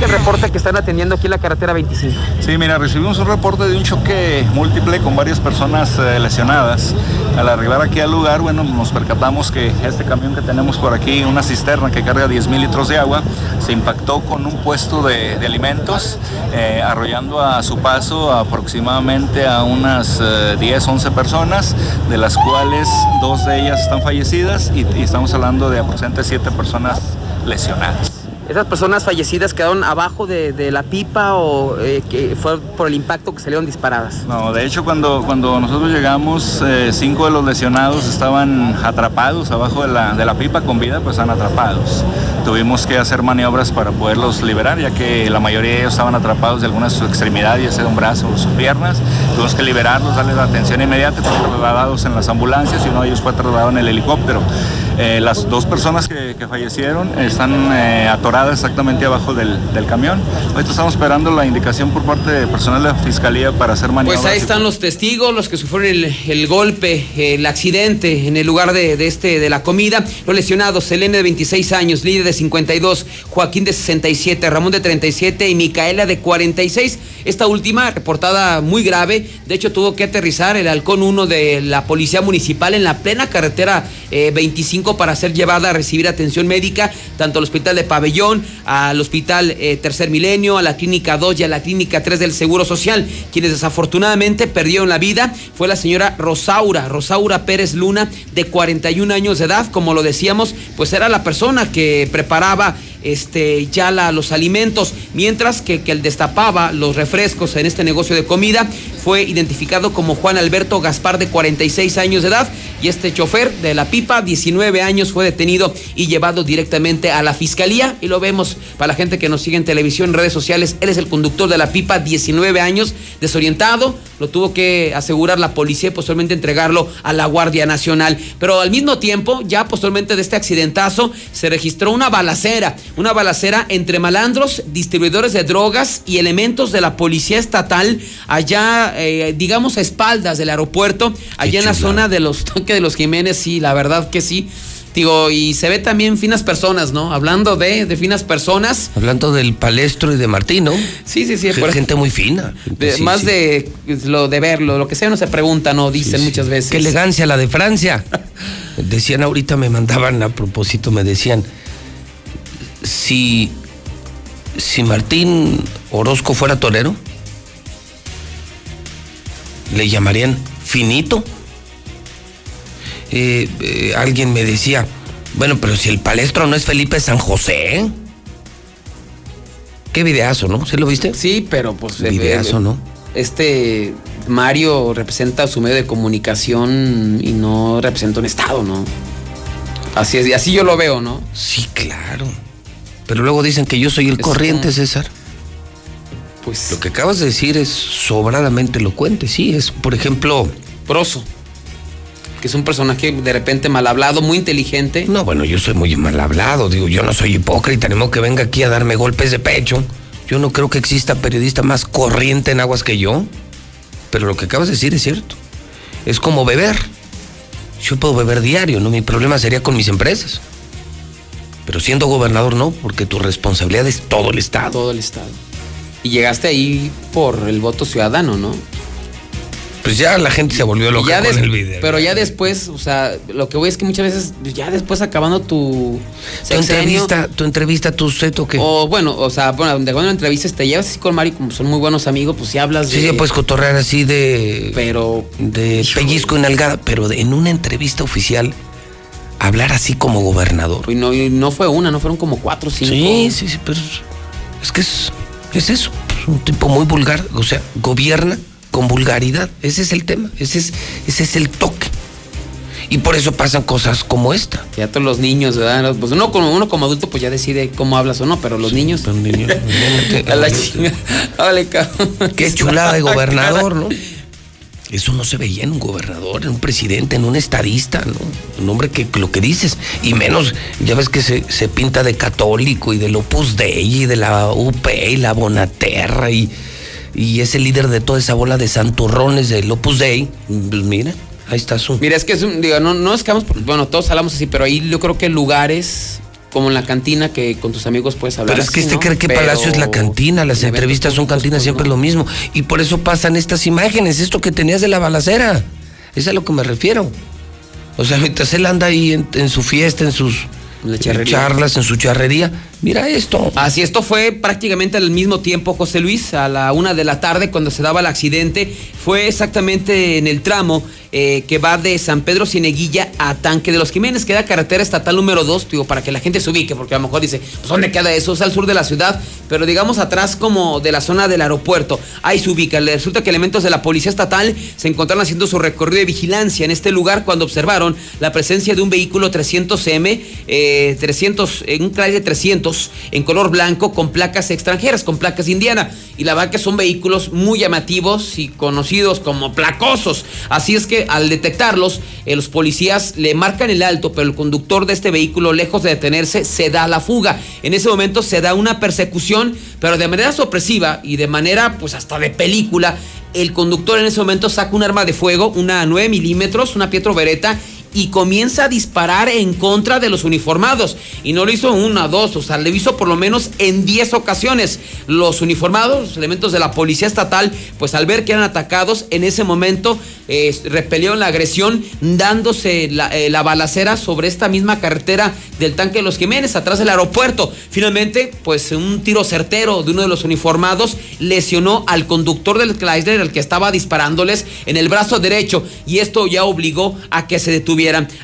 El reporte que están atendiendo aquí en la carretera 25. Sí, mira, recibimos un reporte de un choque múltiple con varias personas eh, lesionadas. Al arreglar aquí al lugar, bueno, nos percatamos que este camión que tenemos por aquí, una cisterna que carga 10 mil litros de agua, se impactó con un puesto de, de alimentos, eh, arrollando a su paso aproximadamente a unas eh, 10, 11 personas, de las cuales dos de ellas están fallecidas y, y estamos hablando de aproximadamente 7 personas lesionadas. ¿Esas personas fallecidas quedaron abajo de, de la pipa o eh, que fue por el impacto que salieron disparadas? No, de hecho cuando, cuando nosotros llegamos, eh, cinco de los lesionados estaban atrapados abajo de la, de la pipa con vida, pues están atrapados. Tuvimos que hacer maniobras para poderlos liberar, ya que la mayoría de ellos estaban atrapados de alguna de sus extremidades, ya sea un brazo o sus piernas. Tuvimos que liberarlos, darles la atención inmediata, fueron trasladados en las ambulancias y uno de ellos fue trasladado en el helicóptero. Eh, las dos personas que, que fallecieron están eh, atoradas exactamente abajo del, del camión. Ahorita estamos esperando la indicación por parte de personal de la Fiscalía para hacer maniobras. Pues ahí están los testigos, los que sufrieron el, el golpe, el accidente en el lugar de, de este de la comida. Los lesionados, Selene de 26 años, Lidia de 52, Joaquín de 67, Ramón de 37 y Micaela de 46. Esta última reportada muy grave. De hecho, tuvo que aterrizar el halcón 1 de la Policía Municipal en la plena carretera eh, 25 para ser llevada a recibir atención médica, tanto al Hospital de Pabellón, al Hospital eh, Tercer Milenio, a la Clínica 2 y a la Clínica 3 del Seguro Social. Quienes desafortunadamente perdieron la vida fue la señora Rosaura, Rosaura Pérez Luna, de 41 años de edad. Como lo decíamos, pues era la persona que preparaba este, ya los alimentos, mientras que, que el destapaba los refrescos en este negocio de comida fue identificado como Juan Alberto Gaspar de 46 años de edad y este chofer de la pipa, 19 años, fue detenido y llevado directamente a la fiscalía. Y lo vemos para la gente que nos sigue en televisión, en redes sociales, él es el conductor de la pipa, 19 años, desorientado, lo tuvo que asegurar la policía y posteriormente entregarlo a la Guardia Nacional, pero al mismo tiempo, ya posteriormente de este accidentazo, se registró una balacera, una balacera entre malandros, distribuidores de drogas y elementos de la policía estatal allá, eh, digamos, a espaldas del aeropuerto, allá en la zona de los toques de los Jiménez, sí, la verdad que sí. Digo, y se ve también finas personas, ¿no? Hablando de, de finas personas. Hablando del palestro y de Martín, ¿no? Sí, sí, sí. Por- Gente muy fina. de- Sí, más sí. de lo de verlo, lo que sea, no se pregunta, no dicen muchas veces. Qué elegancia la de Francia. Decían ahorita, me mandaban a propósito, me decían, si, si Martín Orozco fuera torero, le llamarían finito. eh, eh, alguien me decía, bueno, pero si el palestro no es Felipe San José. Qué videazo, ¿no? ¿Sí lo viste? Sí, pero pues... eh, Videazo, eh, ¿no? Este Mario representa su medio de comunicación y no representa un estado, ¿no? Así es, y así yo lo veo, ¿no? Sí, claro. Pero luego dicen que yo soy el Es corriente, César. Pues... Lo que acabas de decir es sobradamente elocuente, sí. Es, por ejemplo... Proso. Que es un personaje de repente mal hablado, muy inteligente. No, bueno, yo soy muy mal hablado. Digo, yo no soy hipócrita, ni modo que venga aquí a darme golpes de pecho. Yo no creo que exista periodista más corriente en aguas que yo. Pero lo que acabas de decir es cierto. Es como beber. Yo puedo beber diario, ¿no? Mi problema sería con mis empresas. Pero siendo gobernador no, porque tu responsabilidad es todo el Estado. Todo el Estado. Y llegaste ahí por el voto ciudadano, ¿no? Pues ya la gente se volvió loca ya con el video. Pero ya después, o sea, lo que voy es que muchas veces, ya después acabando tu tu entrevista, tu entrevista, tu seto que... O bueno, o sea, bueno, de cuando entrevistas te llevas así con Mari, como son muy buenos amigos, pues sí hablas Sí, de. sí, puedes cotorrear así de. Pero. De pellizco y nalgada, pero de- en una entrevista oficial, hablar así como gobernador. Y no, y no fue una, no fueron como cuatro cinco. Sí, sí, sí, pero es que es, es eso. Es un tipo muy vulgar, o sea, gobierna con vulgaridad. Ese es el tema, ese es, ese es el toque. Y por eso pasan cosas como esta. Ya todos los niños, ¿verdad? Pues uno como, uno como adulto, pues ya decide cómo hablas o no, pero los niños. a la chinga. Vale, cabrón. Qué chulada de gobernador, ¿no? Eso no se veía en un gobernador, en un presidente, en un estadista, ¿no? Un hombre que lo que dices, y menos, ya ves que se, se pinta de católico y del Opus Dei y de la UP y la Bonaterra y, y es el líder de toda esa bola de santurrones del Opus Dei. Pues mira, ahí está su. Mira, es que es un, digo, no, no es que vamos por- bueno, todos hablamos así, pero ahí yo creo que lugares como en la cantina que con tus amigos puedes hablar. Pero es que así, este cree que Pero Palacio es la cantina, las entrevistas son cantinas, siempre es lo mismo. Y por eso pasan estas imágenes, esto que tenías de la balacera. Es a lo que me refiero. O sea, mientras él anda ahí en, en su fiesta, en sus charrería. charlas, en su charrería, mira esto. Así, esto fue prácticamente al mismo tiempo, José Luis, a la una de la tarde cuando se daba el accidente. Fue exactamente en el tramo eh, que va de San Pedro Cieneguilla a Tanque de los Jiménez, que da carretera estatal número 2, digo, para que la gente se ubique, porque a lo mejor dice, pues ¿dónde queda eso? Es al sur de la ciudad, pero digamos atrás como de la zona del aeropuerto. Ahí se ubica. Resulta que elementos de la Policía Estatal se encontraron haciendo su recorrido de vigilancia en este lugar cuando observaron la presencia de un vehículo 300M, eh, 300, en un de 300 en color blanco con placas extranjeras, con placas indiana. Y la verdad que son vehículos muy llamativos y conocidos como placosos. Así es que al detectarlos, eh, los policías le marcan el alto, pero el conductor de este vehículo, lejos de detenerse, se da la fuga. En ese momento se da una persecución, pero de manera sorpresiva y de manera, pues hasta de película. El conductor en ese momento saca un arma de fuego, una 9 milímetros, una Pietro Beretta, y comienza a disparar en contra de los uniformados. Y no lo hizo una, dos, o sea, lo hizo por lo menos en 10 ocasiones. Los uniformados, los elementos de la policía estatal, pues al ver que eran atacados, en ese momento eh, repelieron la agresión, dándose la, eh, la balacera sobre esta misma carretera del tanque de los Jiménez, atrás del aeropuerto. Finalmente, pues un tiro certero de uno de los uniformados lesionó al conductor del Chrysler, el que estaba disparándoles en el brazo derecho, y esto ya obligó a que se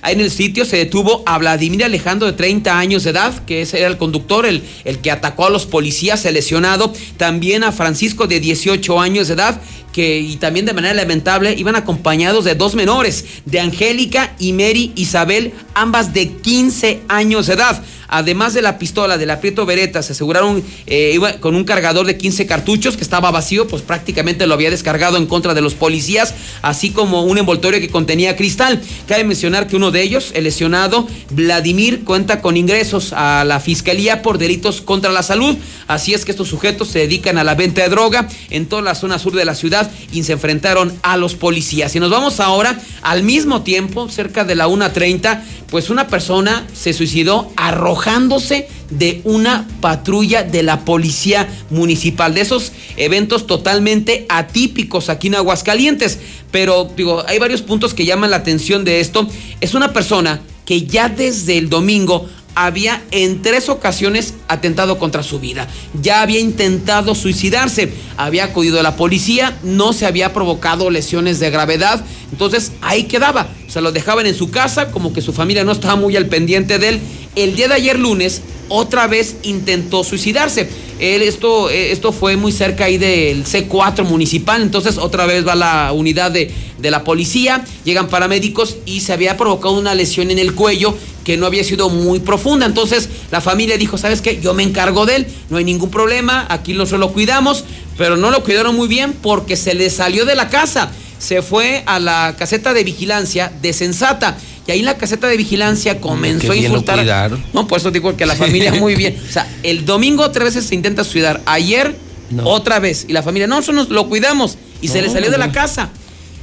Ahí en el sitio se detuvo a Vladimir Alejandro de 30 años de edad, que ese era el conductor, el, el que atacó a los policías, el lesionado. También a Francisco de 18 años de edad, que y también de manera lamentable iban acompañados de dos menores, de Angélica y Mary Isabel, ambas de 15 años de edad. Además de la pistola del aprieto Beretta, se aseguraron eh, con un cargador de 15 cartuchos que estaba vacío, pues prácticamente lo había descargado en contra de los policías, así como un envoltorio que contenía cristal. Cabe mencionar que uno de ellos, el lesionado Vladimir, cuenta con ingresos a la fiscalía por delitos contra la salud. Así es que estos sujetos se dedican a la venta de droga en toda la zona sur de la ciudad y se enfrentaron a los policías. Y nos vamos ahora al mismo tiempo, cerca de la 1.30, pues una persona se suicidó arrojándose de una patrulla de la policía municipal, de esos eventos totalmente atípicos aquí en Aguascalientes. Pero digo, hay varios puntos que llaman la atención de esto. Es una persona que ya desde el domingo había en tres ocasiones atentado contra su vida. Ya había intentado suicidarse, había acudido a la policía, no se había provocado lesiones de gravedad, entonces ahí quedaba. Se lo dejaban en su casa, como que su familia no estaba muy al pendiente de él. El día de ayer lunes, otra vez intentó suicidarse. Él, esto, eh, esto fue muy cerca ahí del C4 municipal, entonces otra vez va la unidad de, de la policía, llegan paramédicos y se había provocado una lesión en el cuello que no había sido muy profunda. Entonces la familia dijo, ¿sabes qué? Yo me encargo de él, no hay ningún problema, aquí nosotros lo cuidamos, pero no lo cuidaron muy bien porque se le salió de la casa. Se fue a la caseta de vigilancia de Sensata. Y ahí en la caseta de vigilancia comenzó a bien lo insultar. cuidaron. No, por eso digo que la familia muy bien. O sea, el domingo otra vez se intenta suicidar. Ayer otra vez. Y la familia, no, nosotros lo cuidamos. Y se le No, salió de la casa.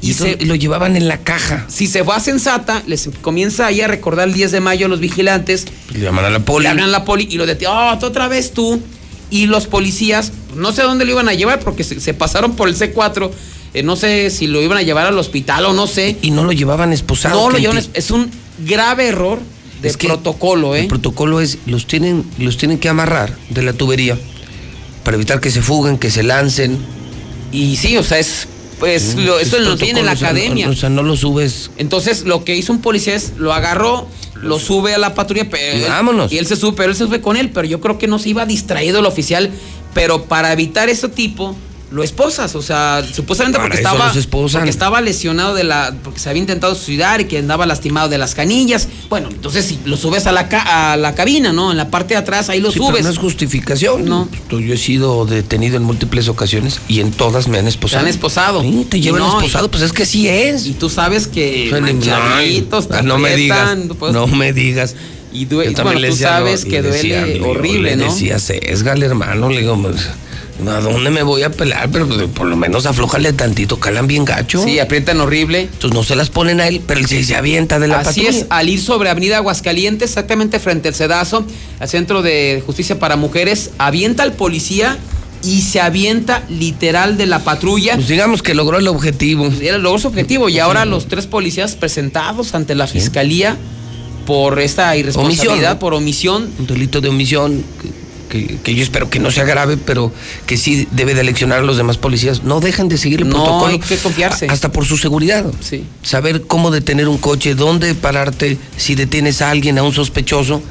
Y, y lo llevaban en la caja. Si se fue a Sensata, les comienza ahí a recordar el 10 de mayo los vigilantes. Le llaman a la poli. Le hablan a la poli y lo detienen. Oh, tú otra vez tú. Y los policías, no sé a dónde lo iban a llevar porque se, se pasaron por el C4. Eh, no sé si lo iban a llevar al hospital o no sé. Y no lo llevaban esposado. No lo enti- Es un grave error de Es que protocolo, ¿eh? El protocolo es, los tienen, los tienen que amarrar de la tubería para evitar que se fuguen, que se lancen. Y sí, o sea, es. Pues lo- eso lo tiene en la academia. O sea, no lo subes. Entonces, lo que hizo un policía es lo agarró, lo sube a la patrulla, pero Y vámonos. Y él se sube, pero él se sube con él, pero yo creo que no se iba distraído el oficial, pero para evitar ese tipo lo esposas, o sea, supuestamente Para porque estaba porque estaba lesionado de la porque se había intentado suicidar y que andaba lastimado de las canillas. Bueno, entonces si lo subes a la ca- a la cabina, ¿no? En la parte de atrás ahí lo Sí, pero subes. no es justificación. No. Yo he sido detenido en múltiples ocasiones y en todas me han Te esposado. han esposado. Sí, te llevan no, esposado, pues es que sí es. Y tú sabes que manchaditos, te ay, no me digas. No me digas. Y due- Yo también bueno, le tú sabes no, que le duele horrible, le ¿no? decía, sesgale, hermano. Le digo, pues, ¿a dónde me voy a pelar? Pero pues, por lo menos aflójale tantito, calan bien gacho. Sí, aprietan horrible. Entonces no se las ponen a él, pero él se, se avienta de la Así patrulla. es, al ir sobre Avenida Aguascalientes, exactamente frente al Sedazo, al Centro de Justicia para Mujeres, avienta al policía y se avienta literal de la patrulla. Pues digamos que logró el objetivo. Era logró su objetivo y ahora los tres policías presentados ante la fiscalía por esta irresponsabilidad, Omisión, ¿no? por omisión. Un delito de omisión que, que- yo espero que no sea grave, pero que sí debe de leccionar a los demás policías. No dejen de seguir el No, protocolo. hay que confiarse. Hasta por su seguridad. Sí. Saber cómo detener un coche, dónde pararte, si detienes a alguien, a un sospechoso.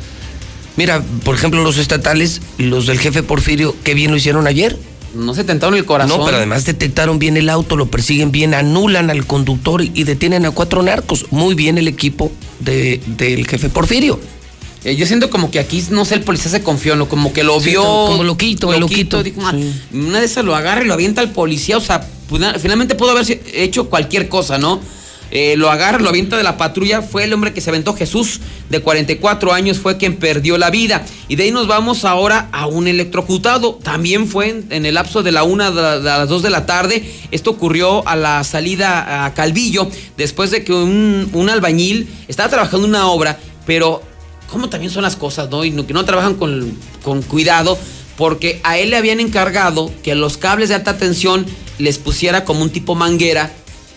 Mira, por ejemplo, los estatales, los del jefe Porfirio, qué bien lo hicieron ayer. No se tentaron el corazón. No, pero además detectaron bien el auto, lo persiguen bien, anulan al conductor y detienen a cuatro narcos. Muy bien el equipo de- del jefe Porfirio. Eh, yo siento como que aquí, no sé, el policía se confió, ¿no? como que lo Sí, vio. como loquito, el loquito. dijo, "Ah, Una de esas lo agarra y lo avienta al policía. O sea, finalmente pudo haber hecho cualquier cosa, ¿no? Eh, lo agarra, lo avienta de la patrulla. Fue el hombre que se aventó Jesús, de 44 años, fue quien perdió la vida. Y de ahí nos vamos ahora a un electrocutado. También fue en, en el lapso de la una de las 2 de la tarde. Esto ocurrió a la salida a Calvillo, después de que un, un albañil estaba trabajando una obra, pero cómo también son las cosas, ¿no? Y no- que no trabajan con, con cuidado, porque a él le habían encargado que los cables de alta tensión les pusiera como un tipo manguera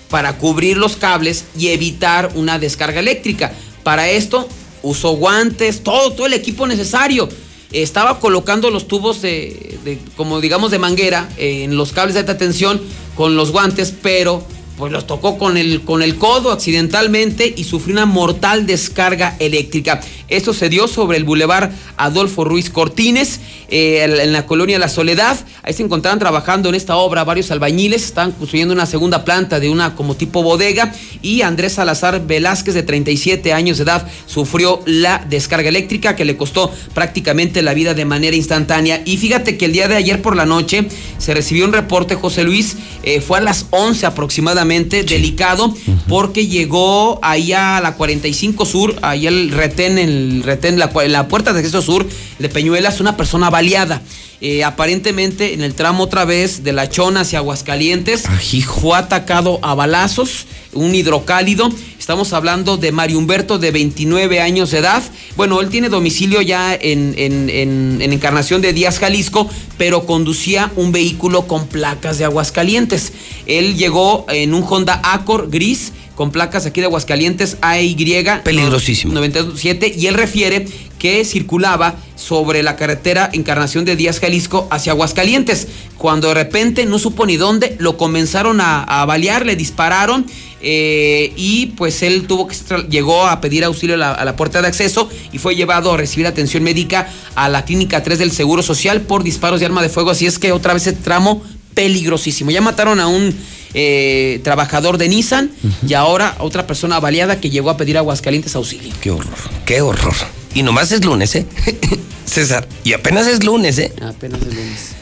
para cubrir los cables y evitar una descarga eléctrica. Para esto usó guantes, todo, todo el equipo necesario. Estaba colocando los tubos de, de, como digamos, de manguera eh, en los cables de alta tensión con los guantes, pero pues los tocó con el, con el codo accidentalmente y sufrió una mortal descarga eléctrica. Esto se dio sobre el bulevar Adolfo Ruiz Cortines, eh, en la colonia La Soledad. Ahí se encontraban trabajando en esta obra varios albañiles, estaban construyendo una segunda planta de una como tipo bodega y Andrés Salazar Velázquez de 37 años de edad sufrió la descarga eléctrica que le costó prácticamente la vida de manera instantánea. Y fíjate que el día de ayer por la noche se recibió un reporte, José Luis, eh, fue a las 11 aproximadamente, delicado, porque llegó ahí a la 45 Sur, ahí el retén, el retén, la, la puerta de acceso sur de Peñuelas, una persona baleada. Eh, aparentemente en el tramo otra vez de La Chona hacia Aguascalientes fue atacado a balazos, un hidrocálido. Estamos hablando de Mario Humberto de 29 años de edad. Bueno, él tiene domicilio ya en, en- en- en Encarnación de Díaz, Jalisco, pero conducía un vehículo con placas de Aguascalientes. Él llegó en un Honda Accord gris con placas aquí de Aguascalientes AY. Peligrosísimo. 97 y él refiere que circulaba sobre la carretera Encarnación de Díaz Jalisco hacia Aguascalientes. Cuando de repente no supo ni dónde, lo comenzaron a, a balear, le dispararon eh, y pues él tuvo que llegó a pedir auxilio a la, a la, puerta de acceso y fue llevado a recibir atención médica a la clínica 3 del Seguro Social por disparos de arma de fuego. Así es que otra vez el tramo peligrosísimo. Ya mataron a un eh, trabajador de Nissan uh -huh. y ahora a otra persona baleada que llegó a pedir a Aguascalientes auxilio. Qué horror, qué horror. Y nomás es lunes, ¿eh? César, y apenas es lunes, ¿eh? Apenas es lunes.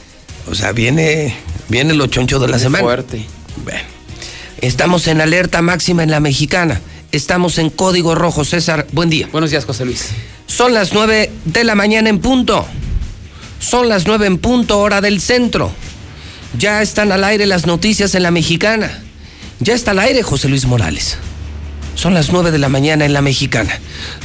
O sea, viene, viene lo choncho de la semana. fuerte. Bueno, estamos en alerta máxima en la mexicana. Estamos en código rojo. César, buen día. Buenos días, José Luis. Son las nueve de la mañana en punto. Son las nueve en punto, hora del centro. Ya están al aire las noticias en la mexicana. Ya está al aire José Luis Morales. Son las nueve de la mañana en la mexicana.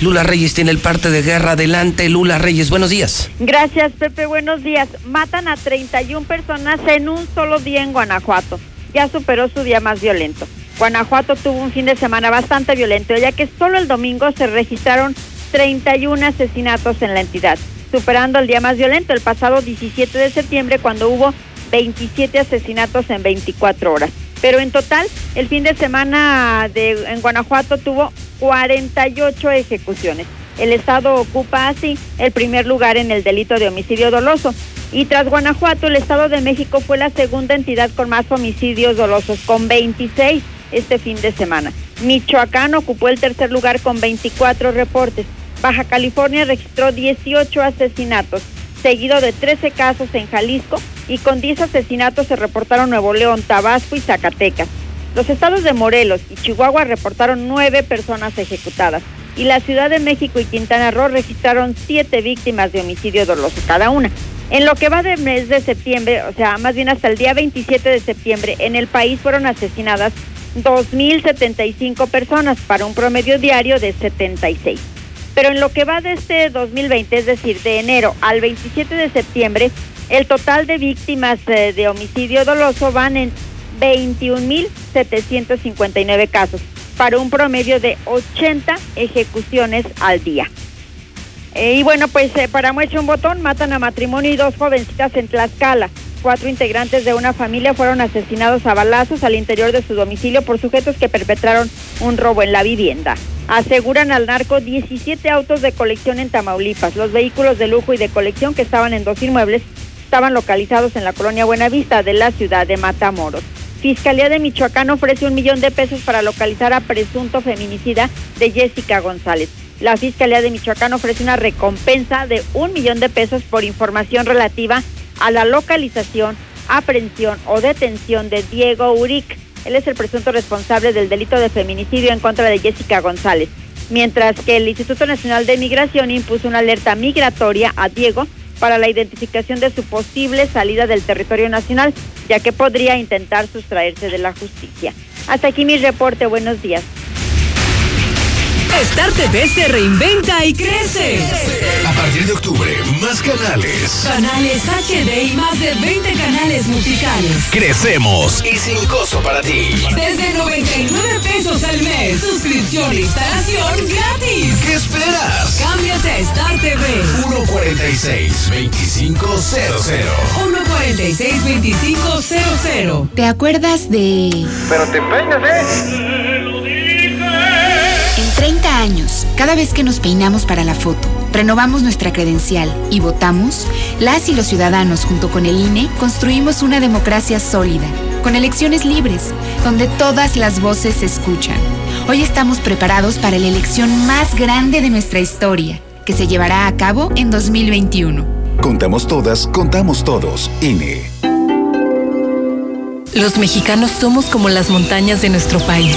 Lula Reyes tiene el parte de guerra. Adelante, Lula Reyes. Buenos días. Gracias, Pepe. Buenos días. Matan a 31 personas en un solo día en Guanajuato. Ya superó su día más violento. Guanajuato tuvo un fin de semana bastante violento, ya que solo el domingo se registraron 31 asesinatos en la entidad, superando el día más violento, el pasado 17 de septiembre, cuando hubo 27 asesinatos en 24 horas. Pero en total, el fin de semana en Guanajuato tuvo 48 ejecuciones. El Estado ocupa así el primer lugar en el delito de homicidio doloso. Y tras Guanajuato, el Estado de México fue la segunda entidad con más homicidios dolosos, con 26 este fin de semana. Michoacán ocupó el tercer lugar con 24 reportes. Baja California registró 18 asesinatos, seguido de 13 casos en Jalisco y con 10 asesinatos se reportaron Nuevo León, Tabasco y Zacatecas. Los estados de Morelos y Chihuahua reportaron 9 personas ejecutadas y la Ciudad de México y Quintana Roo registraron 7 víctimas de homicidio doloso cada una. En lo que va del mes de septiembre, o sea, más bien hasta el día 27 de septiembre, en el país fueron asesinadas 2.075 personas para un promedio diario de 76. Pero en lo que va de este 2020, es decir, de enero al 27 de septiembre, el total de víctimas eh, de homicidio doloso van en 21.759 casos, para un promedio de 80 ejecuciones al día. Eh, y bueno, pues eh, para muestra un botón, matan a matrimonio y dos jovencitas en Tlaxcala. Cuatro integrantes de una familia fueron asesinados a balazos al interior de su domicilio por sujetos que perpetraron un robo en la vivienda. Aseguran al narco 17 autos de colección en Tamaulipas. Los vehículos de lujo y de colección que estaban en dos inmuebles estaban localizados en la colonia Buenavista de la ciudad de Matamoros. Fiscalía de Michoacán ofrece un millón de pesos para localizar a presunto feminicida de Jessica González. La Fiscalía de Michoacán ofrece una recompensa de un millón de pesos por información relativa a la localización, aprehensión o detención de Diego Uric. Él es el presunto responsable del delito de feminicidio en contra de Jessica González. Mientras que el Instituto Nacional de Migración impuso una alerta migratoria a Diego para la identificación de su posible salida del territorio nacional, ya que podría intentar sustraerse de la justicia. Hasta aquí mi reporte. Buenos días. Star TV se reinventa y crece. A partir de octubre, más canales. Canales HD y más de 20 canales musicales. Crecemos y sin costo para ti. Desde 99 pesos al mes. Suscripción e instalación gratis. ¿Qué esperas? Cámbiate a Star TV. 146-2500. 146-2500. ¿Te acuerdas de...? Pero te peinas, ¿eh? En 30 años, cada vez que nos peinamos para la foto, renovamos nuestra credencial y votamos, las y los ciudadanos junto con el INE construimos una democracia sólida, con elecciones libres, donde todas las voces se escuchan. Hoy estamos preparados para la elección más grande de nuestra historia, que se llevará a cabo en 2021. Contamos todas, contamos todos. INE. Los mexicanos somos como las montañas de nuestro país.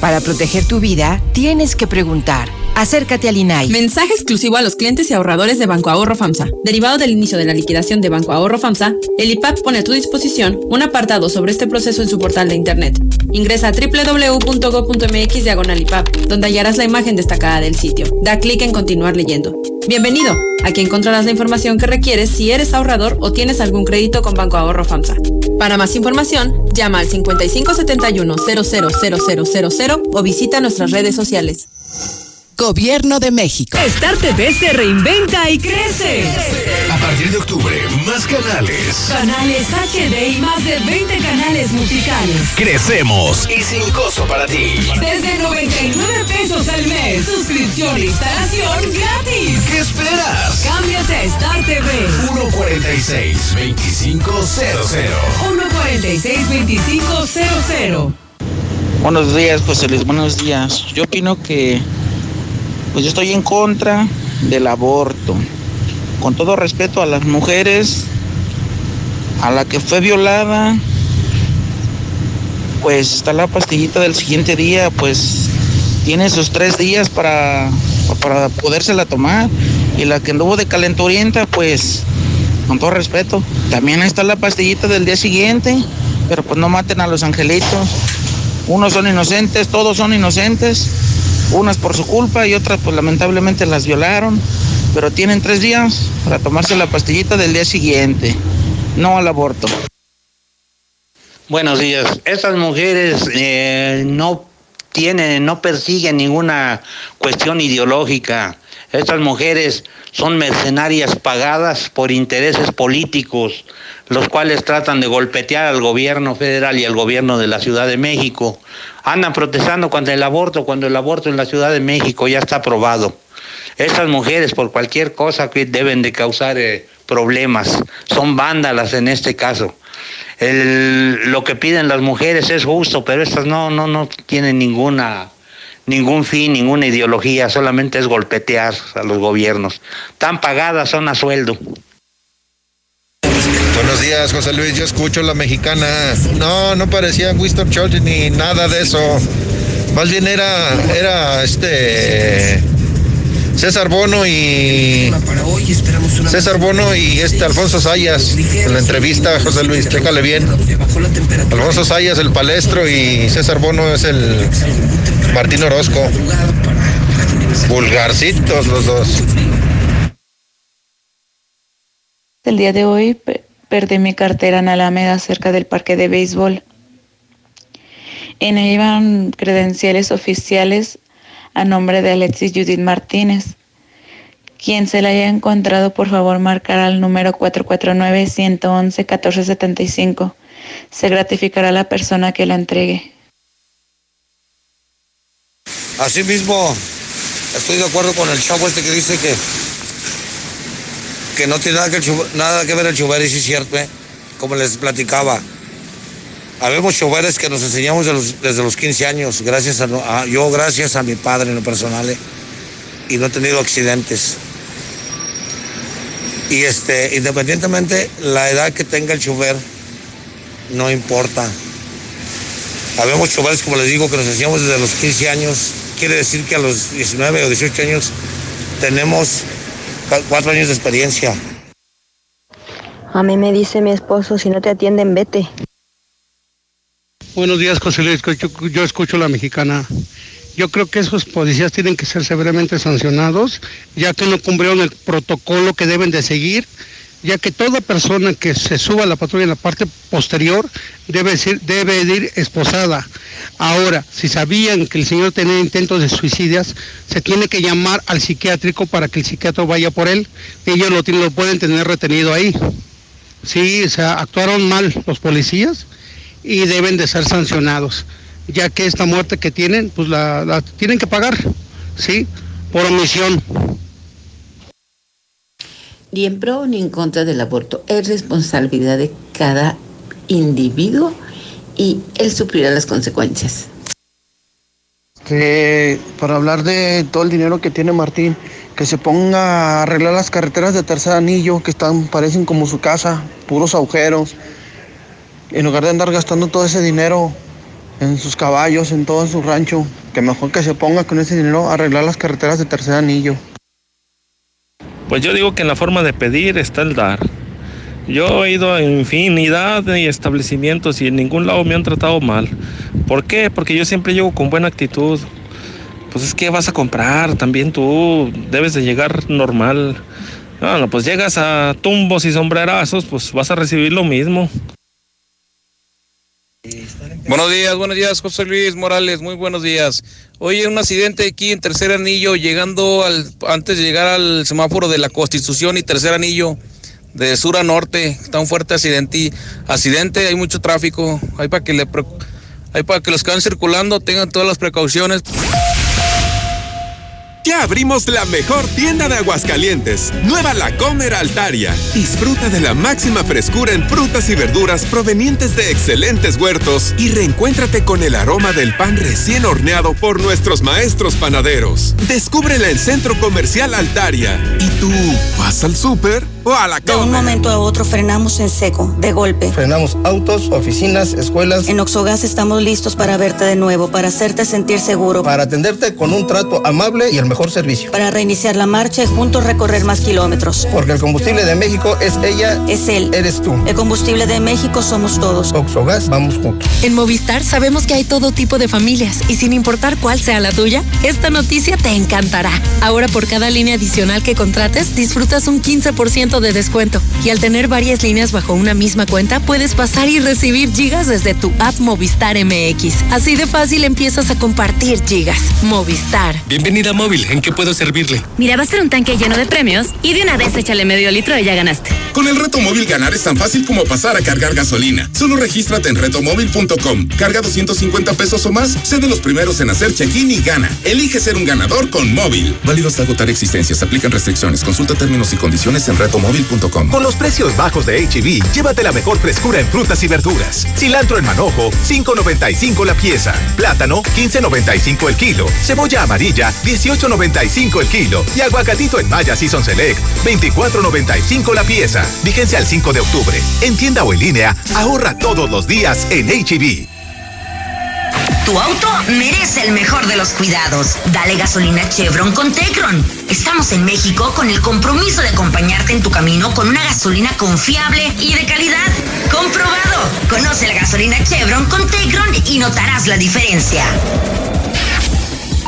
Para proteger tu vida, tienes que preguntar. Acércate al INAI. Mensaje exclusivo a los clientes y ahorradores de Banco Ahorro FAMSA. Derivado del inicio de la liquidación de Banco Ahorro FAMSA, el IPAP pone a tu disposición un apartado sobre este proceso en su portal de internet. Ingresa a www.go.mx diagonal IPAP, donde hallarás la imagen destacada del sitio. Da clic en continuar leyendo. Bienvenido. Aquí encontrarás la información que requieres si eres ahorrador o tienes algún crédito con Banco Ahorro FAMSA. Para más información, llama al 5571 000000 o visita nuestras redes sociales. Gobierno de México. Star TV se reinventa y crece. Partir de octubre, más canales. Canales HD y más de 20 canales musicales. Crecemos y sin costo para ti. Desde 99 pesos al mes. Suscripción e instalación gratis. ¿Qué esperas? Cámbiate a Star TV. 146 2500. 146 2500. Buenos días, José Luis. Buenos días. Yo opino que pues yo estoy en contra del aborto. Con todo respeto a las mujeres, a la que fue violada, pues está la pastillita del siguiente día, pues tiene sus tres días para, para podérsela tomar. Y la que anduvo de calenturienta, pues con todo respeto, también está la pastillita del día siguiente, pero pues no maten a los angelitos. Unos son inocentes, todos son inocentes unas por su culpa y otras pues lamentablemente las violaron, pero tienen tres días para tomarse la pastillita del día siguiente, no al aborto. Buenos días. Estas mujeres eh, no tienen, no persiguen ninguna cuestión ideológica. Estas mujeres son mercenarias pagadas por intereses políticos, los cuales tratan de golpetear al gobierno federal y al gobierno de la Ciudad de México. Andan protestando contra el aborto, cuando el aborto en la Ciudad de México ya está aprobado. Estas mujeres, por cualquier cosa deben de causar eh, problemas, son vándalas en este caso. Lo que piden las mujeres es justo, pero estas no, no, no tienen ninguna, ningún fin, ninguna ideología, solamente es golpetear a los gobiernos. Tan pagadas son a sueldo. Buenos días, José Luis. Yo escucho la mexicana. No, no parecía Winston Churchill ni nada de eso. Más bien era, era este César Bono y César Bono y este Alfonso Sayas en la entrevista, José Luis, chécale bien. Alfonso Sayas el palestro y César Bono es el Martín Orozco. Vulgarcitos los dos. El día de hoy pe- perdí mi cartera en Alameda cerca del parque de béisbol. En ella iban credenciales oficiales a nombre de Alexis Judith Martínez. Quien se la haya encontrado, por favor, marcar al número 449-111-1475. Se gratificará a la persona que la entregue. Asimismo, estoy de acuerdo con el chavo este que dice que, que no tiene nada que, nada que ver el chofer, y sí es cierto, ¿eh? como les platicaba. Habemos choferes que nos enseñamos de los- desde los 15 años, gracias a, a- yo gracias a mi padre en lo personal, ¿eh? y no he tenido accidentes. Y este, independientemente la edad que tenga el chofer, no importa. Habemos choferes, como les digo, que nos enseñamos desde los 15 años. Quiere decir que a los 19 o 18 años tenemos cua- cuatro años de experiencia. A mí me dice mi esposo, si no te atienden, vete. Buenos días, José Luis. Yo, escucho la mexicana Yo creo que esos policías tienen que ser severamente sancionados, ya que no cumplieron el protocolo que deben de seguir, ya que toda persona que se suba a la patrulla en la parte posterior debe, ser, debe de ir esposada. Ahora, si sabían que el señor tenía intentos de suicidios, se tiene que llamar al psiquiátrico para que el psiquiatra vaya por él. Ellos lo, tienen- lo pueden tener retenido ahí. Sí, o sea, actuaron mal los policías y deben de ser sancionados, ya que esta muerte que tienen, pues la, la tienen que pagar, ¿sí? Por omisión. Ni en pro ni en contra del aborto. Es responsabilidad de cada individuo y él sufrirá las consecuencias. que para hablar de todo el dinero que tiene Martín, que se ponga a arreglar las carreteras de tercer anillo que están, parecen como su casa, puros agujeros, en lugar de andar gastando todo ese dinero en sus caballos, en todo su rancho, que mejor que se ponga con ese dinero a arreglar las carreteras de tercer anillo. Pues yo digo que en la forma de pedir está el dar. Yo he ido a infinidad de establecimientos y en ningún lado me han tratado mal. ¿Por qué? Porque yo siempre llego con buena actitud. Pues es que vas a comprar, también tú debes de llegar normal. Bueno, pues llegas a tumbos y sombrerazos, pues vas a recibir lo mismo. Buenos días, buenos días, José Luis Morales, muy buenos días. Oye, un accidente aquí en Tercer Anillo, llegando al, antes de llegar al semáforo de la Constitución y Tercer Anillo, de sur a norte, está un fuerte accidente, accidente, hay mucho tráfico, hay para que le, hay para que los que van circulando tengan todas las precauciones. Ya abrimos la mejor tienda de Aguascalientes, Nueva La Comer Altaria. Disfruta de la máxima frescura en frutas y verduras provenientes de excelentes huertos y reencuéntrate con el aroma del pan recién horneado por nuestros maestros panaderos. Descúbrela en Centro Comercial Altaria. ¿Y tú vas al súper o a la De un momento a otro frenamos en seco, de golpe. Frenamos autos, oficinas, escuelas. En Oxogas estamos listos para verte de nuevo, para hacerte sentir seguro, Para atenderte con un trato amable y el mejor servicio. para reiniciar la marcha y juntos recorrer más kilómetros. Porque el combustible de México es ella, Es él. eres tú. El combustible de México somos todos. Oxogas, vamos juntos. En Movistar sabemos que hay todo tipo de familias y sin importar cuál sea la tuya, esta noticia te encantará. Ahora por cada línea adicional que contrates disfrutas un 15% de descuento y al tener varias líneas bajo una misma cuenta puedes pasar y recibir gigas desde tu app Movistar MX. Así de fácil empiezas a compartir gigas. Movistar. Bienvenida a Móvil, ¿en qué puedo servirle? Mira, va a ser un tanque lleno de premios y de una vez échale medio litro y ya ganaste. Con el reto móvil ganar es tan fácil como pasar a cargar gasolina. Solo regístrate en retomóvil.com. Carga 250 pesos o más, sé de los primeros en hacer check-in y gana. Elige ser un ganador con móvil. Válido hasta agotar existencias. Aplican restricciones. Consulta términos y condiciones en retomóvil.com. Con los precios bajos de HB, llévate la mejor frescura en frutas y verduras. Cilantro en manojo, 5.95 la pieza. Plátano, 15.95 el kilo. Cebolla amarilla, 18.95 el kilo. Y aguacatito en Maya Season Select, 24.95 la pieza. Vigencia al 5 de octubre. En tienda o en línea, ahorra todos los días en HB. Tu auto merece el mejor de los cuidados. Dale gasolina Chevron con Tecron. Estamos en México con el compromiso de acompañarte en tu camino con una gasolina confiable y de calidad. Comprobado. Conoce la gasolina Chevron con Tecron y notarás la diferencia.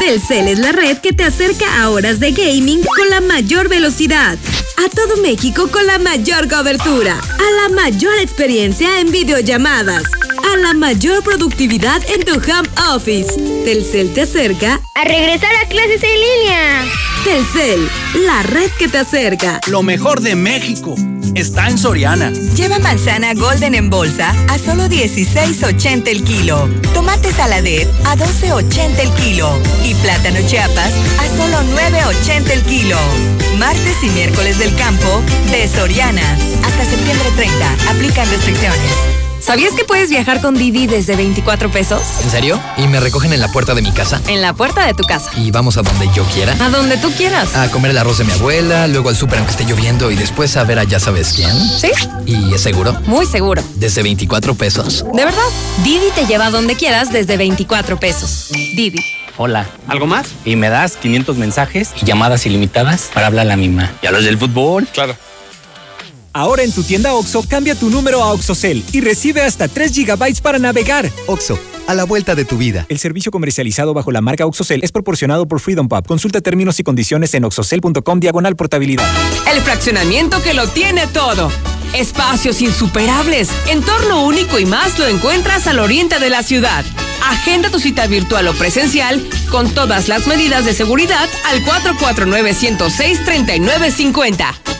Telcel es la red que te acerca a horas de gaming con la mayor velocidad. A todo México con la mayor cobertura. A la mayor experiencia en videollamadas. A la mayor productividad en tu home office. Telcel te acerca A regresar a clases en línea. Telcel, la red que te acerca. Lo mejor de México está en Soriana. Lleva manzana Golden en bolsa a solo 16.80 el kilo. Tomate saladet a 12.80 el kilo. Y plátano chiapas a solo 9.80 el kilo. Martes y miércoles del campo de Soriana. Hasta septiembre 30. Aplican restricciones. ¿Sabías que puedes viajar con Didi desde 24 pesos? ¿En serio? ¿Y me recogen en la puerta de mi casa? En la puerta de tu casa. ¿Y vamos a donde yo quiera? A donde tú quieras. A comer el arroz de mi abuela, luego al súper aunque esté lloviendo y después a ver a ya sabes quién. ¿Sí? ¿Y es seguro? Muy seguro. Desde 24 pesos. ¿De verdad? Didi te lleva a donde quieras desde 24 pesos. Didi. Hola. ¿Algo más? Y me das 500 mensajes y llamadas ilimitadas para hablar a la misma. ¿Y a los del fútbol? Claro. Ahora en tu tienda OXO, cambia tu número a OXOCEL y recibe hasta 3 GB para navegar. OXO, a la vuelta de tu vida. El servicio comercializado bajo la marca Oxocel es proporcionado por Freedom Pub. Consulta términos y condiciones en oxocel.com diagonal portabilidad. El fraccionamiento que lo tiene todo. Espacios insuperables, entorno único y más lo encuentras al oriente de la ciudad. Agenda tu cita virtual o presencial con todas las medidas de seguridad al 449-106-3950.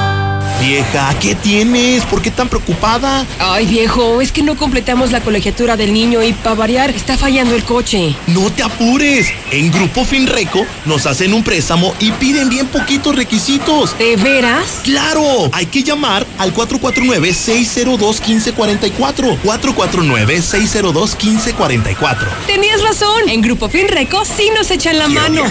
Vieja, ¿qué tienes? ¿Por qué tan preocupada? Ay, viejo, es que no completamos la colegiatura del niño y para variar está fallando el coche. No te apures. En Grupo Finreco nos hacen un préstamo y piden bien poquitos requisitos. ¿De veras? ¡Claro! Hay que llamar al 449-602-1544. 449-602-1544. Tenías razón. En Grupo Finreco sí nos echan la mano.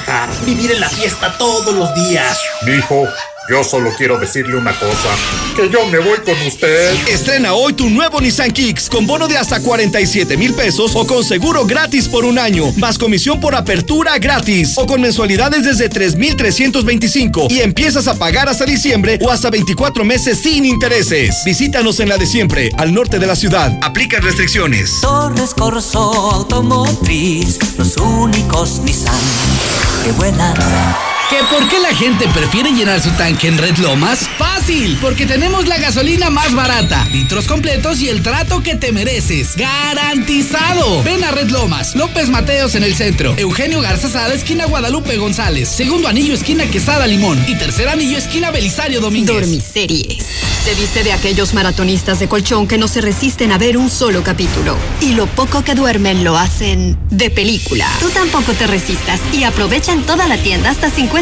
vivir en la fiesta todos los días. Hijo. Yo solo quiero decirle una cosa, que yo me voy con usted. Estrena hoy tu nuevo Nissan Kicks con bono de hasta 47 mil pesos o con seguro gratis por un año, más comisión por apertura gratis o con mensualidades desde 3,325 y empiezas a pagar hasta diciembre o hasta 24 meses sin intereses. Visítanos en la de siempre, al norte de la ciudad. Aplica restricciones. Torres Corso Automotriz, los únicos Nissan que vuelan. ¿Que por qué la gente prefiere llenar su tanque en Red Lomas? Fácil, porque tenemos la gasolina más barata, litros completos y el trato que te mereces. ¡Garantizado! Ven a Red Lomas, López Mateos en el centro, Eugenio Garzazada, esquina Guadalupe González, segundo anillo, esquina Quesada Limón y tercer anillo, esquina Belisario Domínguez. Dormiseries. Se dice de aquellos maratonistas de colchón que no se resisten a ver un solo capítulo. Y lo poco que duermen lo hacen de película. Tú tampoco te resistas y aprovecha en toda la tienda hasta 50%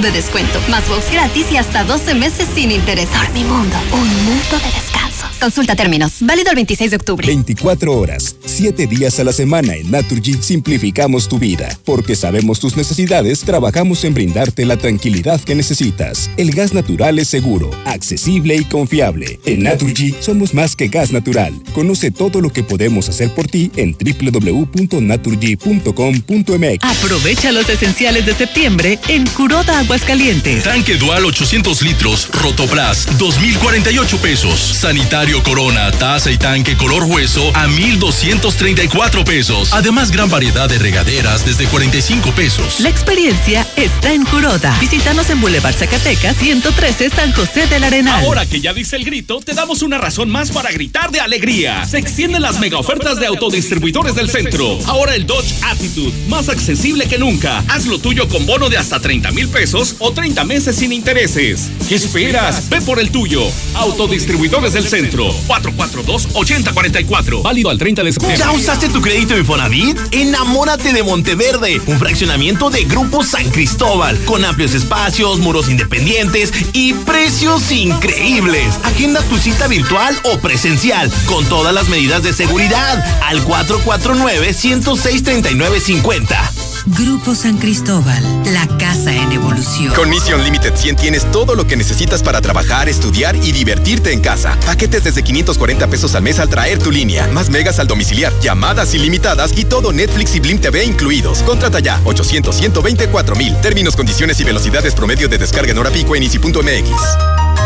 de descuento, más box gratis y hasta 12 meses sin interés. Dormimundo, un mundo de descanso. Consulta términos. Válido el 26 de octubre. 24 horas, 7 días a la semana en Naturgy simplificamos tu vida. Porque sabemos tus necesidades, trabajamos en brindarte la tranquilidad que necesitas. El gas natural es seguro, accesible y confiable. En Naturgy somos más que gas natural. Conoce todo lo que podemos hacer por ti en www.naturgy.com.mx. Aprovecha los esenciales de septiembre en Curoda Aguascalientes. Tanque dual 800 litros, Rotoplas, 2,048 pesos. Sanitario Corona, taza y tanque color hueso a 1,234 pesos. Además, gran variedad de regaderas desde 45 pesos. La experiencia está en Curoda. Visítanos en Boulevard Zacatecas, 113 San José del Arenal. Ahora que ya dice el grito, te damos una razón más para gritar de alegría. Se extienden las mega ofertas de autodistribuidores del centro. Ahora el Dodge Attitude, más accesible que nunca. Haz lo tuyo con bono de hasta 30 mil pesos o 30 meses sin intereses. ¿Qué esperas? Ve por el tuyo. Autodistribuidores del centro. 442-8044. Válido al 30 de septiembre. ¿Ya usaste tu crédito Infonavit? Enamórate de Monteverde, un fraccionamiento de Grupo San Cristóbal, con amplios espacios, muros independientes y precios increíbles. Agenda tu cita virtual o presencial, con todas las medidas de seguridad, al 449-106-3950. Grupo San Cristóbal, la casa en evolución. Con Mission Limited 100 tienes todo lo que necesitas para trabajar, estudiar y divertirte en casa. Paquetes desde 540 pesos al mes al traer tu línea, más megas al domiciliar, llamadas ilimitadas y todo Netflix y Blim TV incluidos. Contrata ya 800 124 mil. Términos, condiciones y velocidades promedio de descarga en hora pico en easy.mx.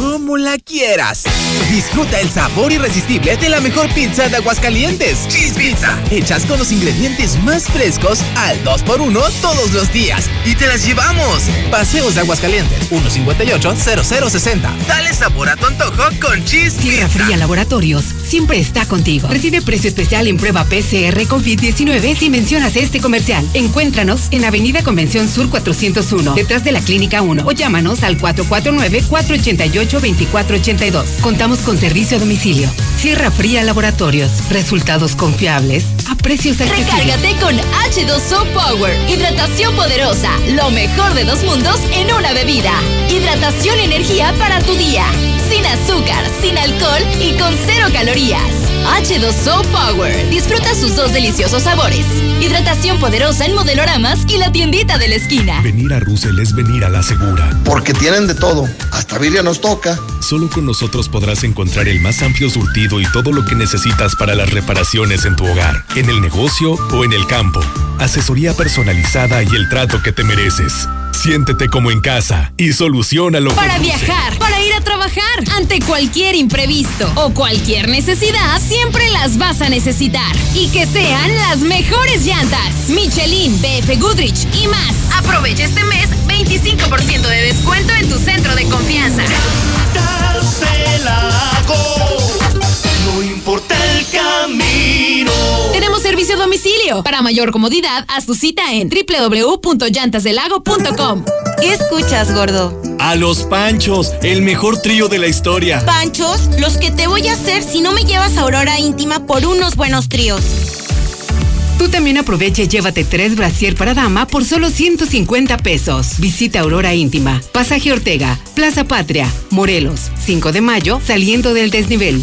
como la quieras. Disfruta el sabor irresistible de la mejor pizza de Aguascalientes. Cheese Pizza. Hechas con los ingredientes más frescos al 2x1 todos los días. Y te las llevamos. Paseos de Aguascalientes. 158-0060. Dale sabor a tu antojo con Cheese Tierra Fría Laboratorios siempre está contigo. Recibe precio especial en prueba PCR COVID-19 si mencionas este comercial. Encuéntranos en Avenida Convención Sur 401, detrás de la Clínica 1 o llámanos al 449-488-2482. Contamos con servicio a domicilio. Sierra Fría Laboratorios. Resultados confiables a precios accesibles. Recárgate con H2O Power. Hidratación poderosa. Lo mejor de dos mundos en una bebida. Hidratación y energía para tu día. Sin azúcar, sin alcohol y con cero calorías. H2O Power. Disfruta sus dos deliciosos sabores. Hidratación poderosa en modeloramas y la tiendita de la esquina. Venir a Russell es venir a la segura. Porque tienen de todo. Hasta birria nos toca. Solo con nosotros podrás encontrar el más amplio surtido y todo lo que necesitas para las reparaciones en tu hogar, en el negocio o en el campo. Asesoría personalizada y el trato que te mereces. Siéntete como en casa y solucionalo. Para viajar, para ir a trabajar, ante cualquier imprevisto o cualquier necesidad, siempre las vas a necesitar. Y que sean las mejores llantas. Michelin, BF Goodrich y más. Aprovecha este mes 25% de descuento en tu centro de confianza. El camino. Tenemos servicio a domicilio. Para mayor comodidad, haz tu cita en www.llantasdelago.com. ¿Qué escuchas, gordo? A los Panchos, el mejor trío de la historia. ¿Panchos? Los que te voy a hacer si no me llevas a Aurora Íntima por unos buenos tríos. Tú también aprovecha y llévate tres brasier para dama por solo 150 pesos. Visita Aurora Íntima, Pasaje Ortega, Plaza Patria, Morelos, 5 de mayo, saliendo del desnivel.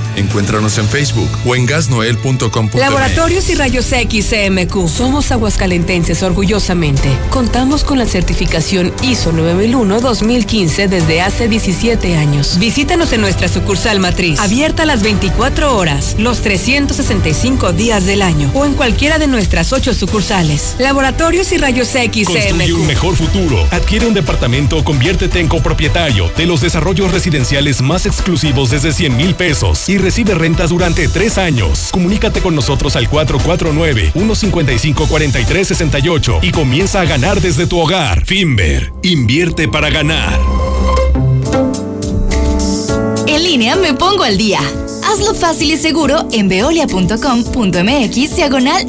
Encuéntranos en Facebook o en gasnoel.com. Laboratorios y Rayos X CMQ. Somos aguascalentenses orgullosamente. Contamos con la certificación ISO 9001-2015 desde hace 17 años. Visítanos en nuestra sucursal matriz, abierta las 24 horas, los 365 días del año o en cualquiera de nuestras 8 sucursales. Laboratorios y Rayos X Construye CMQ. un mejor futuro. Adquiere un departamento o conviértete en copropietario de los desarrollos residenciales más exclusivos desde 100 mil pesos y recibe rentas durante tres años. Comunícate con nosotros al 449-155-4368 y comienza a ganar desde tu hogar. Finver, invierte para ganar. En línea me pongo al día. Hazlo fácil y seguro en veolia.com.mx diagonal.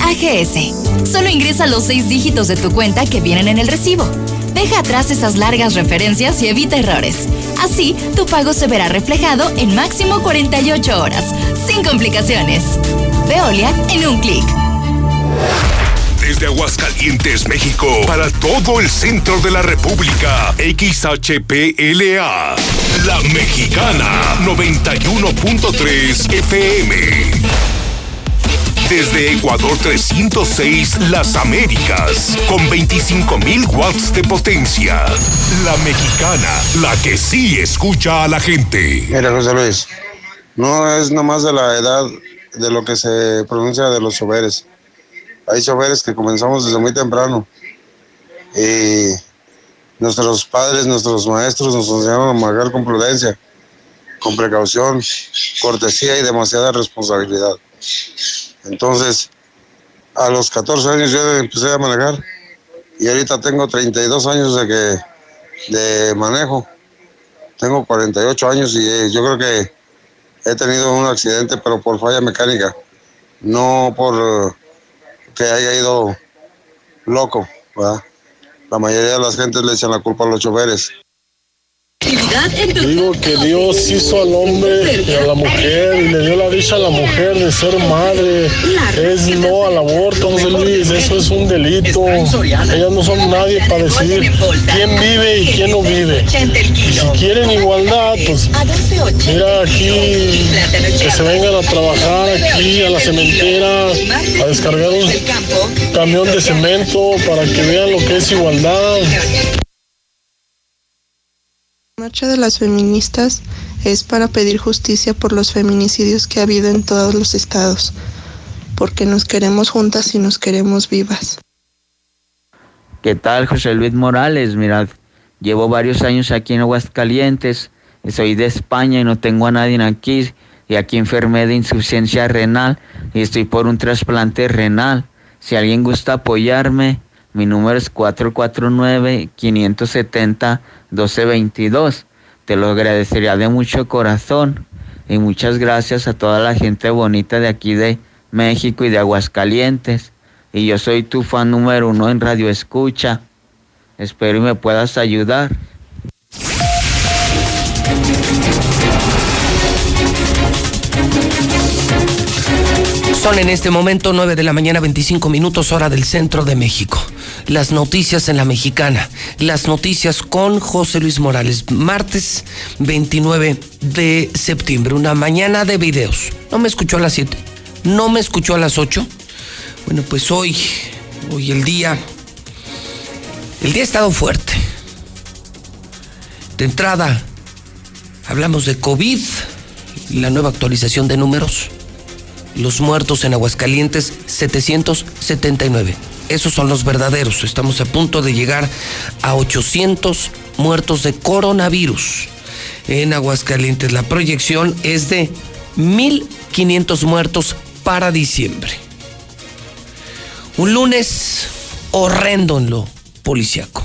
Solo ingresa los seis dígitos de tu cuenta que vienen en el recibo. Deja atrás esas largas referencias y evita errores. Así, tu pago se verá reflejado en máximo 48 horas, sin complicaciones. Veolia en un clic. Desde Aguascalientes, México, para todo el centro de la República, XHPLA, La Mexicana, 91.3 FM. Desde Ecuador 306, Las Américas, con 25.000 watts de potencia. La Mexicana, la que sí escucha a la gente. Mira, José Luis, no es nomás de la edad de lo que se pronuncia de los choferes. Hay choferes que comenzamos desde muy temprano. Y nuestros padres, nuestros maestros nos enseñaron a manejar con prudencia, con precaución, cortesía y demasiada responsabilidad. Entonces, a los 14 años yo empecé a manejar y ahorita tengo 32 años de que de manejo. Tengo 48 años y eh, yo creo que he tenido un accidente, pero por falla mecánica, no por que haya ido loco. La mayoría de las gentes le echan la culpa a los choferes. Digo que Dios hizo al hombre y a la mujer y le dio la dicha a la mujer de ser madre. Es no al aborto, José Luis, eso es un delito. Ellas no son nadie para decir quién vive y quién no vive. Si quieren igualdad, pues mira aquí que se vengan a trabajar aquí a la cementera, a descargar un camión de cemento para que vean lo que es igualdad. Marcha de las feministas es para pedir justicia por los feminicidios que ha habido en todos los estados, porque nos queremos juntas y nos queremos vivas. ¿Qué tal, José Luis Morales? Mirad, llevo varios años aquí en Aguascalientes, soy de España y no tengo a nadie aquí, y aquí enfermé de insuficiencia renal y estoy por un trasplante renal. Si alguien gusta apoyarme, mi número es 449-570-1222. Te lo agradecería de mucho corazón y muchas gracias a toda la gente bonita de aquí de México y de Aguascalientes. Y yo soy tu fan número uno en Radio Escucha. Espero y me puedas ayudar. Son en este momento 9 de la mañana 25 minutos hora del centro de México. Las noticias en la mexicana. Las noticias con José Luis Morales. Martes 29 de septiembre. Una mañana de videos. ¿No me escuchó a las 7? ¿No me escuchó a las 8? Bueno, pues hoy, hoy el día, el día ha estado fuerte. De entrada, hablamos de COVID, la nueva actualización de números los muertos en Aguascalientes 779. Esos son los verdaderos. Estamos a punto de llegar a 800 muertos de coronavirus en Aguascalientes. La proyección es de 1.500 muertos para diciembre. Un lunes horrendo en lo policiaco.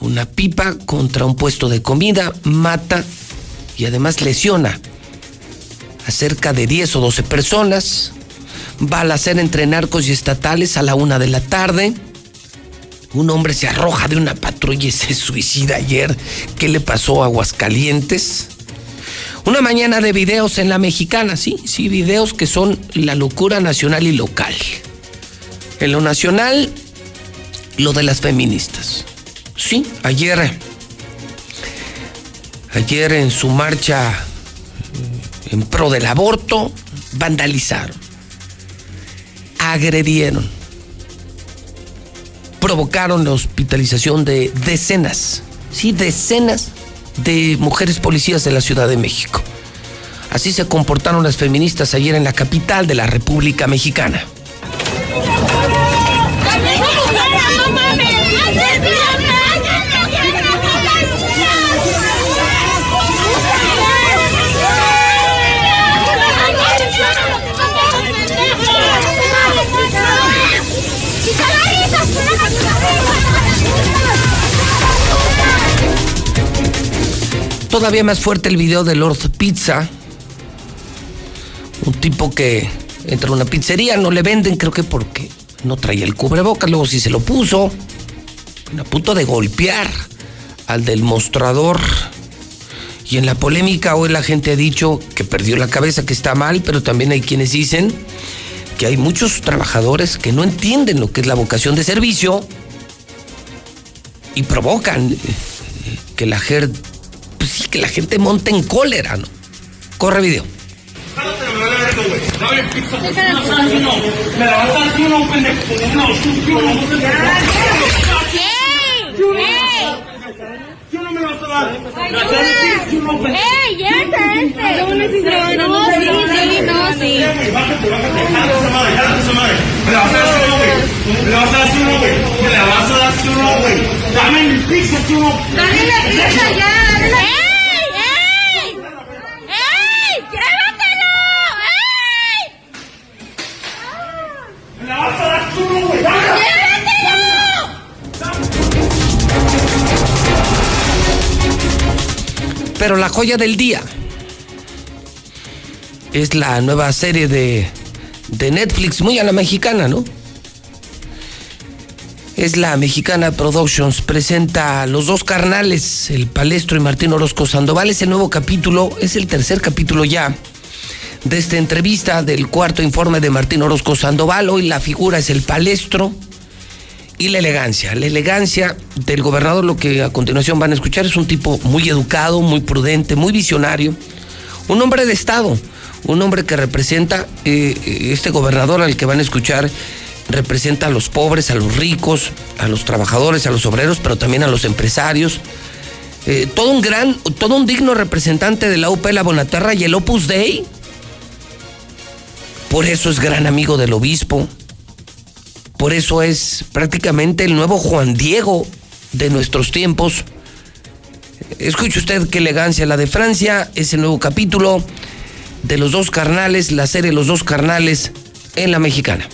Una pipa contra un puesto de comida mata y además lesiona a cerca de 10 o 12 personas. Balacera entre narcos y estatales a la una de la tarde. Un hombre se arroja de una patrulla y se suicida ayer. ¿Qué le pasó a Aguascalientes? Una mañana de videos en la mexicana, sí, sí, videos que son la locura nacional y local. En lo nacional, lo de las feministas. Sí, ayer, ayer en su marcha en pro del aborto, vandalizaron, agredieron, provocaron la hospitalización de decenas, sí, decenas de mujeres policías de la Ciudad de México. Así se comportaron las feministas ayer en la capital de la República Mexicana. Todavía más fuerte el video de Lord Pizza. Un tipo que entra a una pizzería, no le venden, creo que porque no traía el cubrebocas, luego sí se lo puso. A punto de golpear al del mostrador. Y en la polémica hoy la gente ha dicho que perdió la cabeza, que está mal, pero también hay quienes dicen que hay muchos trabajadores que no entienden lo que es la vocación de servicio y provocan que la gente pues sí, que la gente monte en cólera, ¿no? Corre video. ¡Ey! ¡Ya este! No, no, sí. Uno, güey. Dame. Dale la pizza ya, dale la Pero la joya del día es la nueva serie de, de Netflix, muy a la mexicana, ¿no? Es la Mexicana Productions, presenta los dos carnales, el Palestro y Martín Orozco Sandoval. Es el nuevo capítulo, es el tercer capítulo ya de esta entrevista del cuarto informe de Martín Orozco Sandoval. Hoy la figura es el Palestro y la elegancia. La elegancia del gobernador, lo que a continuación van a escuchar, es un tipo muy educado, muy prudente, muy visionario, un hombre de Estado, un hombre que representa, eh, este gobernador al que van a escuchar, representa a los pobres, a los ricos, a los trabajadores, a los obreros, pero también a los empresarios. eh, todo un gran, todo un digno representante de la UP La Bonaterra y el Opus Dei. Por eso es gran amigo del obispo. Por eso es prácticamente el nuevo Juan Diego de nuestros tiempos. Escuche usted qué elegancia la de Francia, ese nuevo capítulo de los dos carnales, la serie Los dos carnales en la mexicana.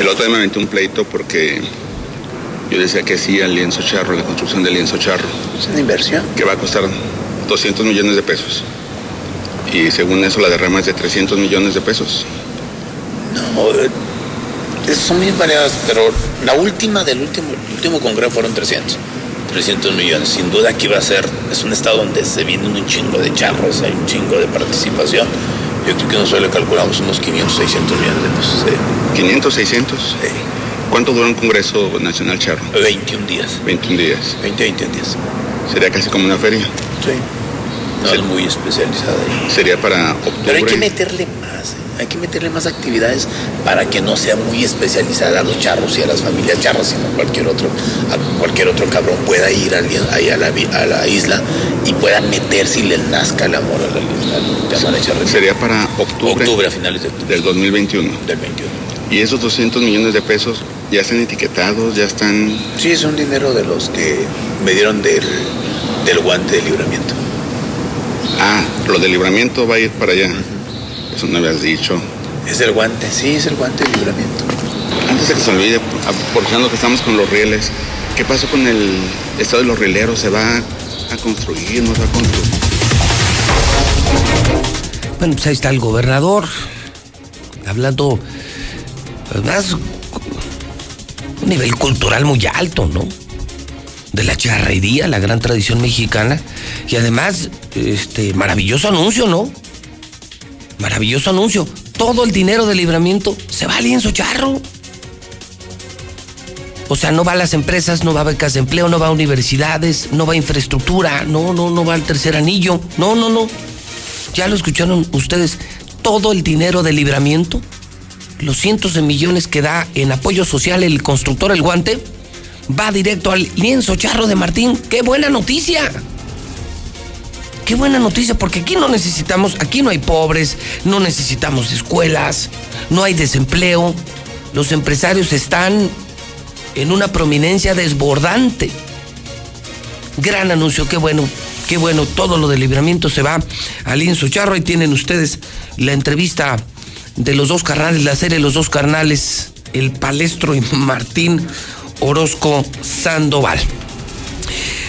El otro día me aventé un pleito porque yo decía que sí al lienzo charro, la construcción del lienzo charro. ¿Es una inversión? Que va a costar 200 millones de pesos. Y según eso la derrama es de 300 millones de pesos. No, eh, son muy variadas, pero la última del último, último congreso fueron 300. 300 millones. Sin duda aquí va a ser, es un estado donde se vienen un chingo de charros, hay un chingo de participación. Yo creo que nosotros le calculamos unos 500, 600 millones de pesos. ¿500, 600? Sí. ¿Cuánto dura un Congreso Nacional Charro? 21 días. 21 días. 20, 21 días. ¿Sería casi como una feria? Sí. No, es muy especializada. ¿Sería para octubre? Pero hay que meterle más, ¿eh? Hay que meterle más actividades para que no sea muy especializada a los charros y a las familias charras, sino cualquier otro, a cualquier otro cabrón pueda ir al- ahí a la, vi- a la isla y pueda meterse y le nazca el amor a la isla. Sería para octubre, Octubre, a finales de octubre. del 2021. Del 21. ¿Y esos 200 millones de pesos ya están etiquetados, ya están...? Sí, es un dinero de los que me dieron del, del guante de libramiento. Ah, lo del libramiento va a ir para allá. Eso no habías dicho. Es el guante, sí, es el guante de libramiento. Antes de que se olvide, aprovechando que estamos con los rieles, ¿qué pasó con el estado de los rieleros? ¿Se va a construir? ¿No se va a construir? Bueno, pues ahí está el gobernador hablando además un nivel cultural muy alto, ¿no? De la charrería, la gran tradición mexicana. Y además, este, maravilloso anuncio, ¿no? Maravilloso anuncio. Todo el dinero del libramiento se va al lienzo charro. O sea, no va a las empresas, no va a becas de empleo, no va a universidades, no va a infraestructura, no, no, no va al tercer anillo. No, no, no. Ya lo escucharon ustedes. Todo el dinero del libramiento, los cientos de millones que da en apoyo social el constructor El Guante, va directo al lienzo charro de Martín. ¡Qué buena noticia! Qué buena noticia, porque aquí no necesitamos, aquí no hay pobres, no necesitamos escuelas, no hay desempleo. Los empresarios están en una prominencia desbordante. Gran anuncio, qué bueno, qué bueno. Todo lo del libramiento se va al lienzo charro. Ahí tienen ustedes la entrevista de los dos carnales, la serie Los dos carnales, el palestro y Martín Orozco Sandoval.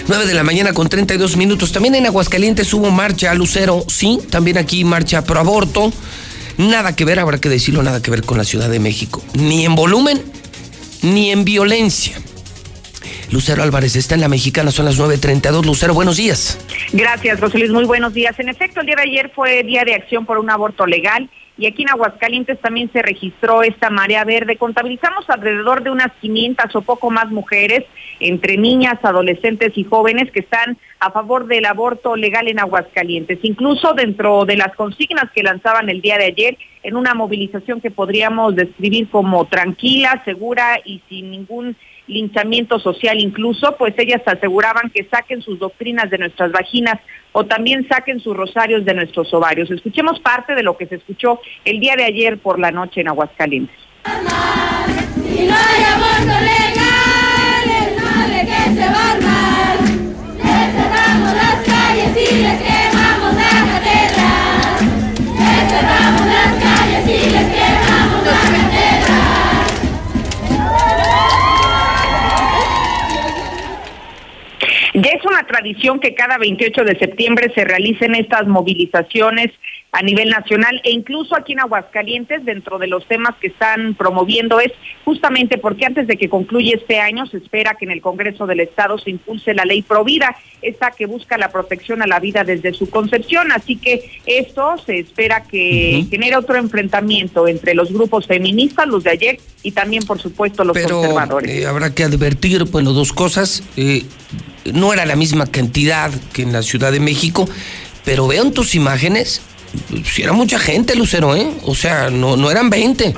9 de la mañana con 32 minutos. También en Aguascalientes hubo marcha a Lucero, sí, también aquí marcha pro aborto. Nada que ver, habrá que decirlo, nada que ver con la Ciudad de México. Ni en volumen, ni en violencia. Lucero Álvarez está en la mexicana, son las 9.32. Lucero, buenos días. Gracias, José. Muy buenos días. En efecto, el día de ayer fue día de acción por un aborto legal y aquí en Aguascalientes también se registró esta marea verde. Contabilizamos alrededor de unas 500 o poco más mujeres, entre niñas, adolescentes y jóvenes, que están a favor del aborto legal en Aguascalientes. Incluso dentro de las consignas que lanzaban el día de ayer, en una movilización que podríamos describir como tranquila, segura y sin ningún linchamiento social incluso, pues ellas aseguraban que saquen sus doctrinas de nuestras vaginas o también saquen sus rosarios de nuestros ovarios. Escuchemos parte de lo que se escuchó el día de ayer por la noche en Aguascalientes. Ya es una tradición que cada 28 de septiembre se realicen estas movilizaciones a nivel nacional e incluso aquí en Aguascalientes dentro de los temas que están promoviendo es justamente porque antes de que concluya este año se espera que en el Congreso del Estado se impulse la ley Provida, esta que busca la protección a la vida desde su concepción, así que esto se espera que genere otro enfrentamiento entre los grupos feministas, los de ayer y también por supuesto los Pero conservadores. eh, habrá que advertir, bueno, dos cosas. Eh, no era la misma cantidad que en la Ciudad de México, pero veo en tus imágenes, si era mucha gente, Lucero, ¿eh? O sea, no, no eran 20.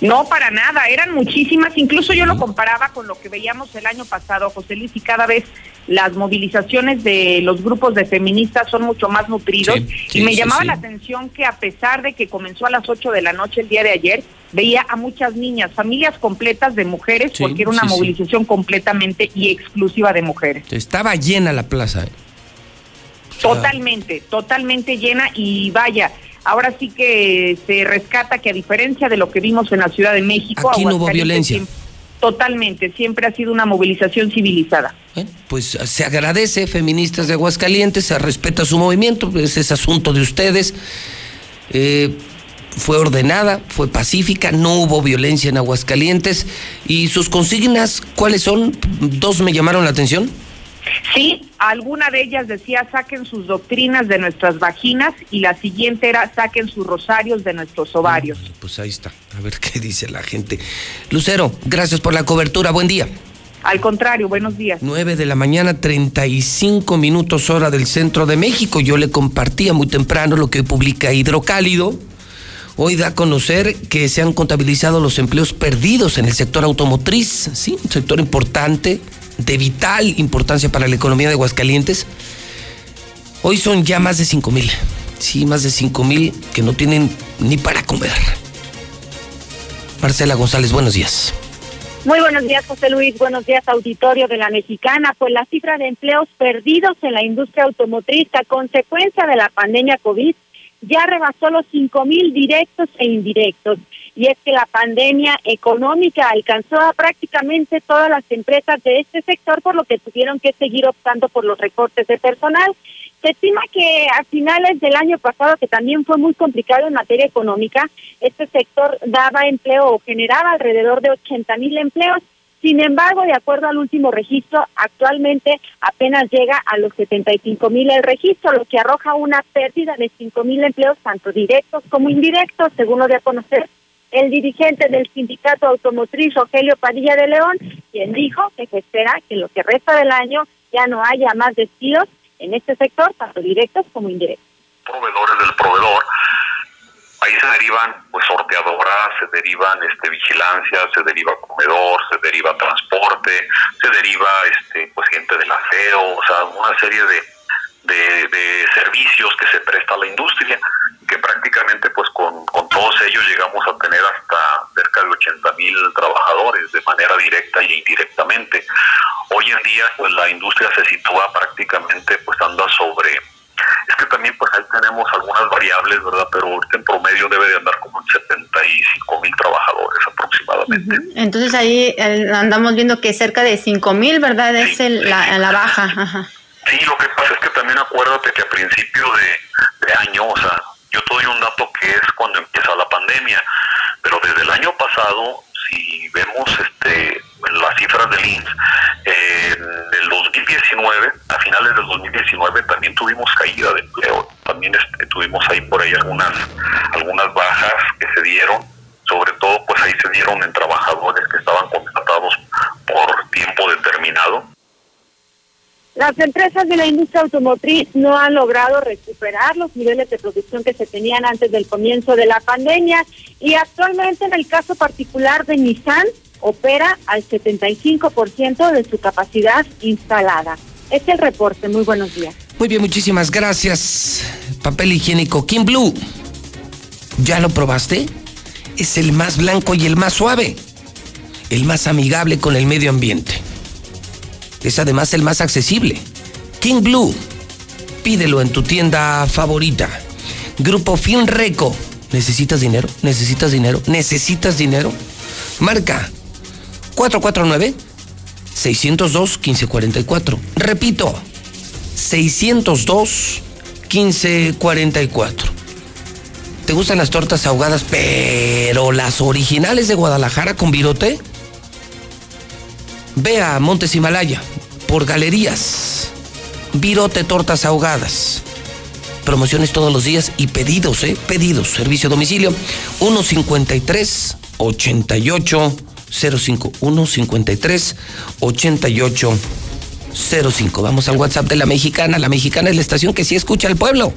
No, para nada, eran muchísimas, incluso yo lo comparaba con lo que veíamos el año pasado, José Luis, y cada vez las movilizaciones de los grupos de feministas son mucho más nutridos. Sí, sí, y me sí, llamaba la atención que a pesar de que comenzó a las 8 de la noche el día de ayer, veía a muchas niñas, familias completas de mujeres, porque era una movilización completamente y exclusiva de mujeres. Estaba llena la plaza. Totalmente, totalmente llena y vaya, ahora sí que se rescata que a diferencia de lo que vimos en la Ciudad de México, Aquí no hubo violencia. siempre- totalmente, siempre ha sido una movilización civilizada. Pues se agradece, feministas de Aguascalientes, se respeta su movimiento, pues es asunto de ustedes. Eh, fue ordenada, fue pacífica, no hubo violencia en Aguascalientes. ¿Y sus consignas cuáles son? Dos me llamaron la atención. Sí, alguna de ellas decía saquen sus doctrinas de nuestras vaginas y la siguiente era saquen sus rosarios de nuestros ovarios. Pues ahí está, a ver qué dice la gente. Lucero, gracias por la cobertura, buen día. Al contrario, buenos días. 9 de la mañana, 35 minutos hora del centro de México. Yo le compartía muy temprano lo que publica Hidrocálido. Hoy da a conocer que se han contabilizado los empleos perdidos en el sector automotriz, sí, un sector importante, de vital importancia para la economía de Aguascalientes. Hoy son ya más de 5 mil, sí, más de 5 mil que no tienen ni para comer. Marcela González, buenos días. Muy buenos días, José Luis. Buenos días, auditorio de la Mexicana. Pues la cifra de empleos perdidos en la industria automotriz a consecuencia de la pandemia COVID ya rebasó los cinco mil directos e indirectos. Y es que la pandemia económica alcanzó a prácticamente todas las empresas de este sector, por lo que tuvieron que seguir optando por los recortes de personal. Se estima que a finales del año pasado, que también fue muy complicado en materia económica, este sector daba empleo o generaba alrededor de 80 mil empleos. Sin embargo, de acuerdo al último registro, actualmente apenas llega a los 75 mil el registro, lo que arroja una pérdida de 5 mil empleos, tanto directos como indirectos, según lo de a conocer el dirigente del sindicato automotriz, Rogelio Padilla de León, quien dijo que se espera que lo que resta del año ya no haya más despidos en este sector, tanto directos como indirectos. proveedores del proveedor. Ahí se derivan pues sorteadoras, se derivan este vigilancia, se deriva comedor, se deriva transporte, se deriva este pues gente del aseo, o sea, una serie de, de, de servicios que se presta a la industria, que prácticamente pues con, con todos ellos llegamos a tener hasta cerca de 80 mil trabajadores de manera directa y indirectamente. Hoy en día pues la industria se sitúa prácticamente pues anda sobre es que también pues ahí tenemos algunas variables, ¿verdad? Pero ahorita en promedio debe de andar como en 75 mil trabajadores aproximadamente. Entonces ahí eh, andamos viendo que cerca de 5 mil, ¿verdad? Es el- la, la baja. Ajá. Sí, lo que pasa es que también acuérdate que a principio de, de año, o sea, yo te doy un dato que es cuando empieza la pandemia, pero desde el año pasado, si vemos este las cifras del INS, eh, en el 2019, a finales del 2019 también tuvimos caída de empleo, también este, tuvimos ahí por ahí algunas algunas bajas que se dieron, sobre todo pues ahí se dieron en trabajadores que estaban contratados por tiempo determinado, Las empresas de la industria automotriz no han logrado recuperar los niveles de producción que se tenían antes del comienzo de la pandemia y actualmente en el caso particular de Nissan opera al 75% de su capacidad instalada. Este es el reporte. Muy buenos días. Muy bien, muchísimas gracias. Papel higiénico King Blue. ¿Ya lo probaste? Es el más blanco y el más suave. El más amigable con el medio ambiente. Es además el más accesible. King Blue. Pídelo en tu tienda favorita. Grupo Finreco. ¿Necesitas dinero? ¿Necesitas dinero? ¿Necesitas dinero? Marca 449 602 1544. Repito, 602 1544. ¿Te gustan las tortas ahogadas, pero las originales de Guadalajara con virote? Ve a Montes Himalaya por galerías. Virote tortas ahogadas. Promociones todos los días y pedidos, ¿eh? Pedidos. Servicio a domicilio 153 88 05 153 88 05. Vamos al WhatsApp de la mexicana. La mexicana es la estación que sí escucha al pueblo.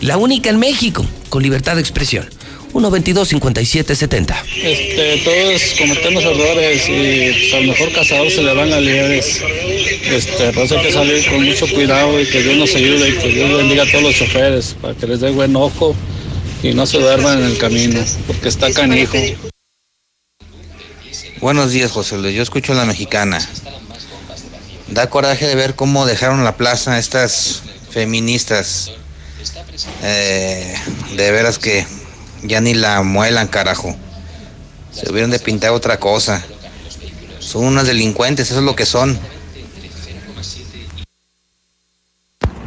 La única en México con libertad de expresión. 122-5770. Este, todos cometemos errores y pues, al mejor cazador se le van las liebres. Este, pues hay que salir con mucho cuidado y que Dios nos ayude y que Dios bendiga a todos los choferes para que les dé buen ojo y no se duerman en el camino, porque está canijo. Buenos días, José Luis. Yo escucho la mexicana. Da coraje de ver cómo dejaron la plaza estas feministas. Eh, de veras que ya ni la muelan, carajo. Se hubieran de pintar otra cosa. Son unas delincuentes, eso es lo que son.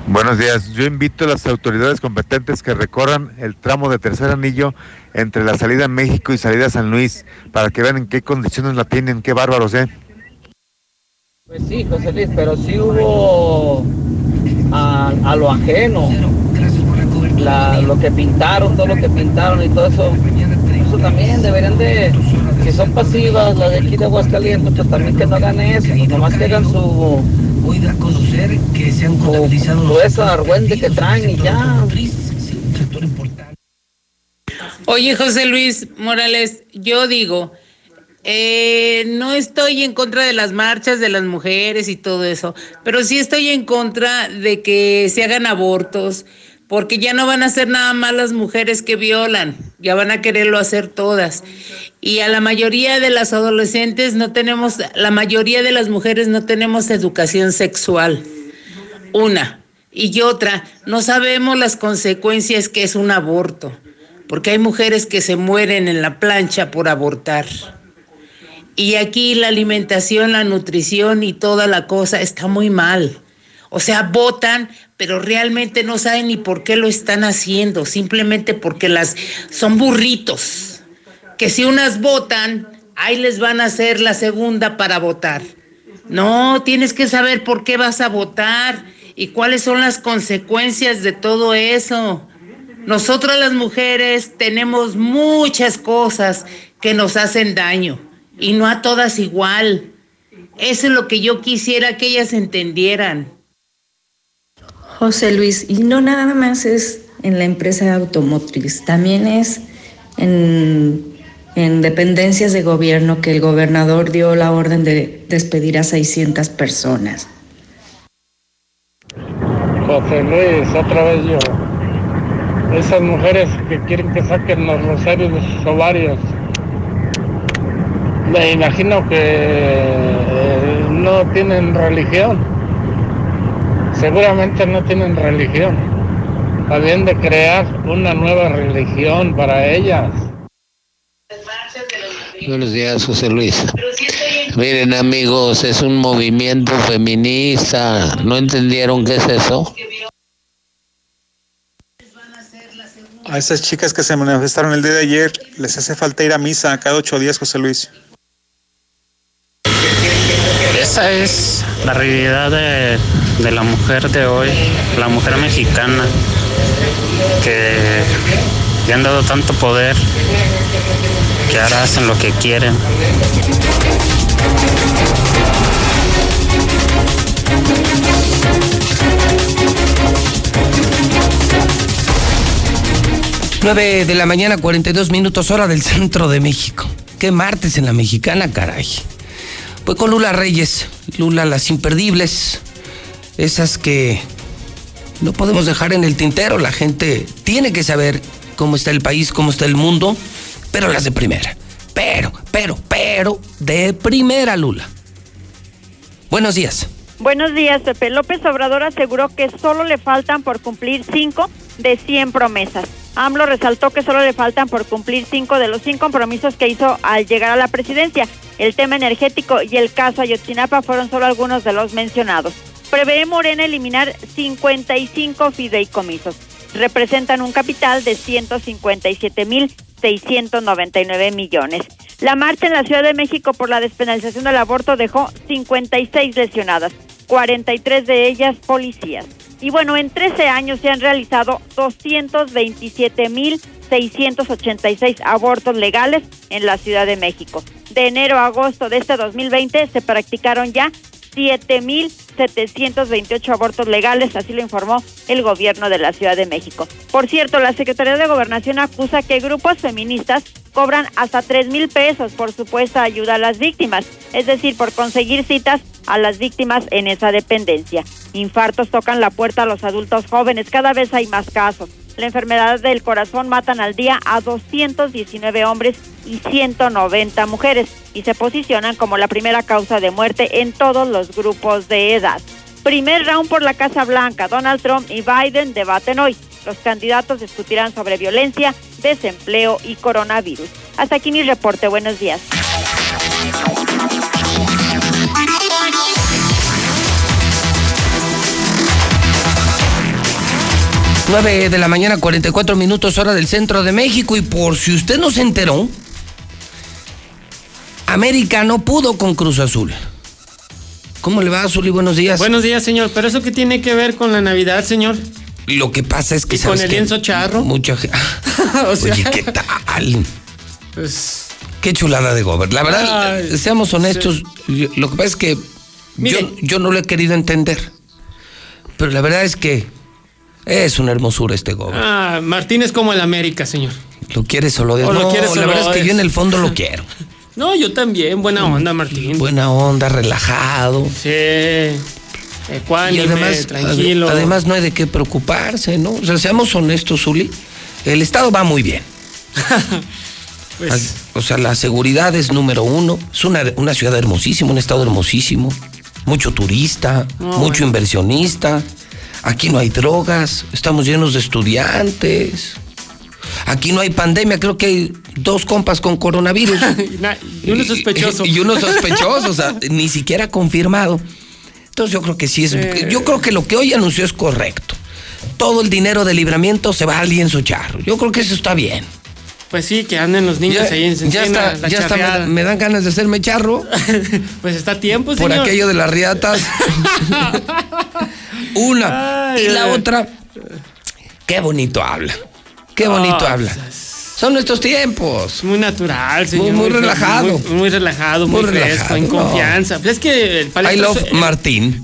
Buenos días. Yo invito a las autoridades competentes que recorran el tramo de tercer anillo entre la salida a México y salida a San Luis para que vean en qué condiciones la tienen. Qué bárbaros, ¿eh? Pues sí, José Luis, pero sí hubo a, a lo ajeno. Lo que pintaron, todo lo que pintaron y todo eso. Eso también deberían de, si son pasivas, las de aquí de Aguascalientes, pues también que no hagan eso, nomás que hagan su a conocer que se han contabilizado los eso argüente que traen y ya. Oye, José Luis Morales, yo digo, eh, no estoy en contra de las marchas de las mujeres y todo eso, pero sí estoy en contra de que se hagan abortos, porque ya no van a ser nada más las mujeres que violan, ya van a quererlo hacer todas. Y a la mayoría de las adolescentes no tenemos, la mayoría de las mujeres no tenemos educación sexual. Una. Y otra, no sabemos las consecuencias que es un aborto, porque hay mujeres que se mueren en la plancha por abortar. Y aquí la alimentación, la nutrición y toda la cosa está muy mal. O sea, votan, pero realmente no saben ni por qué lo están haciendo, simplemente porque las son burritos. Que si unas votan, ahí les van a hacer la segunda para votar. No, tienes que saber por qué vas a votar y cuáles son las consecuencias de todo eso. Nosotras las mujeres tenemos muchas cosas que nos hacen daño y no a todas igual. Eso es lo que yo quisiera que ellas entendieran. José Luis, y no nada más es en la empresa automotriz, también es en, en dependencias de gobierno que el gobernador dio la orden de despedir a 600 personas. José Luis, otra vez yo. Esas mujeres que quieren que saquen los rosarios de sus ovarios. Me imagino que eh, no tienen religión. Seguramente no tienen religión. Habían de crear una nueva religión para ellas. Buenos días, José Luis. Miren amigos, es un movimiento feminista. ¿No entendieron qué es eso? A esas chicas que se manifestaron el día de ayer les hace falta ir a misa cada ocho días, José Luis. Esa es la realidad de, de la mujer de hoy, la mujer mexicana, que le han dado tanto poder que ahora hacen lo que quieren. Nueve de la mañana, 42 minutos hora del centro de México. Qué martes en la mexicana, caray. Pues con Lula Reyes, Lula las imperdibles, esas que no podemos dejar en el tintero. La gente tiene que saber cómo está el país, cómo está el mundo, pero las de primera. Pero, pero, pero, de primera, Lula. Buenos días. Buenos días, Pepe. López Obrador aseguró que solo le faltan por cumplir cinco de 100 promesas. AMLO resaltó que solo le faltan por cumplir cinco de los 100 compromisos que hizo al llegar a la presidencia. El tema energético y el caso Ayotzinapa fueron solo algunos de los mencionados. Prevé Morena eliminar 55 fideicomisos. Representan un capital de 157.699 millones. La marcha en la Ciudad de México por la despenalización del aborto dejó 56 lesionadas, 43 de ellas policías. Y bueno, en 13 años se han realizado 227.686 abortos legales en la Ciudad de México. De enero a agosto de este 2020 se practicaron ya 7.000 728 abortos legales, así lo informó el gobierno de la Ciudad de México. Por cierto, la Secretaría de Gobernación acusa que grupos feministas cobran hasta 3 mil pesos por supuesta ayuda a las víctimas, es decir, por conseguir citas a las víctimas en esa dependencia. Infartos tocan la puerta a los adultos jóvenes, cada vez hay más casos. La enfermedad del corazón matan al día a 219 hombres y 190 mujeres y se posicionan como la primera causa de muerte en todos los grupos de edad. Primer round por la Casa Blanca. Donald Trump y Biden debaten hoy. Los candidatos discutirán sobre violencia, desempleo y coronavirus. Hasta aquí mi reporte. Buenos días. 9 de la mañana, 44 minutos hora del centro de México. Y por si usted no se enteró, América no pudo con Cruz Azul. ¿Cómo le va, Azul? Y buenos días. Buenos días, señor. ¿Pero eso qué tiene que ver con la Navidad, señor? Lo que pasa es que... ¿Y con el lienzo charro? Mucha gente... O sea- Oye, ¿qué tal? Pues, Qué chulada de Gober. La verdad, Ay, seamos honestos, lo que pasa es que yo, yo no lo he querido entender. Pero la verdad es que es una hermosura este Gober. ah, Martín es como el América, señor. ¿Lo quieres o lo odias? O lo no, quieres o la lo verdad es que yo en el fondo lo quiero. No, yo también. Buena onda, Martín. Buena onda, relajado. Sí. Y Ecuánime, además, tranquilo. ade- además no hay de qué preocuparse, ¿no? O sea, seamos honestos, Zuli. El Estado va muy bien. Pues, O sea, la seguridad es número uno. Es una, una ciudad hermosísima, un estado hermosísimo. Mucho turista, No, mucho bueno. inversionista. Aquí no hay drogas, estamos llenos de estudiantes. Aquí no hay pandemia, creo que hay dos compas con coronavirus. y uno sospechoso. Y uno sospechoso, o sea, ni siquiera confirmado. Entonces yo creo que sí es. Eh. Yo creo que lo que hoy anunció es correcto. Todo el dinero de libramiento se va al lienzo charro. Yo creo que eso está bien. Pues sí, que anden los niños ahí en ya está, la ya está, me, me dan ganas de hacerme charro Pues está a tiempo, por señor. aquello de las riatas. Una. Ay, y la ay. otra, qué bonito habla. Qué bonito Ah, habla. Son nuestros tiempos. Muy natural, señor. muy relajado. Muy, muy relajado, muy, Muy fresco, relajado, en no. confianza. Pues es que el I palestro, love es, el, Martín.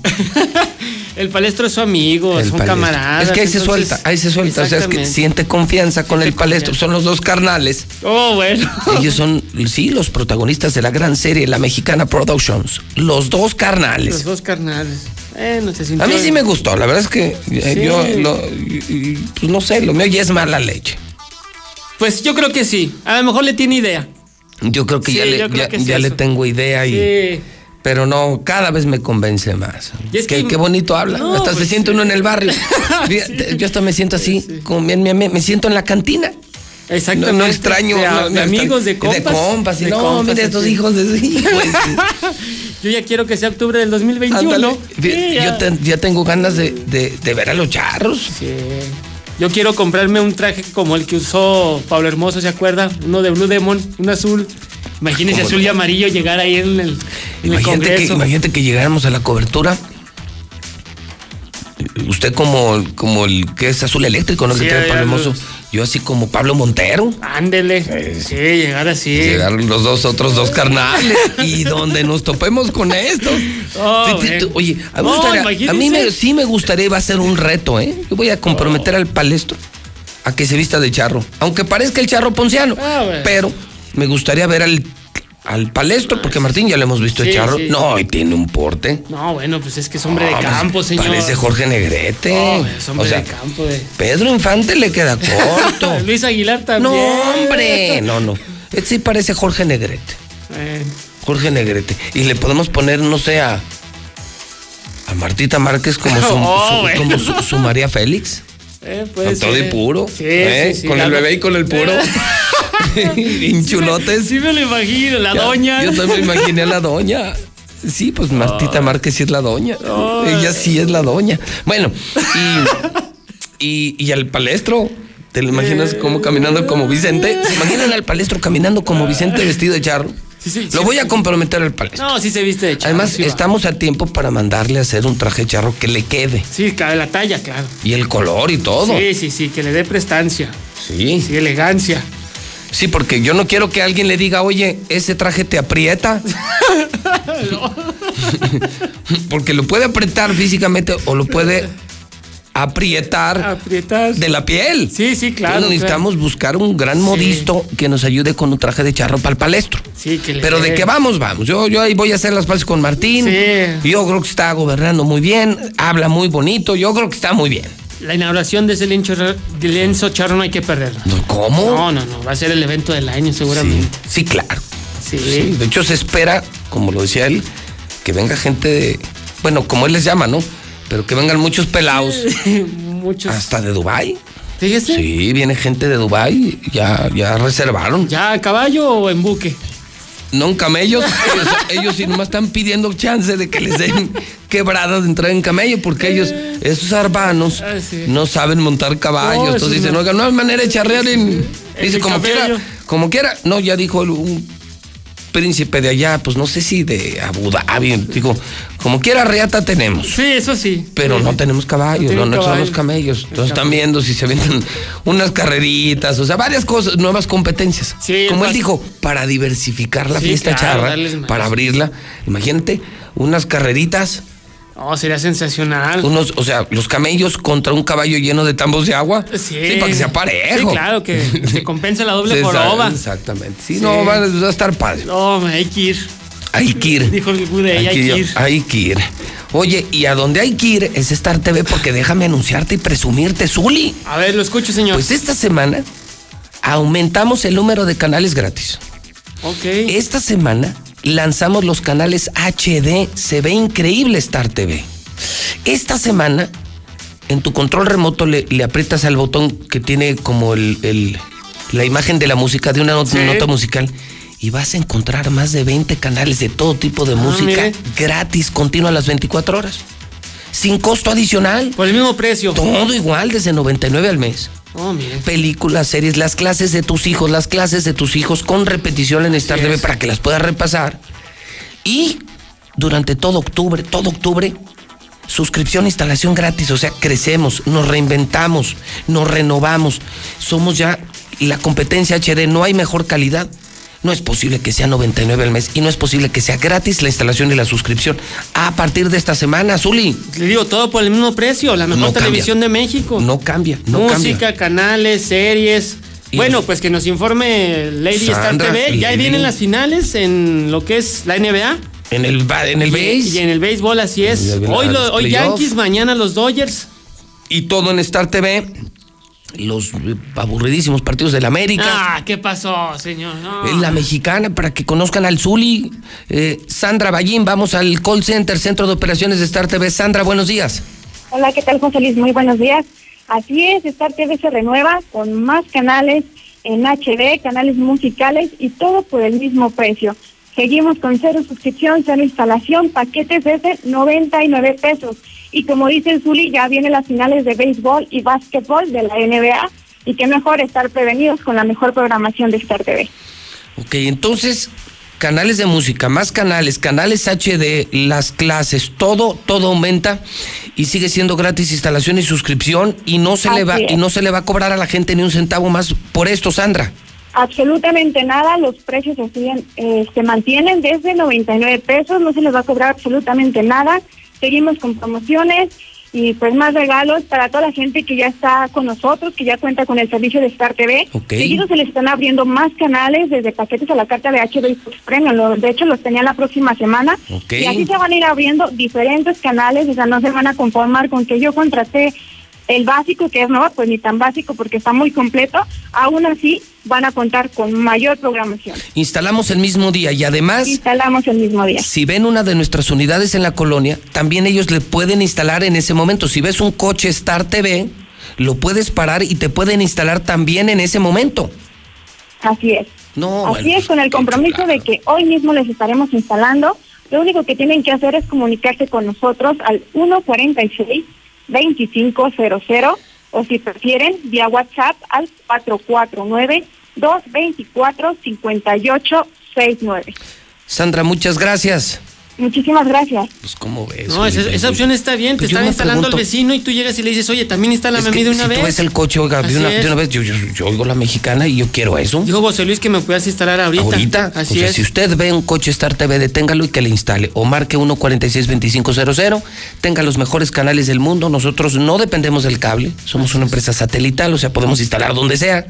el palestro es su amigo, El son palestro. camaradas. Es que ahí se suelta, ahí se suelta. O sea, es que siente confianza con el palestro. Son los dos carnales. Oh, bueno. Ellos son, sí, los protagonistas de la gran serie La Mexicana Productions. Los dos carnales. Los dos carnales. Se sintió A mí sí me gustó, la verdad es que eh, Sí. yo, lo- pues no sé, lo mío ya es mala leche. Pues yo creo que sí. A lo mejor le tiene idea. Yo creo que Sí, ya, le, ya, que es ya le tengo idea y... Sí. Pero no, cada vez me convence más. Y es qué, que- qué bonito habla. No, hasta se pues siente uno en el barrio. Yo hasta me siento así, como me, me- me siento en la cantina. Exactamente. No, no extraño. De, no, de no amigos, de compas. De compas. Y De no, compas, mira estos hijos de hijos. Yo ya quiero que sea octubre del 2021. Ándale. Sí, Yo ya. te- ya tengo ganas de, de- de ver a los charros. Sí. Yo quiero comprarme un traje como el que usó Pablo Hermoso, ¿se acuerda? Uno de Blue Demon, un azul. Imagínese ¿Cómo azul y amarillo llegar ahí en el, en el Imagínate que, imagínate que llegáramos a la cobertura. Usted como, como el que es azul eléctrico, ¿no? Sí, que trae ya Pablo Hermoso. Yo así como Pablo Montero. Ándele. Sí, llegar así. Llegaron los dos otros dos carnales. y donde nos topemos con esto. Oh. Oye, a mí, No, gustaría- a mí me- sí me gustaría, va a ser un reto, ¿eh? Yo voy a comprometer al palestro a que se vista de charro. Aunque parezca el charro ponciano. Ah. Pero me gustaría ver al, al palestro, porque Martín ya lo hemos visto Sí. No, y tiene un porte. No, bueno, pues es que es hombre de No, pues, campo, señor. Parece Jorge Negrete. No, es hombre o sea, de campo. De... Pedro Infante le queda corto. Luis Aguilar también. no, hombre. No, no. Este sí parece Jorge Negrete. Eh, Jorge Negrete. Y le podemos poner, no sé, a, a Martita Márquez como su, Oh, su- como su, su María Félix. eh, puede Con todo y puro. Sí, ¿eh? sí, con el bebé y con el puro. Bien chulotes. Sí me lo imagino, la Ya, doña. Yo también me imaginé a la doña. Sí, pues Martita Márquez sí es la doña. Ella sí es la doña. Bueno, y, y, y al palestro. ¿Te lo imaginas como caminando como Vicente? ¿Se imaginan al palestro caminando como Vicente vestido de charro? Sí, sí, Lo sí. voy a comprometer al palestro. No, sí se viste de charro. Además, estamos a tiempo para mandarle a hacer un traje charro que le quede. Sí, cabe la talla, claro. Y el color y todo. Sí, sí, sí, que le dé prestancia. Sí. Sí, elegancia. Sí, porque yo no quiero que alguien le diga, oye, ese traje te aprieta. Porque lo puede apretar físicamente o lo puede aprietar, Aprietar. de la piel. Sí, sí, claro. Entonces necesitamos buscar un gran modisto que nos ayude con un traje de charro para el palestro. Sí, que le Pero de que vamos, vamos. Yo, yo ahí voy a hacer las paces con Martín. Sí. Yo creo que está gobernando muy bien, habla muy bonito, yo creo que está muy bien. La inauguración de ese lienzo, lienzo charro no hay que perderla. ¿Cómo? No, no, no. Va a ser el evento del año seguramente. Sí, claro. Sí. Sí, de hecho se espera, como lo decía él, que venga gente de, bueno, como él les llama, ¿no? Pero que vengan muchos pelados, Muchos. hasta de Dubai. Fíjese. Sí, viene gente de Dubai, ya, ya reservaron. ¿Ya a caballo o en buque? No en camellos, ellos, ellos sí nomás están pidiendo chance de que les den quebradas de entrar en camello, porque ellos, esos arbanos, Ah, sí. no saben montar caballos. No, Entonces dicen, no. oiga, no hay manera de charrear en. Dice, como quiera, como quiera. No, ya dijo el- un príncipe de allá, pues no sé si de Abu Dhabi. Digo, como quiera, reata tenemos. Sí, eso sí. Pero Sí. no tenemos caballos, No no, son los camellos. Entonces están viendo si se venden unas carreritas, o sea, varias cosas, nuevas competencias. Sí, Como él dijo, para diversificar la fiesta claro, charra, para abrirla. Imagínate, unas carreritas, No, sería sensacional. unos, o sea, los camellos contra un caballo lleno de tambos de agua. Sí. para que sea parejo. Sí, claro, que se compense la doble Sí, joroba. Exactamente. Sí, Sí. no, va, va a estar padre. No, hay que ir. Hay que ir. Dijo el Gude, hay, que ir. Hay que ir. Oye, y a donde hay que ir es Star TV porque déjame anunciarte y presumirte, Zuli. A ver, lo escucho, señor. Pues esta semana aumentamos el número de canales gratis. ok. Esta semana lanzamos los canales HD. Se ve increíble Star TV. Esta semana, en tu control remoto le, le aprietas al botón que tiene como el, el- la imagen de la música, de una Sí. nota musical. Y vas a encontrar más de 20 canales de todo tipo de música mire. gratis, continua las 24 horas. Sin costo adicional. Por el mismo precio. Todo igual, desde 99 al mes Oh, películas, series, las clases de tus hijos, las clases de tus hijos con repetición en Star TV para que las puedas repasar. Y durante todo octubre, todo octubre, suscripción, instalación gratis, o sea, crecemos, nos reinventamos, nos renovamos. Somos ya la competencia HD, no hay mejor calidad. No es posible que sea 99 al mes y no es posible que sea gratis la instalación y la suscripción. A partir de esta semana, Zuli. Le digo, todo por el mismo precio. La mejor No cambia. televisión de México. No cambia, no Música, cambia. canales, series. Bueno, nos- pues que nos informe Lady Star TV. Ya Lady. vienen las finales en lo que es la NBA. En el, en el Y- base. Y en el béisbol, así es. Hoy, los lo- hoy. Yankees, mañana los Dodgers. y todo en Star TV. Los eh, aburridísimos partidos del América. Ah, ¿qué pasó, señor? No. En la mexicana, para que conozcan al Zuli. Eh, Sandra Ballín, vamos al call center, Centro de Operaciones de Star TV. Sandra, buenos días. Hola, ¿qué tal, José Luis? Muy buenos días. Así es, Star TV se renueva con más canales en HD, canales musicales y todo por el mismo precio. Seguimos con cero suscripción, cero instalación, paquetes desde 99 pesos. Y como dice el Zuli, ya vienen las finales de béisbol y básquetbol de la NBA. Y qué mejor estar prevenidos con la mejor programación de Star TV. Ok, entonces, canales de música, más canales, canales HD, las clases, todo, todo aumenta y sigue siendo gratis instalación y suscripción y no se le va es. y no se le va a cobrar a la gente ni un centavo más por esto, Sandra. Absolutamente nada, los precios se, siguen, eh, se mantienen desde 99 pesos, no se les va a cobrar absolutamente nada. Seguimos con promociones y pues más regalos para toda la gente que ya está con nosotros, que ya cuenta con el servicio de Star TV. Ok. Seguido se les están abriendo más canales desde paquetes a la carta de HBO y Fox Premium. Lo- De hecho, los tenía la próxima semana. Ok. Y así se van a ir abriendo diferentes canales, o sea, no se van a conformar con que yo contraté el básico, que es no, pues ni tan básico porque está muy completo, aún así van a contar con mayor programación. Instalamos el mismo día y además Instalamos el mismo día. Si ven una de nuestras unidades en la colonia, también ellos le pueden instalar en ese momento. Si ves un coche Star TV, lo puedes parar y te pueden instalar también en ese momento. Así es. No, Así bueno, es, con el compromiso de que hoy mismo les estaremos instalando. Lo único que tienen que hacer es comunicarse con nosotros al 146-2500 o si prefieren, vía WhatsApp al 449-224-5869. Sandra, muchas gracias. Muchísimas gracias. Pues, ¿cómo ves? No, esa, esa opción está bien. Pues Te están instalando pregunto- al vecino y tú llegas y le dices, oye, también instálame Es a mí de una si vez. tú ves el coche, oiga, de una, de es. una vez, yo, yo, yo oigo la mexicana y yo quiero eso. Dijo José Luis que me puedas instalar ahorita. Ahorita, Así o sea, es. si usted ve un coche Star TV, deténgalo y que le instale. O marque 146-2500, tenga los mejores canales del mundo. Nosotros no dependemos del cable, somos una empresa satelital, o sea, podemos instalar donde sea.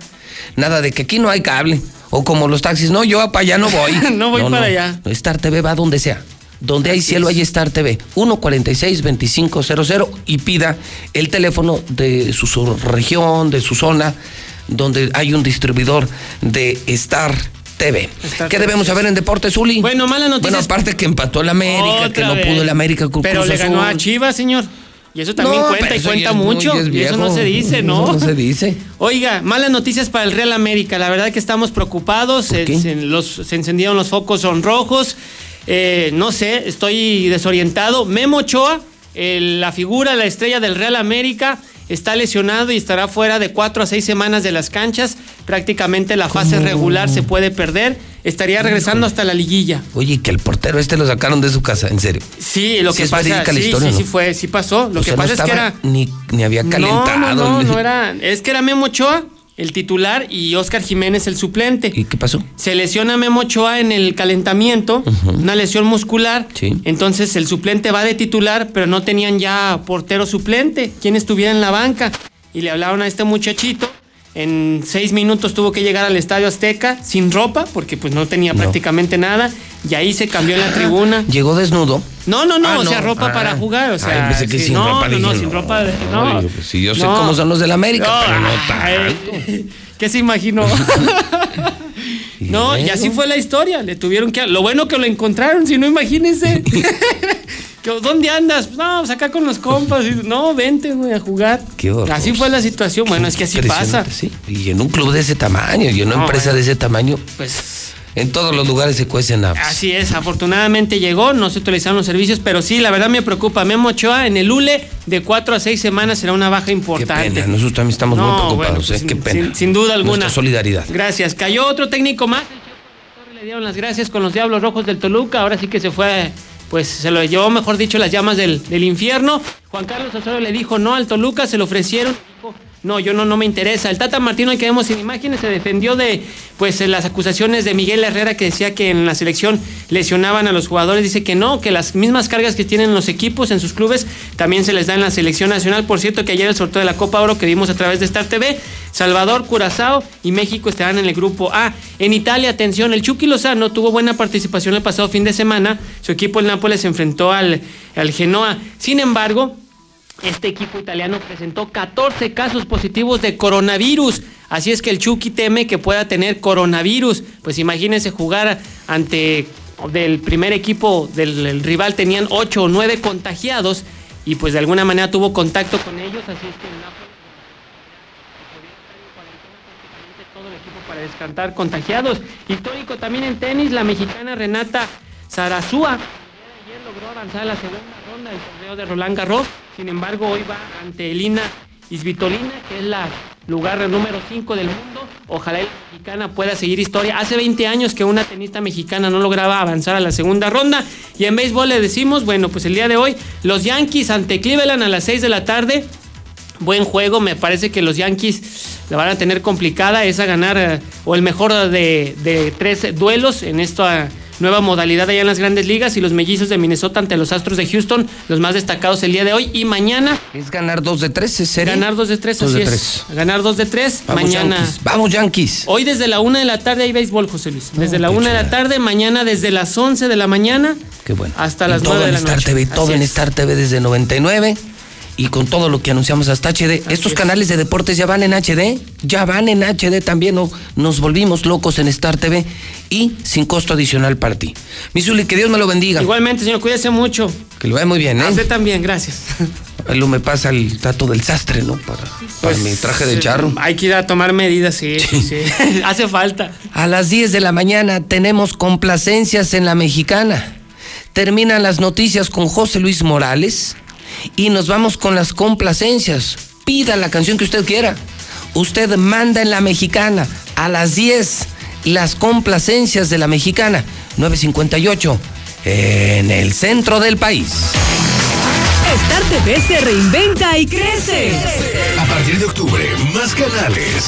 Nada de que aquí no hay cable. O como los taxis, no, yo para allá no voy. No voy para allá. Star TV va donde sea. Donde hay cielo, es. hay Star TV. 146-2500 y pida el teléfono de su, su región, de su zona, donde hay un distribuidor de Star TV. ¿Qué debemos saber en Deportes, Uli? Bueno, mala noticia. Bueno, aparte que empató el América, que no vez. pudo el América con Pero Cruz le ganó Azul. a Chivas, señor. Y eso también No, cuenta y cuenta mucho. y eso no se dice, ¿no? Eso no se dice. Oiga, malas noticias para el Real América. La verdad que estamos preocupados. Se, los, se encendieron los focos son rojos. Eh, no sé, estoy desorientado. Memo Ochoa, el- la figura, la estrella del Real América, está lesionado y estará fuera de cuatro a seis semanas de las canchas. Prácticamente la fase regular se puede perder. Estaría regresando hasta la liguilla. Oye, que el portero este lo sacaron de su casa, en serio. Sí, lo Sí que es pasa sí, historia, sí, ¿no? sí fue, sí pasó. Lo O que sea, no pasa es que era Ni, ni había No, calentado. No, no, no era. Es que era Memo Ochoa, el titular, y Oscar Jiménez, el suplente. ¿Y qué pasó? Se lesiona Memo Ochoa en el calentamiento, una lesión muscular. Sí. Entonces el suplente va de titular, pero no tenían ya portero suplente, quien estuviera en la banca. Y le hablaron a este muchachito. En seis minutos tuvo que llegar al Estadio Azteca sin ropa, porque pues no tenía No. prácticamente nada. Y ahí se cambió en la tribuna. Llegó desnudo. No, no, no, Ah, o sea, ropa Ah. para jugar, o sea, Ay, pensé que sí, sin no, ropa, no, no, sin ropa, de- no. Pues, sí, yo sé cómo son los del América, No, pero no ay, ¿Qué se imaginó? no, y así fue la historia. Le tuvieron que. Lo bueno que lo encontraron, si no, imagínense. ¿Dónde andas? Pues, No, pues acá con los compas. Y, No, vente, güey, a jugar. Qué horror. Así fue la situación. Bueno, es que así pasa. Sí. Y en un club de ese tamaño, y en una No, empresa bueno. de ese tamaño, Pues en todos los lugares se cuecen habas. así es. Afortunadamente llegó, no se utilizaron los servicios, pero sí, la verdad me preocupa. Memo Ochoa en el ULE de cuatro a seis semanas será una baja Qué importante. pena, nosotros también estamos muy preocupados, bueno, pues, ¿eh? Qué pena. sin- sin duda alguna. Nuestra solidaridad. Gracias. Cayó otro técnico más. Le dieron las gracias con los Diablos Rojos del Toluca. Ahora sí que se fue, pues se lo llevó, mejor dicho, las llamas del, infierno. Juan Carlos Osorio le dijo no al Toluca, se lo ofrecieron. No, yo no, no me interesa. El Tata Martino, que vemos en imágenes, se defendió de pues las acusaciones de Miguel Herrera que decía que en la selección lesionaban a los jugadores. Dice que no, que las mismas cargas que tienen los equipos en sus clubes también se les da en la selección nacional. Por cierto, que ayer el sorteo de la Copa Oro que vimos a través de Star TV, Salvador, Curazao y México estarán en el grupo A. En Italia, atención, el Chucky Lozano tuvo buena participación el pasado fin de semana. Su equipo, el Nápoles, se enfrentó al, al Genoa. Sin embargo, este equipo italiano presentó 14 casos positivos de coronavirus. Así es que el Chucky teme que pueda tener coronavirus. Pues imagínense jugar ante del primer equipo del el rival tenían 8 o 9 contagiados y pues de alguna manera tuvo contacto con ellos. Así es que el Nápoles todo el equipo para descartar contagiados. Histórico también en tenis, la mexicana Renata Zarazúa ayer logró avanzar a la segunda ronda del torneo de Roland Garros. Sin embargo, hoy va ante Elina Isvitolina, que es la lugar número 5 del mundo. Ojalá la mexicana pueda seguir historia. Hace 20 años que una tenista mexicana no lograba avanzar a la segunda ronda. Y en béisbol le decimos, bueno, pues el día de hoy, los Yankees ante Cleveland a las 6 de la tarde. Buen juego, me parece que los Yankees la van a tener complicada, es a ganar eh, o el mejor de, de tres duelos en esta nueva modalidad allá en las grandes ligas y los mellizos de Minnesota ante los Astros de Houston, los más destacados el día de hoy y mañana. Es ganar dos de tres, ¿es serio? Ganar dos de tres, Dos así de es. tres. Ganar dos de tres, Vamos, mañana. Yankees. Vamos, Yankees. Hoy desde la una de la tarde hay béisbol, José Luis. Desde la qué una de la tarde, mañana desde las 11 de la mañana Qué bueno. hasta Y las todo 9 de en la Star noche. TV, todo Así en. Star TV desde 99 y con todo lo que anunciamos hasta HD. Estos es. canales de deportes ya van en HD, ya van en HD también, ¿no? nos volvimos locos en Star TV y sin costo adicional para ti. Misuli, que Dios me lo bendiga. Igualmente, señor, cuídese mucho. Que lo vaya muy bien, ¿eh? A usted también, gracias. Lo me pasa el dato del sastre, ¿no? Para, para mi traje de eh, charro. Hay que ir a tomar medidas, sí, sí, sí. Hace falta. A las 10 de la mañana tenemos complacencias en la mexicana. Terminan las noticias con José Luis Morales y nos vamos con las complacencias. Pida la canción que usted quiera. Usted manda en la mexicana a las 10 las complacencias de la mexicana. 958 en el centro del país. Star TV se reinventa y crece. A partir de octubre, más canales,